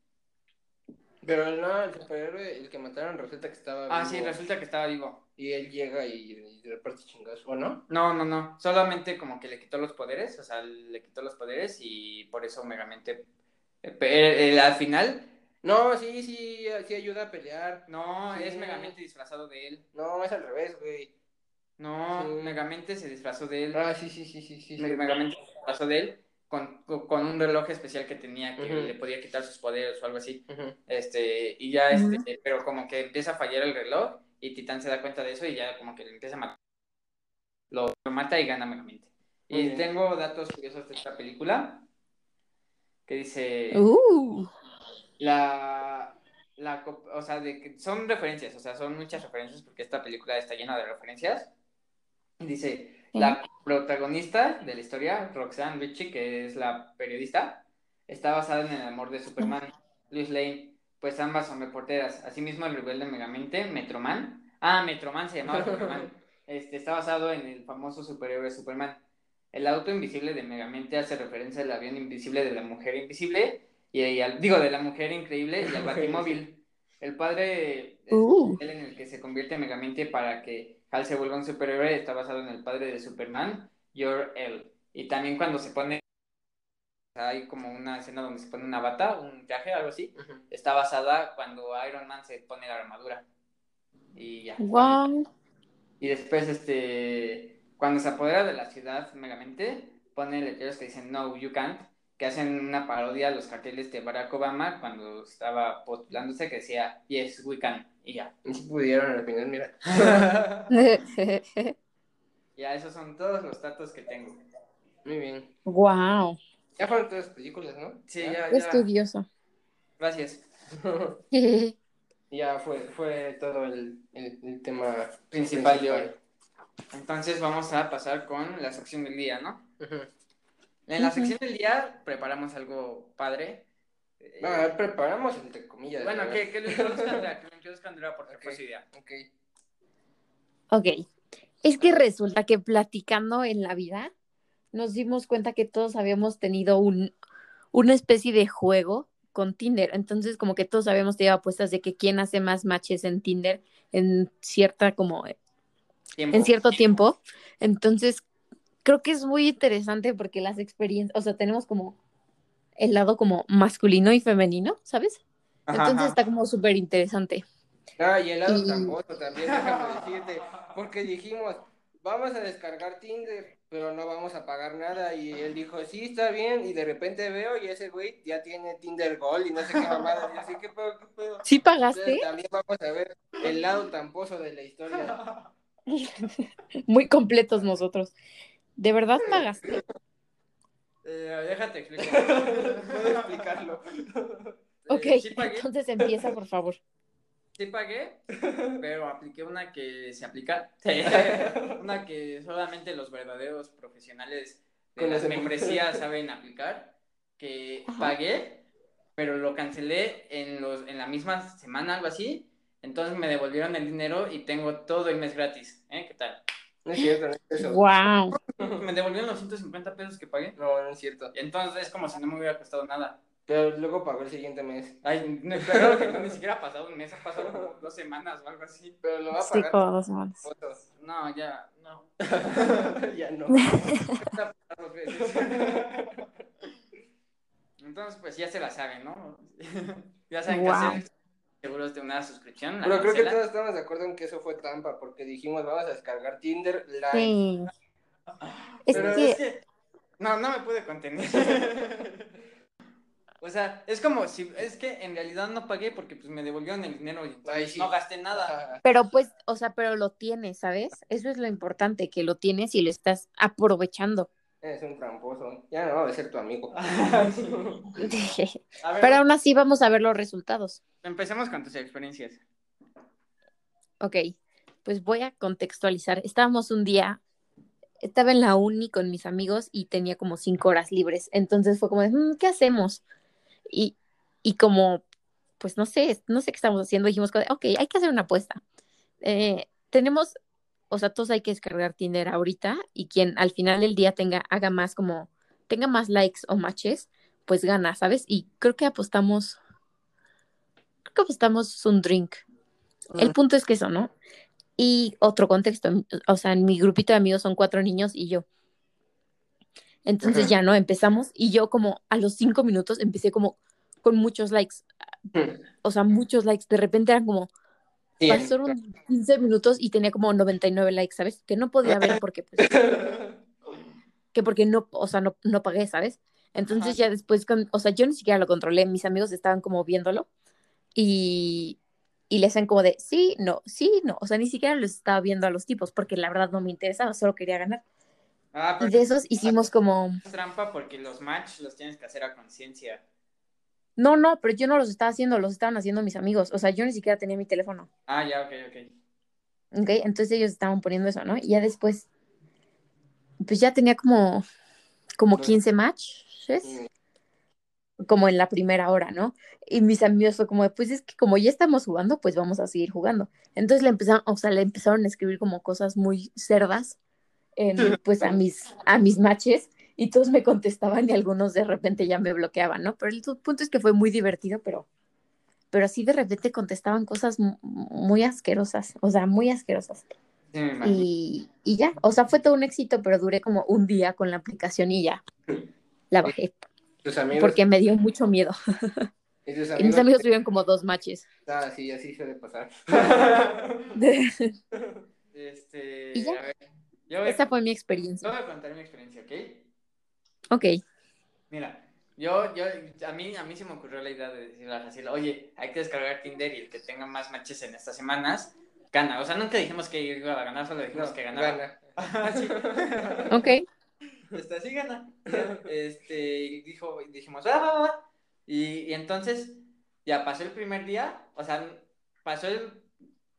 Pero no, el superhéroe, el que mataron, resulta que estaba Ah, vivo. sí, resulta que estaba vivo. Y él llega y, y reparte chingazos, ¿o no? No, no, no, solamente como que le quitó los poderes, o sea, le quitó los poderes y por eso Megamente, eh, pe- eh, al final, No, sí, sí, sí ayuda a pelear. no, Sí. es Megamente disfrazado de él. No, es al revés, güey. No, Sí. Megamente se disfrazó de él. Ah, sí, sí, sí, sí, sí. sí. Me- Megamente se disfrazó de él con, con- un reloj especial que tenía que Ujú. le podía quitar sus poderes o algo así. Ujú. Este, y ya, este, pero como que empieza a fallar el reloj y Titán se da cuenta de eso y ya como que le empieza a matar. Lo, lo mata y gana Megamente. Muy Y tengo datos curiosos de esta película que dice Uh. la, la, o sea, de que son referencias, o sea, son muchas referencias porque esta película está llena de referencias. Y dice, la protagonista de la historia, Roxanne Ritchie, que es la periodista, está basada en el amor de Superman, Lois Lane, pues ambas son reporteras. Asimismo, el rebelde Megamente, Metroman, ah, Metroman se llamaba Superman, este, está basado en el famoso superhéroe Superman. El auto invisible de Megamente hace referencia al avión invisible de la mujer invisible, y, y al, digo, de la mujer increíble y al batimóvil. El padre es Uh. el en el que se convierte Megamente para que Hal se vuelva un superhéroe está basado en el padre de Superman, Jor-El. Y también cuando se pone, hay como una escena donde se pone una bata, un traje, algo así, está basada cuando Iron Man se pone la armadura. Y ya. Wow. Y después, este, cuando se apodera de la ciudad Megamente, pone letreros que dicen No, you can't, que hacen una parodia a los carteles de Barack Obama cuando estaba postulándose que decía Yes, we can. Y ya. Y si pudieron al final, mira. Ya, esos son todos los datos que tengo. Muy bien. wow. Ya fueron todas las películas, ¿no? Sí, ya. ya, estudioso. Gracias. Ya fue, fue todo el, el, el tema Principal de hoy. Entonces vamos a pasar con la sección del día, ¿no? En la sección del día preparamos algo padre. Eh, No, a ver, preparamos entre comillas. bueno, que, que lo introduzca Andrea, porque Ok. fue su idea. Ok. Ok. Es que resulta que platicando en la vida nos dimos cuenta que todos habíamos tenido un, una especie de juego con Tinder. Entonces, como que todos habíamos tenido apuestas de que quién hace más matches en Tinder en cierta como Tiempo. en cierto tiempo. Entonces, creo que es muy interesante porque las experiencias, o sea, tenemos como el lado como masculino y femenino, ¿sabes? Entonces ajá. está como súper interesante. Ah, y el lado Y- tramposo también, déjame decirte. Porque dijimos, vamos a descargar Tinder, pero no vamos a pagar nada. Y él dijo, sí, está bien. Y de repente veo y ese güey ya tiene Tinder Gold y no sé qué mamada. Y así, ¿qué pedo, qué pedo? ¿Sí Entonces, pagaste? también vamos a ver el lado tramposo de la historia. Muy completos nosotros. ¿De verdad pagaste? Eh, déjate explicar. Puedo explicarlo. Ok, Eh, sí pagué, entonces empieza, por favor. sí pagué, pero apliqué una que se aplica. una que solamente los verdaderos profesionales de las Conocen. membresías saben aplicar. Que Ajá. pagué, pero lo cancelé en, los, en la misma semana, algo así. Entonces me devolvieron el dinero y tengo todo el mes gratis. ¿Eh? ¿Qué tal? No es cierto, no es eso. Wow. Me devolvieron los 150 pesos que pagué. No, no es cierto. Entonces es como si no me hubiera costado nada. Pero luego pagó el siguiente mes. Ay, no, claro que no, ni siquiera ha pasado un mes, ha pasado como dos semanas o algo así. Pero lo va a Sí, pagar. como dos semanas. fotos. No, ya, no. ya no. Entonces, pues ya se la saben, ¿no? ya saben qué Wow. hacer. Seguros de una suscripción. Pero creo que todos estamos de acuerdo en que eso fue trampa, porque dijimos, vamos a descargar Tinder Live. Sí. Es Pero que, es que. No, no me pude contener. o sea, es como si. Es que en realidad no pagué porque pues me devolvieron el dinero y entonces Ay, sí. no gasté nada. Pero pues, o sea, pero lo tienes, ¿sabes? Eso es lo importante, que lo tienes y lo estás aprovechando. Eres un tramposo. Ya no va a ser tu amigo. Ver, Pero aún así vamos a ver los resultados. empecemos con tus experiencias. Ok, pues voy a contextualizar. Estábamos un día, estaba en la uni con mis amigos y tenía como cinco horas libres. Entonces fue como de, "Mm, ¿qué hacemos? Y, y como, pues no sé, no sé qué estamos haciendo. Dijimos, ok, hay que hacer una apuesta. Eh, tenemos, o sea, todos hay que descargar Tinder ahorita y quien al final del día tenga, haga más como, tenga más likes o matches, pues gana, ¿sabes? Y creo que apostamos, creo que apostamos un drink. El punto es que eso, ¿no? Y otro contexto, o sea, en mi grupito de amigos son cuatro niños y yo. Entonces ya no, empezamos y yo como a los cinco minutos empecé como con muchos likes, o sea, muchos likes, de repente eran como, Sí, pasaron 15 minutos y tenía como 99 likes, ¿sabes? Que no podía ver porque, pues, que porque no, o sea, no, no pagué, ¿sabes? Entonces ya después, con, o sea, yo ni siquiera lo controlé, mis amigos estaban como viéndolo y, y le hacían como de, sí, no, sí, no, o sea, ni siquiera los estaba viendo a los tipos porque la verdad no me interesaba, solo quería ganar. Ah, Y pero de esos hicimos como, trampa porque los match los tienes que hacer a conciencia. No, no, pero yo no los estaba haciendo, los estaban haciendo mis amigos, o sea, yo ni siquiera tenía mi teléfono. Ah, ya, ok, ok. ¿ok? Entonces ellos estaban poniendo eso, ¿no? Y ya después, pues ya tenía como, como 15 matches, como en la primera hora, ¿no? Y mis amigos fue como, pues es que como ya estamos jugando, pues vamos a seguir jugando. Entonces le empezaron, o sea, le empezaron a escribir como cosas muy cerdas, en, pues a mis, a mis matches, y todos me contestaban y algunos de repente ya me bloqueaban, ¿no? Pero el punto es que fue muy divertido, pero, pero así de repente contestaban cosas mu- muy asquerosas, o sea, muy asquerosas. Sí, me. Y, y ya, o sea, fue todo un éxito, pero duré como un día con la aplicación y ya la bajé, Tus amigos. porque me dio mucho miedo. y tus Y mis amigos tuvieron como dos matches. Ah, sí, así suele pasar. Este, ¿Y ya? a ver, yo voy, Esa a, fue mi yo experiencia. voy a contar mi experiencia, ¿ok? Ok, Mira, yo, yo, a mí, a mí se me ocurrió la idea de decirle a Jaciel, oye, hay que descargar Tinder y el que tenga más matches en estas semanas, gana. O sea, nunca dijimos que iba a ganar, solo dijimos No, que ganaba. gana. Ah, sí. ok. Este, así gana. Este, y dijo, y dijimos, ah, va, va. Y, y entonces, ya pasó el primer día, o sea, pasó el,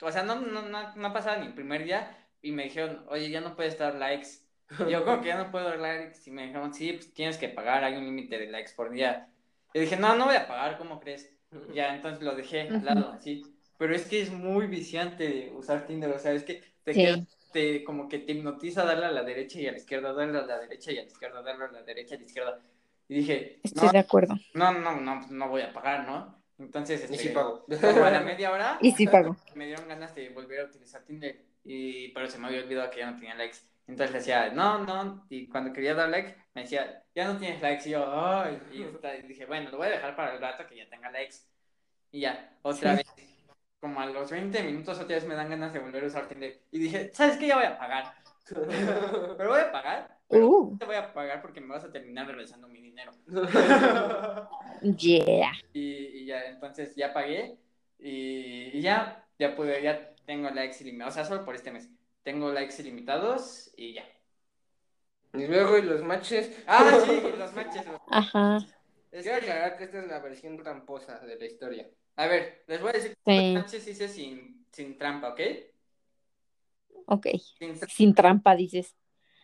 o sea, no, no, no, no pasaba ni el primer día, y me dijeron, oye, ya no puedes dar likes. Y yo, como que ya no puedo dar likes? Y me dijeron, sí, pues tienes que pagar, hay un límite de likes por día. Y dije, no, no voy a pagar, ¿cómo crees? Y ya, entonces lo dejé al lado, así. Pero es que es muy viciante usar Tinder, o sea, es que te, Sí. quedas- te como que te hipnotiza darle a la derecha y a la izquierda, darle a la derecha y a la izquierda, darle a la derecha y a la izquierda. Y dije, Estoy no, de acuerdo. no, no, no, no voy a pagar, ¿no? Entonces, Y este, sí pago. como a la media hora, Y sí pago. me dieron ganas de volver a utilizar Tinder, y, pero se me había olvidado que ya no tenía likes. Entonces le decía, no, no, y cuando quería dar like, me decía, ya no tienes likes, y yo, ay, y, y dije, bueno, lo voy a dejar para el rato que ya tenga likes. Y ya, otra vez, como a los 20 minutos otra vez me dan ganas de volver a usar Tinder. Y dije, ¿sabes qué? Ya voy a pagar. pero voy a pagar, pero Uh, te voy a pagar porque me vas a terminar regresando mi dinero. yeah. y, y ya, entonces ya pagué y, y ya, ya pude, ya tengo likes ilimitados, o sea, solo por este mes. Tengo likes ilimitados y ya. Y luego, y los matches. Ah, sí, los matches. los- Ajá. es Quiero que- aclarar que esta es la versión tramposa de la historia. a ver, les voy a decir que Sí. los matches hice sin, sin trampa, ¿ok? Ok. Sin tra- Sin trampa, dices.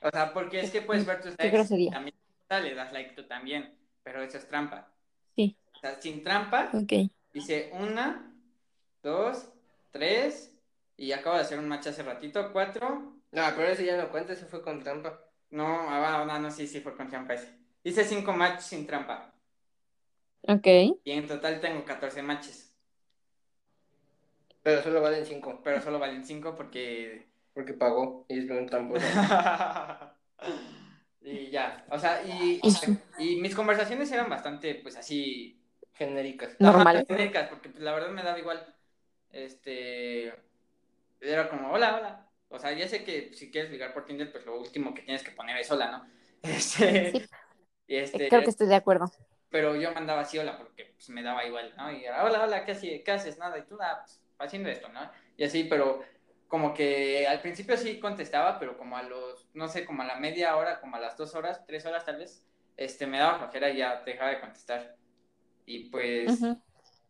o sea, porque es que puedes ver tus Qué likes grosería. también le das like tú también, pero eso es trampa. Sí. O sea, sin trampa, Ok. hice una, dos, tres, y acabo de hacer un match hace ratito, cuatro, No, pero ese ya no cuenta, ese fue con trampa. No, ah, no, no, sí, sí, fue con trampa ese. Hice 5 matches sin trampa. Ok. Y en total tengo 14 matches. Pero solo valen cinco. Pero solo valen 5 porque. Porque pagó. Y es bien tramposa. y ya. O sea, y, Y mis conversaciones eran bastante, pues así. Genéricas. Normales. Genéricas, porque pues, la verdad me daba igual. Este. Era como, hola, hola. O sea, ya sé que si quieres ligar por Tinder, pues lo último que tienes que poner es hola, ¿no? Este. Sí. y este, Creo que estoy de acuerdo. pero yo mandaba así hola porque pues, me daba igual, ¿no? Y era, hola, hola, ¿qué, haces? ¿qué haces? Nada, y tú, nada, pues, haciendo esto, ¿no? Y así, pero como que al principio sí contestaba, pero como a los, no sé, como a la media hora, como a las dos horas, tres horas tal vez, este, me daba flojera y ya dejaba de contestar. Y pues,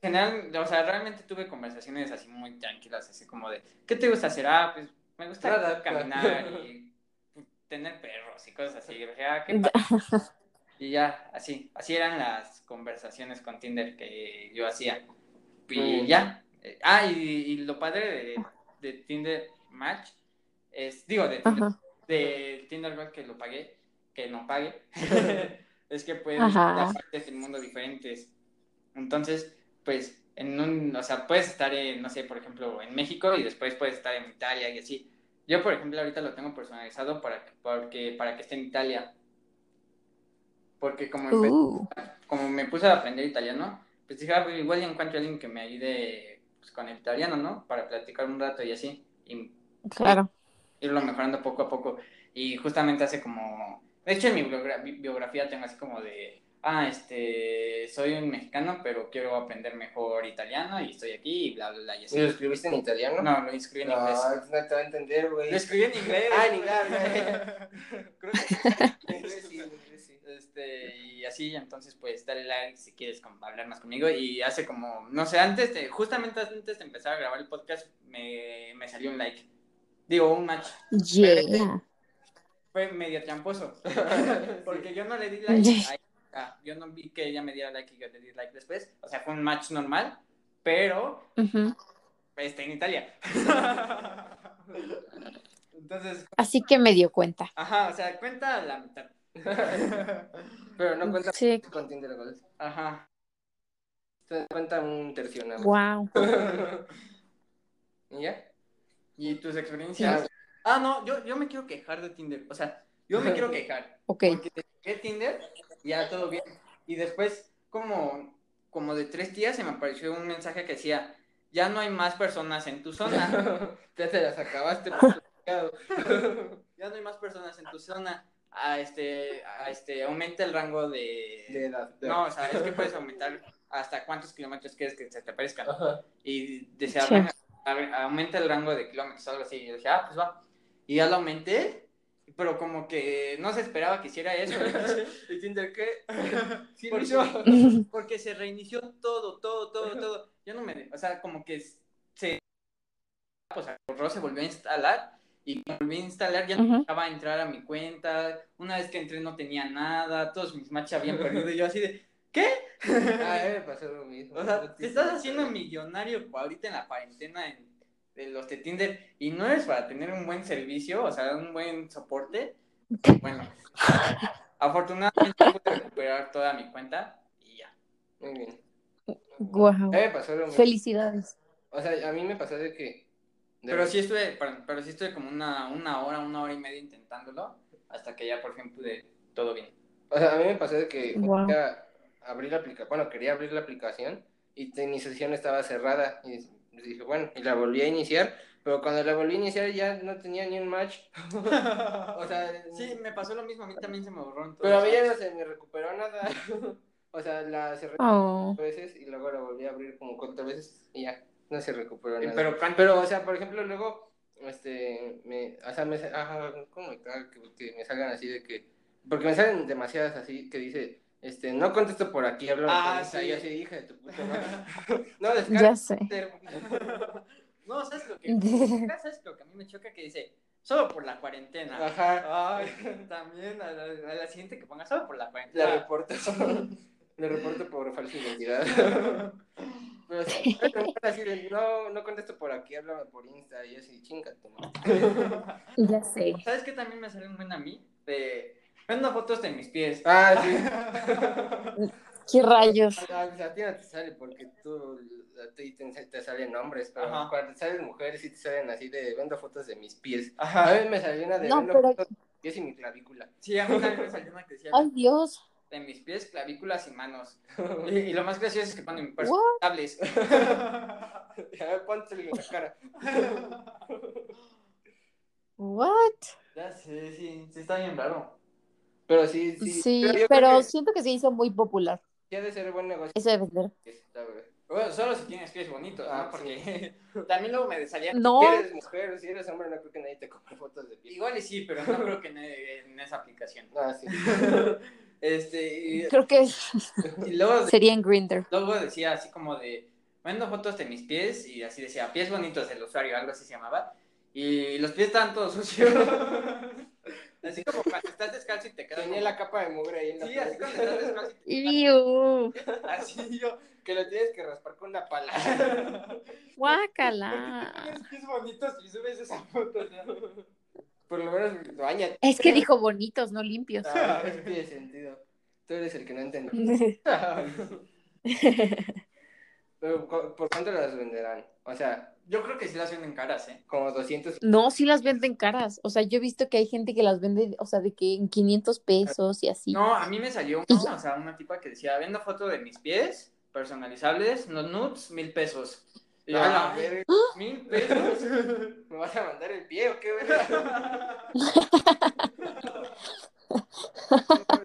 general, o sea, realmente tuve conversaciones así muy tranquilas, así como de, ¿qué te gusta hacer? Ah, pues me gusta Nada, caminar y tener perros y cosas así. Y dije, ah, qué. Y ya, así, así eran las conversaciones con Tinder que yo hacía. Y Mm. ya. Eh, Ah, y, y lo padre de, de Tinder Match es, digo, de Tinder, Ajá. de Tinder Gold que lo pagué, que no pague, es que puedes visitar partes del mundo diferentes. Entonces, pues, en un, o sea, puedes estar en, no sé, por ejemplo, en México y después puedes estar en Italia y así. Yo, por ejemplo, ahorita lo tengo personalizado para que, porque, para que esté en Italia. Porque como, Uh, como me puse a aprender italiano, pues dije, ah, pues igual encuentro a alguien que me ayude pues, con el italiano, ¿no? Para platicar un rato y así. Y claro. irlo mejorando poco a poco. Y justamente hace como, de hecho en mi biogra- bi- biografía tengo así como de, ah, este, soy un mexicano, pero quiero aprender mejor italiano y estoy aquí y bla, bla, bla, y ¿Y así. lo escribiste en italiano? No, lo inscribí en inglés. No, no te va a entender, güey. Lo escribí en inglés. Ah, en inglés, Creo que- En inglés sí, en inglés sí. Este, y así, entonces, pues, dale like si quieres hablar más conmigo. Y hace como, no sé, antes de, justamente antes de empezar a grabar el podcast, me, me salió un like. Digo, un match. Yeah. Fue medio tramposo. Porque yo no le di like. Yeah. Ah, yo no vi que ella me diera like y yo le di like después. O sea, fue un match normal, pero está en Italia. Entonces, Así que me dio cuenta. ajá, o sea, cuenta la mitad. Pero no cuenta Sí. con Tinder Gold. Ajá. Te cuenta un tercio nada más. Wow. ¿Y ya? ¿Y tus experiencias? Ah, no, yo, yo me quiero quejar de Tinder. O sea, yo me quiero quejar. Ok. Porque dejé Tinder, ya todo bien. Y después, como, como de tres días, se me apareció un mensaje que decía, ya no hay más personas en tu zona. Ya te las acabaste. por pecado. Ya no hay más personas en tu zona. A este, a este, aumenta el rango de... De edad. de- No, o sea, es que puedes aumentar hasta cuántos kilómetros quieres que se te aparezcan. Ajá. Y decía, Sí. "Venga, a- aumenta el rango de kilómetros, algo así. Y yo dije, ah, pues va. Y ya lo aumenté. Pero como que no se esperaba que hiciera eso. ¿Y Tinder qué? Sí, Por. Porque se reinició todo, todo, todo, todo. Yo no me, o sea, como que se, pues, borró, se volvió a instalar y cuando volví a instalar ya no Ujú. dejaba entrar a mi cuenta. Una vez que entré no tenía nada, todos mis matches habían perdido y yo así de, ¿qué? Ah, a me pasó lo mismo. O sea, te estás haciendo millonario ahorita en la cuarentena en, de los de Tinder y no es para tener un buen servicio, o sea, un buen soporte. Bueno, afortunadamente pude recuperar toda mi cuenta y ya. Muy bien. Mí me pasó lo mismo. Felicidades. O sea, a mí me pasó de que... de Pero sí estuve, pero sí estuve como una, una hora, una hora y media intentándolo hasta que ya por fin pude todo bien. O sea, a mí me pasó de que Wow. quería abrir la aplicación, bueno, quería abrir la aplicación y mi sesión estaba cerrada y dije, bueno, y la volví a iniciar, pero cuando la volví a iniciar ya no tenía ni un match. O sea, sí, me pasó lo mismo, a mí también se me borró pero a mí ya no se me recuperó nada. O sea, la cerré Oh. veces y luego la volví a abrir como cuatro veces y ya no se recuperó Eh, nada. Pero, ¿cuánto- Pero, o sea, por ejemplo, luego, este, me, o sea, me, ajá, ¿cómo me caga que, que me salgan así de que, porque me salen demasiadas así que dice, este, no contesto por aquí, hablo Ah, por Insta", sí. y yo así, hija de tu puta madre. no, Ya sé. No, ¿sabes lo que? ¿Sabes lo que a mí me choca? Que dice, solo por la cuarentena. Ajá, Ay, también a la, a la siguiente que ponga solo por la la cuarentena. reporto, la reporto por falsa identidad. Pero sí, así de, no, no contesto por aquí, háblame por Insta, y yo así, chinga tu madre. Ya sé. ¿Sabes qué también me sale un buen a mí? De, vendo fotos de mis pies. Ah, sí. ¿Qué rayos? A ti no te sale porque tú a ti te, te salen hombres, pero Ajá. cuando te salen mujeres sí te salen así de vendo fotos de mis pies. A Ajá. mí me salió una de No, vendo pero- fotos de mis pies y mi clavícula. Sí, a mí también me salió una que decía Ay, Dios. de mis pies, clavículas y manos. Y, y lo más gracioso es que ponen What? personables. a ver, póntelo en la cara. What? ya sé, sí, sí está bien raro. Pero sí, sí. Sí, pero que siento que se hizo muy popular. ha de ser buen negocio. Eso de vender. esta, güey. Bueno, solo si tienes pies bonitos, ¿no? Ah, Porque también luego me salían... No. Si eres mujer o si eres hombre, no creo que nadie te compre fotos de pies. Igual y sí, pero no creo que en, en esa aplicación. Ah, sí. Este, y, Creo que y luego, sería en Grinder. luego decía así como de, vendo fotos de mis pies, y así decía, pies bonitos del usuario, algo así se llamaba, y los pies estaban todos sucios. Así como cuando estás descalzo y te quedas... Tenía la capa de mugre ahí en la Sí, así cuando estás descalzo y te Iu. Así yo, Que lo tienes que raspar con la pala. Guácala. tienes pies bonitos y subes esa foto, ¿no? Por lo menos bañate. Es que dijo bonitos, no limpios. Ah, eso tiene sentido. Tú eres el que no entiende. Pero, ¿cu- ¿por cuánto las venderán? O sea, Yo creo que sí las venden caras, ¿eh? como 200. No, sí las venden caras. O sea, yo he visto que hay gente que las vende, o sea, de que en 500 pesos y así. No, a mí me salió ya. o sea, una tipa que decía, vendo foto de mis pies personalizables, los nudes, mil pesos. Y yo, A la "Ay, verga, mil pesos. ¿Me vas a mandar el pie o qué?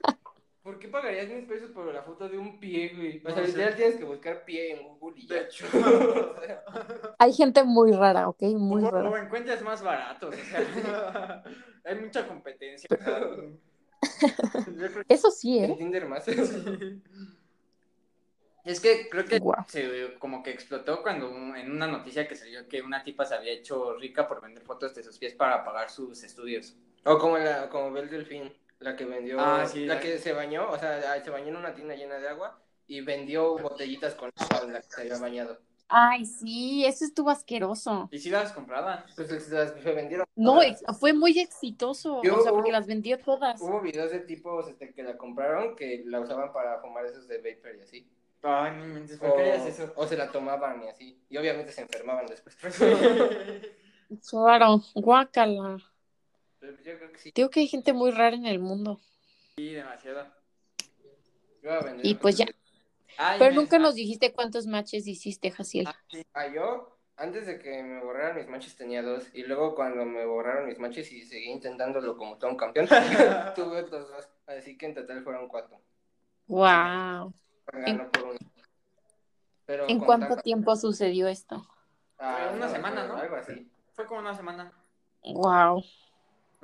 pagarías mil pesos por la foto de un pie, güey? O sea, No tienes que buscar pie en Google y ya. De hecho. O sea, Hay gente muy rara, ¿ok? Muy o, rara. o encuentras más baratos, o sea, hay mucha competencia. Eso sí, en ¿eh? Tinder más. Es que creo que Guau. se como que explotó cuando un- en una noticia que salió que una tipa se había hecho rica por vender fotos de sus pies para pagar sus estudios. O como la, como Bel Delfín, la que vendió, Ah, sí, la la- que se bañó, o sea, se bañó en una tina llena de agua y vendió botellitas con agua en la que se había bañado. Ay, sí, eso estuvo asqueroso. Y si las compraban. Pues las se vendieron. No, todas. fue muy exitoso. Yo- O sea, porque las vendió todas. Hubo videos de tipos este, que la compraron que la usaban para fumar esos de vapor y así. Ay, no ¿por O, qué harías eso? o se la tomaban y así. Y obviamente se enfermaban después. Claro, guácala. Pero yo creo que sí. Digo que hay gente muy rara en el mundo. Sí, demasiado. Yo iba a vender Y pues ya. Ay, Pero nunca nos dijiste cuántos matches hiciste, Jaciel. Ah. Ah, yo, antes de que me borraran mis matches tenía dos. Y luego cuando me borraron mis matches y seguí intentándolo como todo un campeón, tuve otros dos. Así que en total fueron cuatro. Wow. Ganó por uno. Pero ¿En cuánto tanta- tiempo sucedió esto? Ah, Una no, semana, ¿no? Algo así. Fue como una semana. Wow.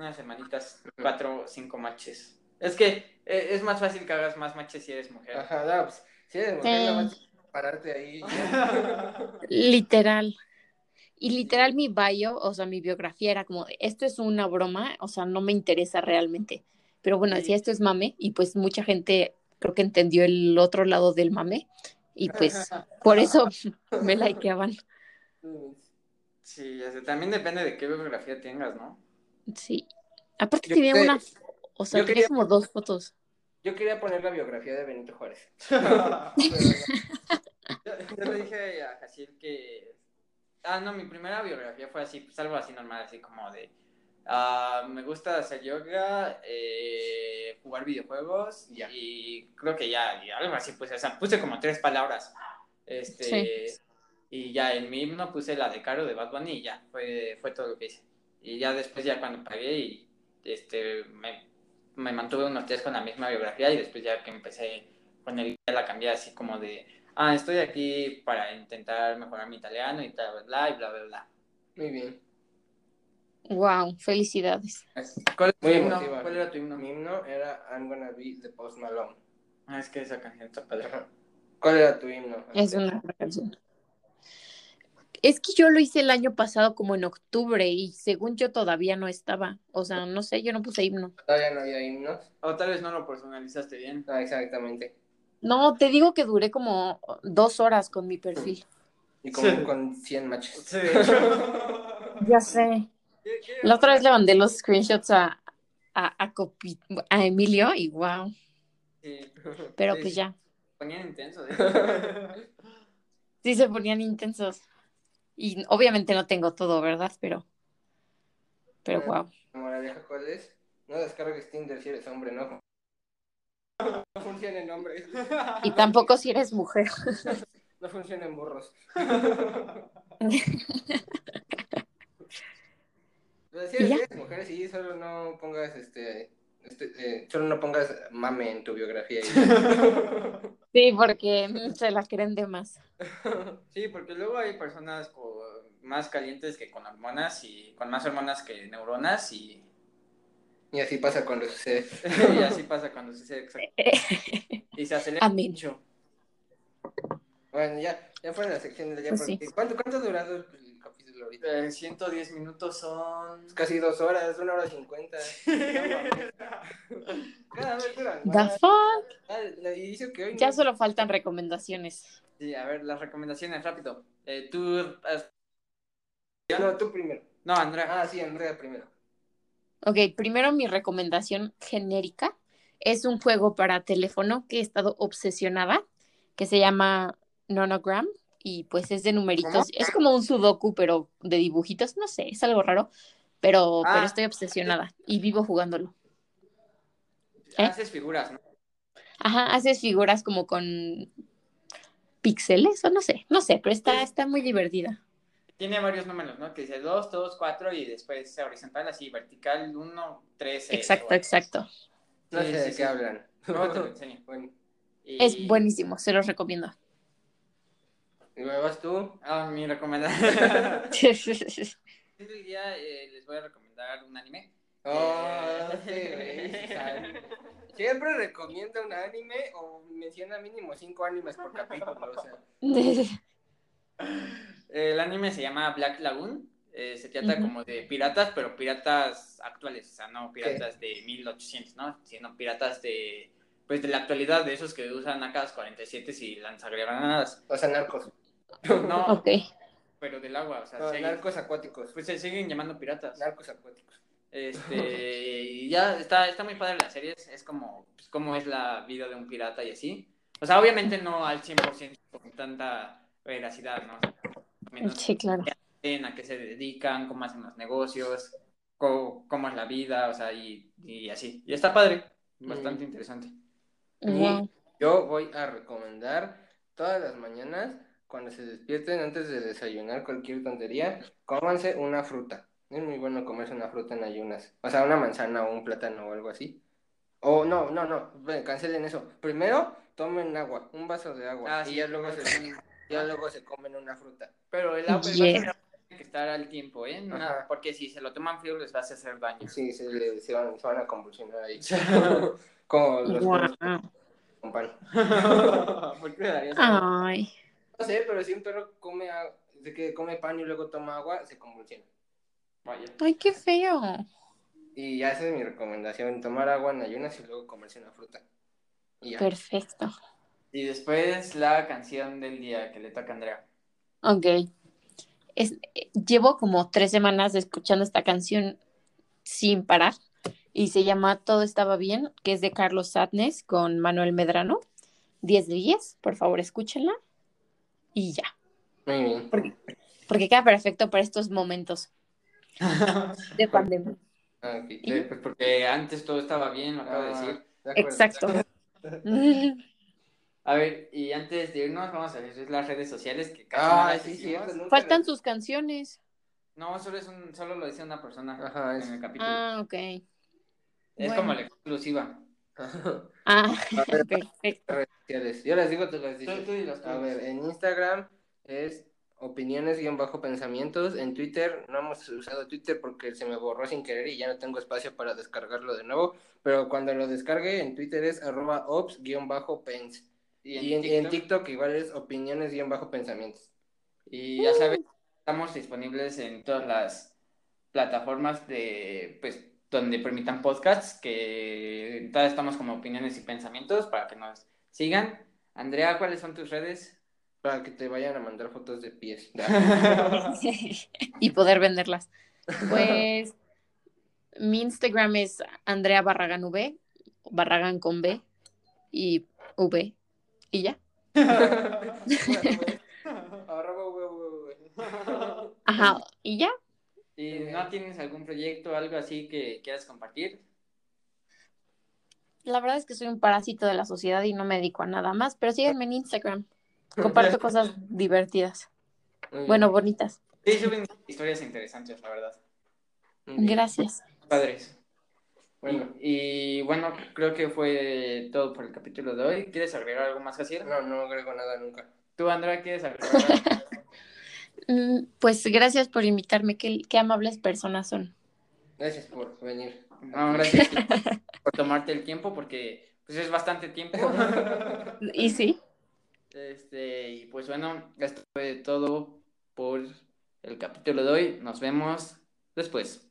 Unas semanitas, cuatro o cinco matches. Es que eh, es más fácil que hagas más matches si eres mujer. Ajá, no, pues, si eres mujer, Sí. no vas a pararte ahí. Literal. Y literal mi bio, o sea, mi biografía era como, esto es una broma, o sea, no me interesa realmente. Pero bueno, Sí. decía, esto es mame, y pues mucha gente creo que entendió el otro lado del mame, y pues por eso me likeaban. Sí, ya sé, también depende de qué biografía tengas, ¿no? Sí. Aparte Yo tenía que- una, o sea, yo tenía quería- como dos fotos. Yo quería poner la biografía de Benito Juárez. Yo, yo le dije a Jaciel que. Ah, no, mi primera biografía fue así, pues algo así normal, así como de. ah, me gusta hacer yoga, eh, jugar videojuegos y creo que ya, y algo así, pues, o sea, puse como tres palabras. Este. Y ya en mi himno puse la de Caro de Bad Bunny y ya, fue, fue todo lo que hice. Y ya después, ya cuando pagué, y este, me, me mantuve unos días con la misma biografía y después ya que empecé con el ya la cambié así como de, ah, estoy aquí para intentar mejorar mi italiano y tal, bla, y bla, bla, bla. Muy bien. Wow, felicidades. ¿Cuál, Muy himno? emotiva. ¿Cuál era tu himno? Mi himno era I'm Gonna Be the Post Malone. Ah, es que esa canción está padre. ¿Cuál era tu himno? Es una canción. Es que yo lo hice el año pasado como en octubre y según yo todavía no estaba. O sea, no sé, yo no puse himno. Todavía no había himnos. O tal vez no lo personalizaste bien. Ah, exactamente. No, te digo que duré como dos horas con mi perfil. Y con, Sí. con 100 matches. Sí. Ya sé. ¿Qué- qué- La otra vez le mandé los screenshots a, a, a, Copi- a Emilio y wow. Sí. Pero Sí, pues ya. Ponían intenso, ¿eh? Sí se ponían intensos. Y obviamente no tengo todo, ¿verdad? Pero. Pero wow. Vieja, ¿cuál es? No descargues Tinder si eres hombre, no. No funciona en hombres. Y tampoco si eres mujer. No funciona en burros. Pero si eres, eres mujer, sí, solo no pongas este. Este eh, solo no pongas mame en tu biografía. y. Sí, porque se la creen de más. Sí, porque luego hay personas con- más calientes que con hormonas y con más hormonas que neuronas y, y así pasa cuando sucede. y así pasa cuando sucede exacto. Y se acelera Amén. mucho. Bueno, ya, ya fue la sección de ya. Pues porque- sí. ¿cuánto, ¿Cuánto ha durado el, el capítulo ahorita? Eh, 110 minutos son... Casi dos horas, una hora cincuenta. Cada vez duran The más. fuck? Ah, que hoy Ya no- solo faltan recomendaciones. Sí, a ver, las recomendaciones, rápido. Eh, tú... No, tú primero. No, Andrea. Ah, sí, Andrea primero. Ok, primero mi recomendación genérica es un juego para teléfono que he estado obsesionada, que se llama Nonogram y pues es de numeritos. ¿Cómo? Es como un sudoku, pero de dibujitos, no sé, es algo raro, pero, Ah. pero estoy obsesionada y vivo jugándolo. ¿Eh? Haces figuras, ¿no? Ajá, haces figuras como con píxeles o no sé, no sé, pero está, está muy divertida. Tiene varios números, ¿no? Que dice 2, 2, 4 y después horizontal, así, vertical, 1, 3, Exacto, exacto. No Sí, sé de sí, qué sí. hablan. Luego te lo enseño. Bueno, Y- Es buenísimo, se los recomiendo. ¿Y luego vas tú? Ah, mi recomendación. sí, Hoy día eh, les voy a recomendar un anime. Oh, sí, Eh, sí. Siempre recomienda un anime o menciona mínimo cinco animes por capítulo. O sea, El anime se llama Black Lagoon. Eh, se trata Ujú. como de piratas, pero piratas actuales, o sea, no piratas de 1800, ¿no? Sino piratas de, pues, de la actualidad, de esos que usan AK-47 y lanzagranadas. o sea, narcos. No, ok. pero del agua, o sea, No, siguen- narcos acuáticos. pues se siguen llamando piratas. Narcos acuáticos. Este, y ya está, está muy padre la serie, es, es como, pues, cómo es la vida de un pirata y así. O sea, obviamente no al 100% con tanta veracidad, ¿no? Menos Sí, claro. en a qué se dedican, cómo hacen los negocios, co- cómo, es la vida, o sea, y, y así. Y está padre, bastante Mm. interesante. Wow. Yo voy a recomendar todas las mañanas, cuando se despierten antes de desayunar cualquier tontería, cómanse una fruta. Es muy bueno comerse una fruta en ayunas. O sea, una manzana o un plátano o algo así. O no, no, no, cancelen eso. Primero tomen agua, un vaso de agua. Ah, y sí, ya luego, se, ya luego se comen una fruta. Pero el agua, Yeah. tiene que estar al tiempo, ¿eh? No, porque si se lo toman frío les va a hacer daño. Sí, se, le- se van, se van a convulsionar ahí. Como los perros con pan. ¿Por qué Ay, No sé, pero si un perro come, a- de que come pan y luego toma agua, se convulsiona. Vaya. ay, qué feo. Y ya esa es mi recomendación, tomar agua en ayunas y luego comerse una fruta. Y ya. Perfecto. Y después la canción del día que le toca a Andrea. Ok. Es, llevo como tres semanas escuchando esta canción sin parar y se llama Todo estaba bien, que es de Carlos Sadness con Manuel Medrano. 10 de 10, por favor escúchenla y ya, Muy bien. porque, porque queda perfecto para estos momentos de pandemia. Sí, pues porque antes todo estaba bien, lo acabo de Ah, decir. de acuerdo. Exacto. A ver, y antes de irnos, vamos a decir las redes sociales que casi no Ah, las sí, nunca Faltan sus canciones. No, solo es un, solo lo dice una persona Ajá, es- en el capítulo. Ah, ok. es bueno. como la exclusiva. Ah, ver, perfecto. redes sociales. Yo les digo, tú las dices. Tú- tú A ver, en Instagram es opiniones-pensamientos. En Twitter no hemos usado Twitter porque se me borró sin querer y ya no tengo espacio para descargarlo de nuevo. Pero cuando lo descargue en Twitter es arroba ops-pens. Y en, en TikTok igual es opiniones-pensamientos. Y ya saben, estamos disponibles en todas las plataformas de, pues, donde permitan podcasts, que todas estamos como opiniones y pensamientos para que nos sigan. Andrea, ¿cuáles son tus redes? Para que te vayan a mandar fotos de pies. y poder venderlas. Pues mi Instagram es Andrea Barragan V, Barragan con B y V. Y ya. We. Ajá. Y ya. ¿Y no tienes algún proyecto, algo así que quieras compartir? La verdad es que soy un parásito de la sociedad y no me dedico a nada más, pero síganme en Instagram. Comparto cosas divertidas. Bueno, bonitas. Sí, suben historias interesantes, la verdad. Gracias. Padres. Bueno, Y, bueno, creo que fue todo por el capítulo de hoy. ¿Quieres agregar algo más, Jaciel? no, no agrego nada nunca. ¿Tú, Andrea, quieres agregar algo? Mm, Pues gracias por invitarme. Qué, qué amables personas son. Gracias por venir. No, gracias por tomarte el tiempo porque pues es bastante tiempo. Y sí. Este, y pues bueno, esto fue todo por el capítulo de hoy. Nos vemos después.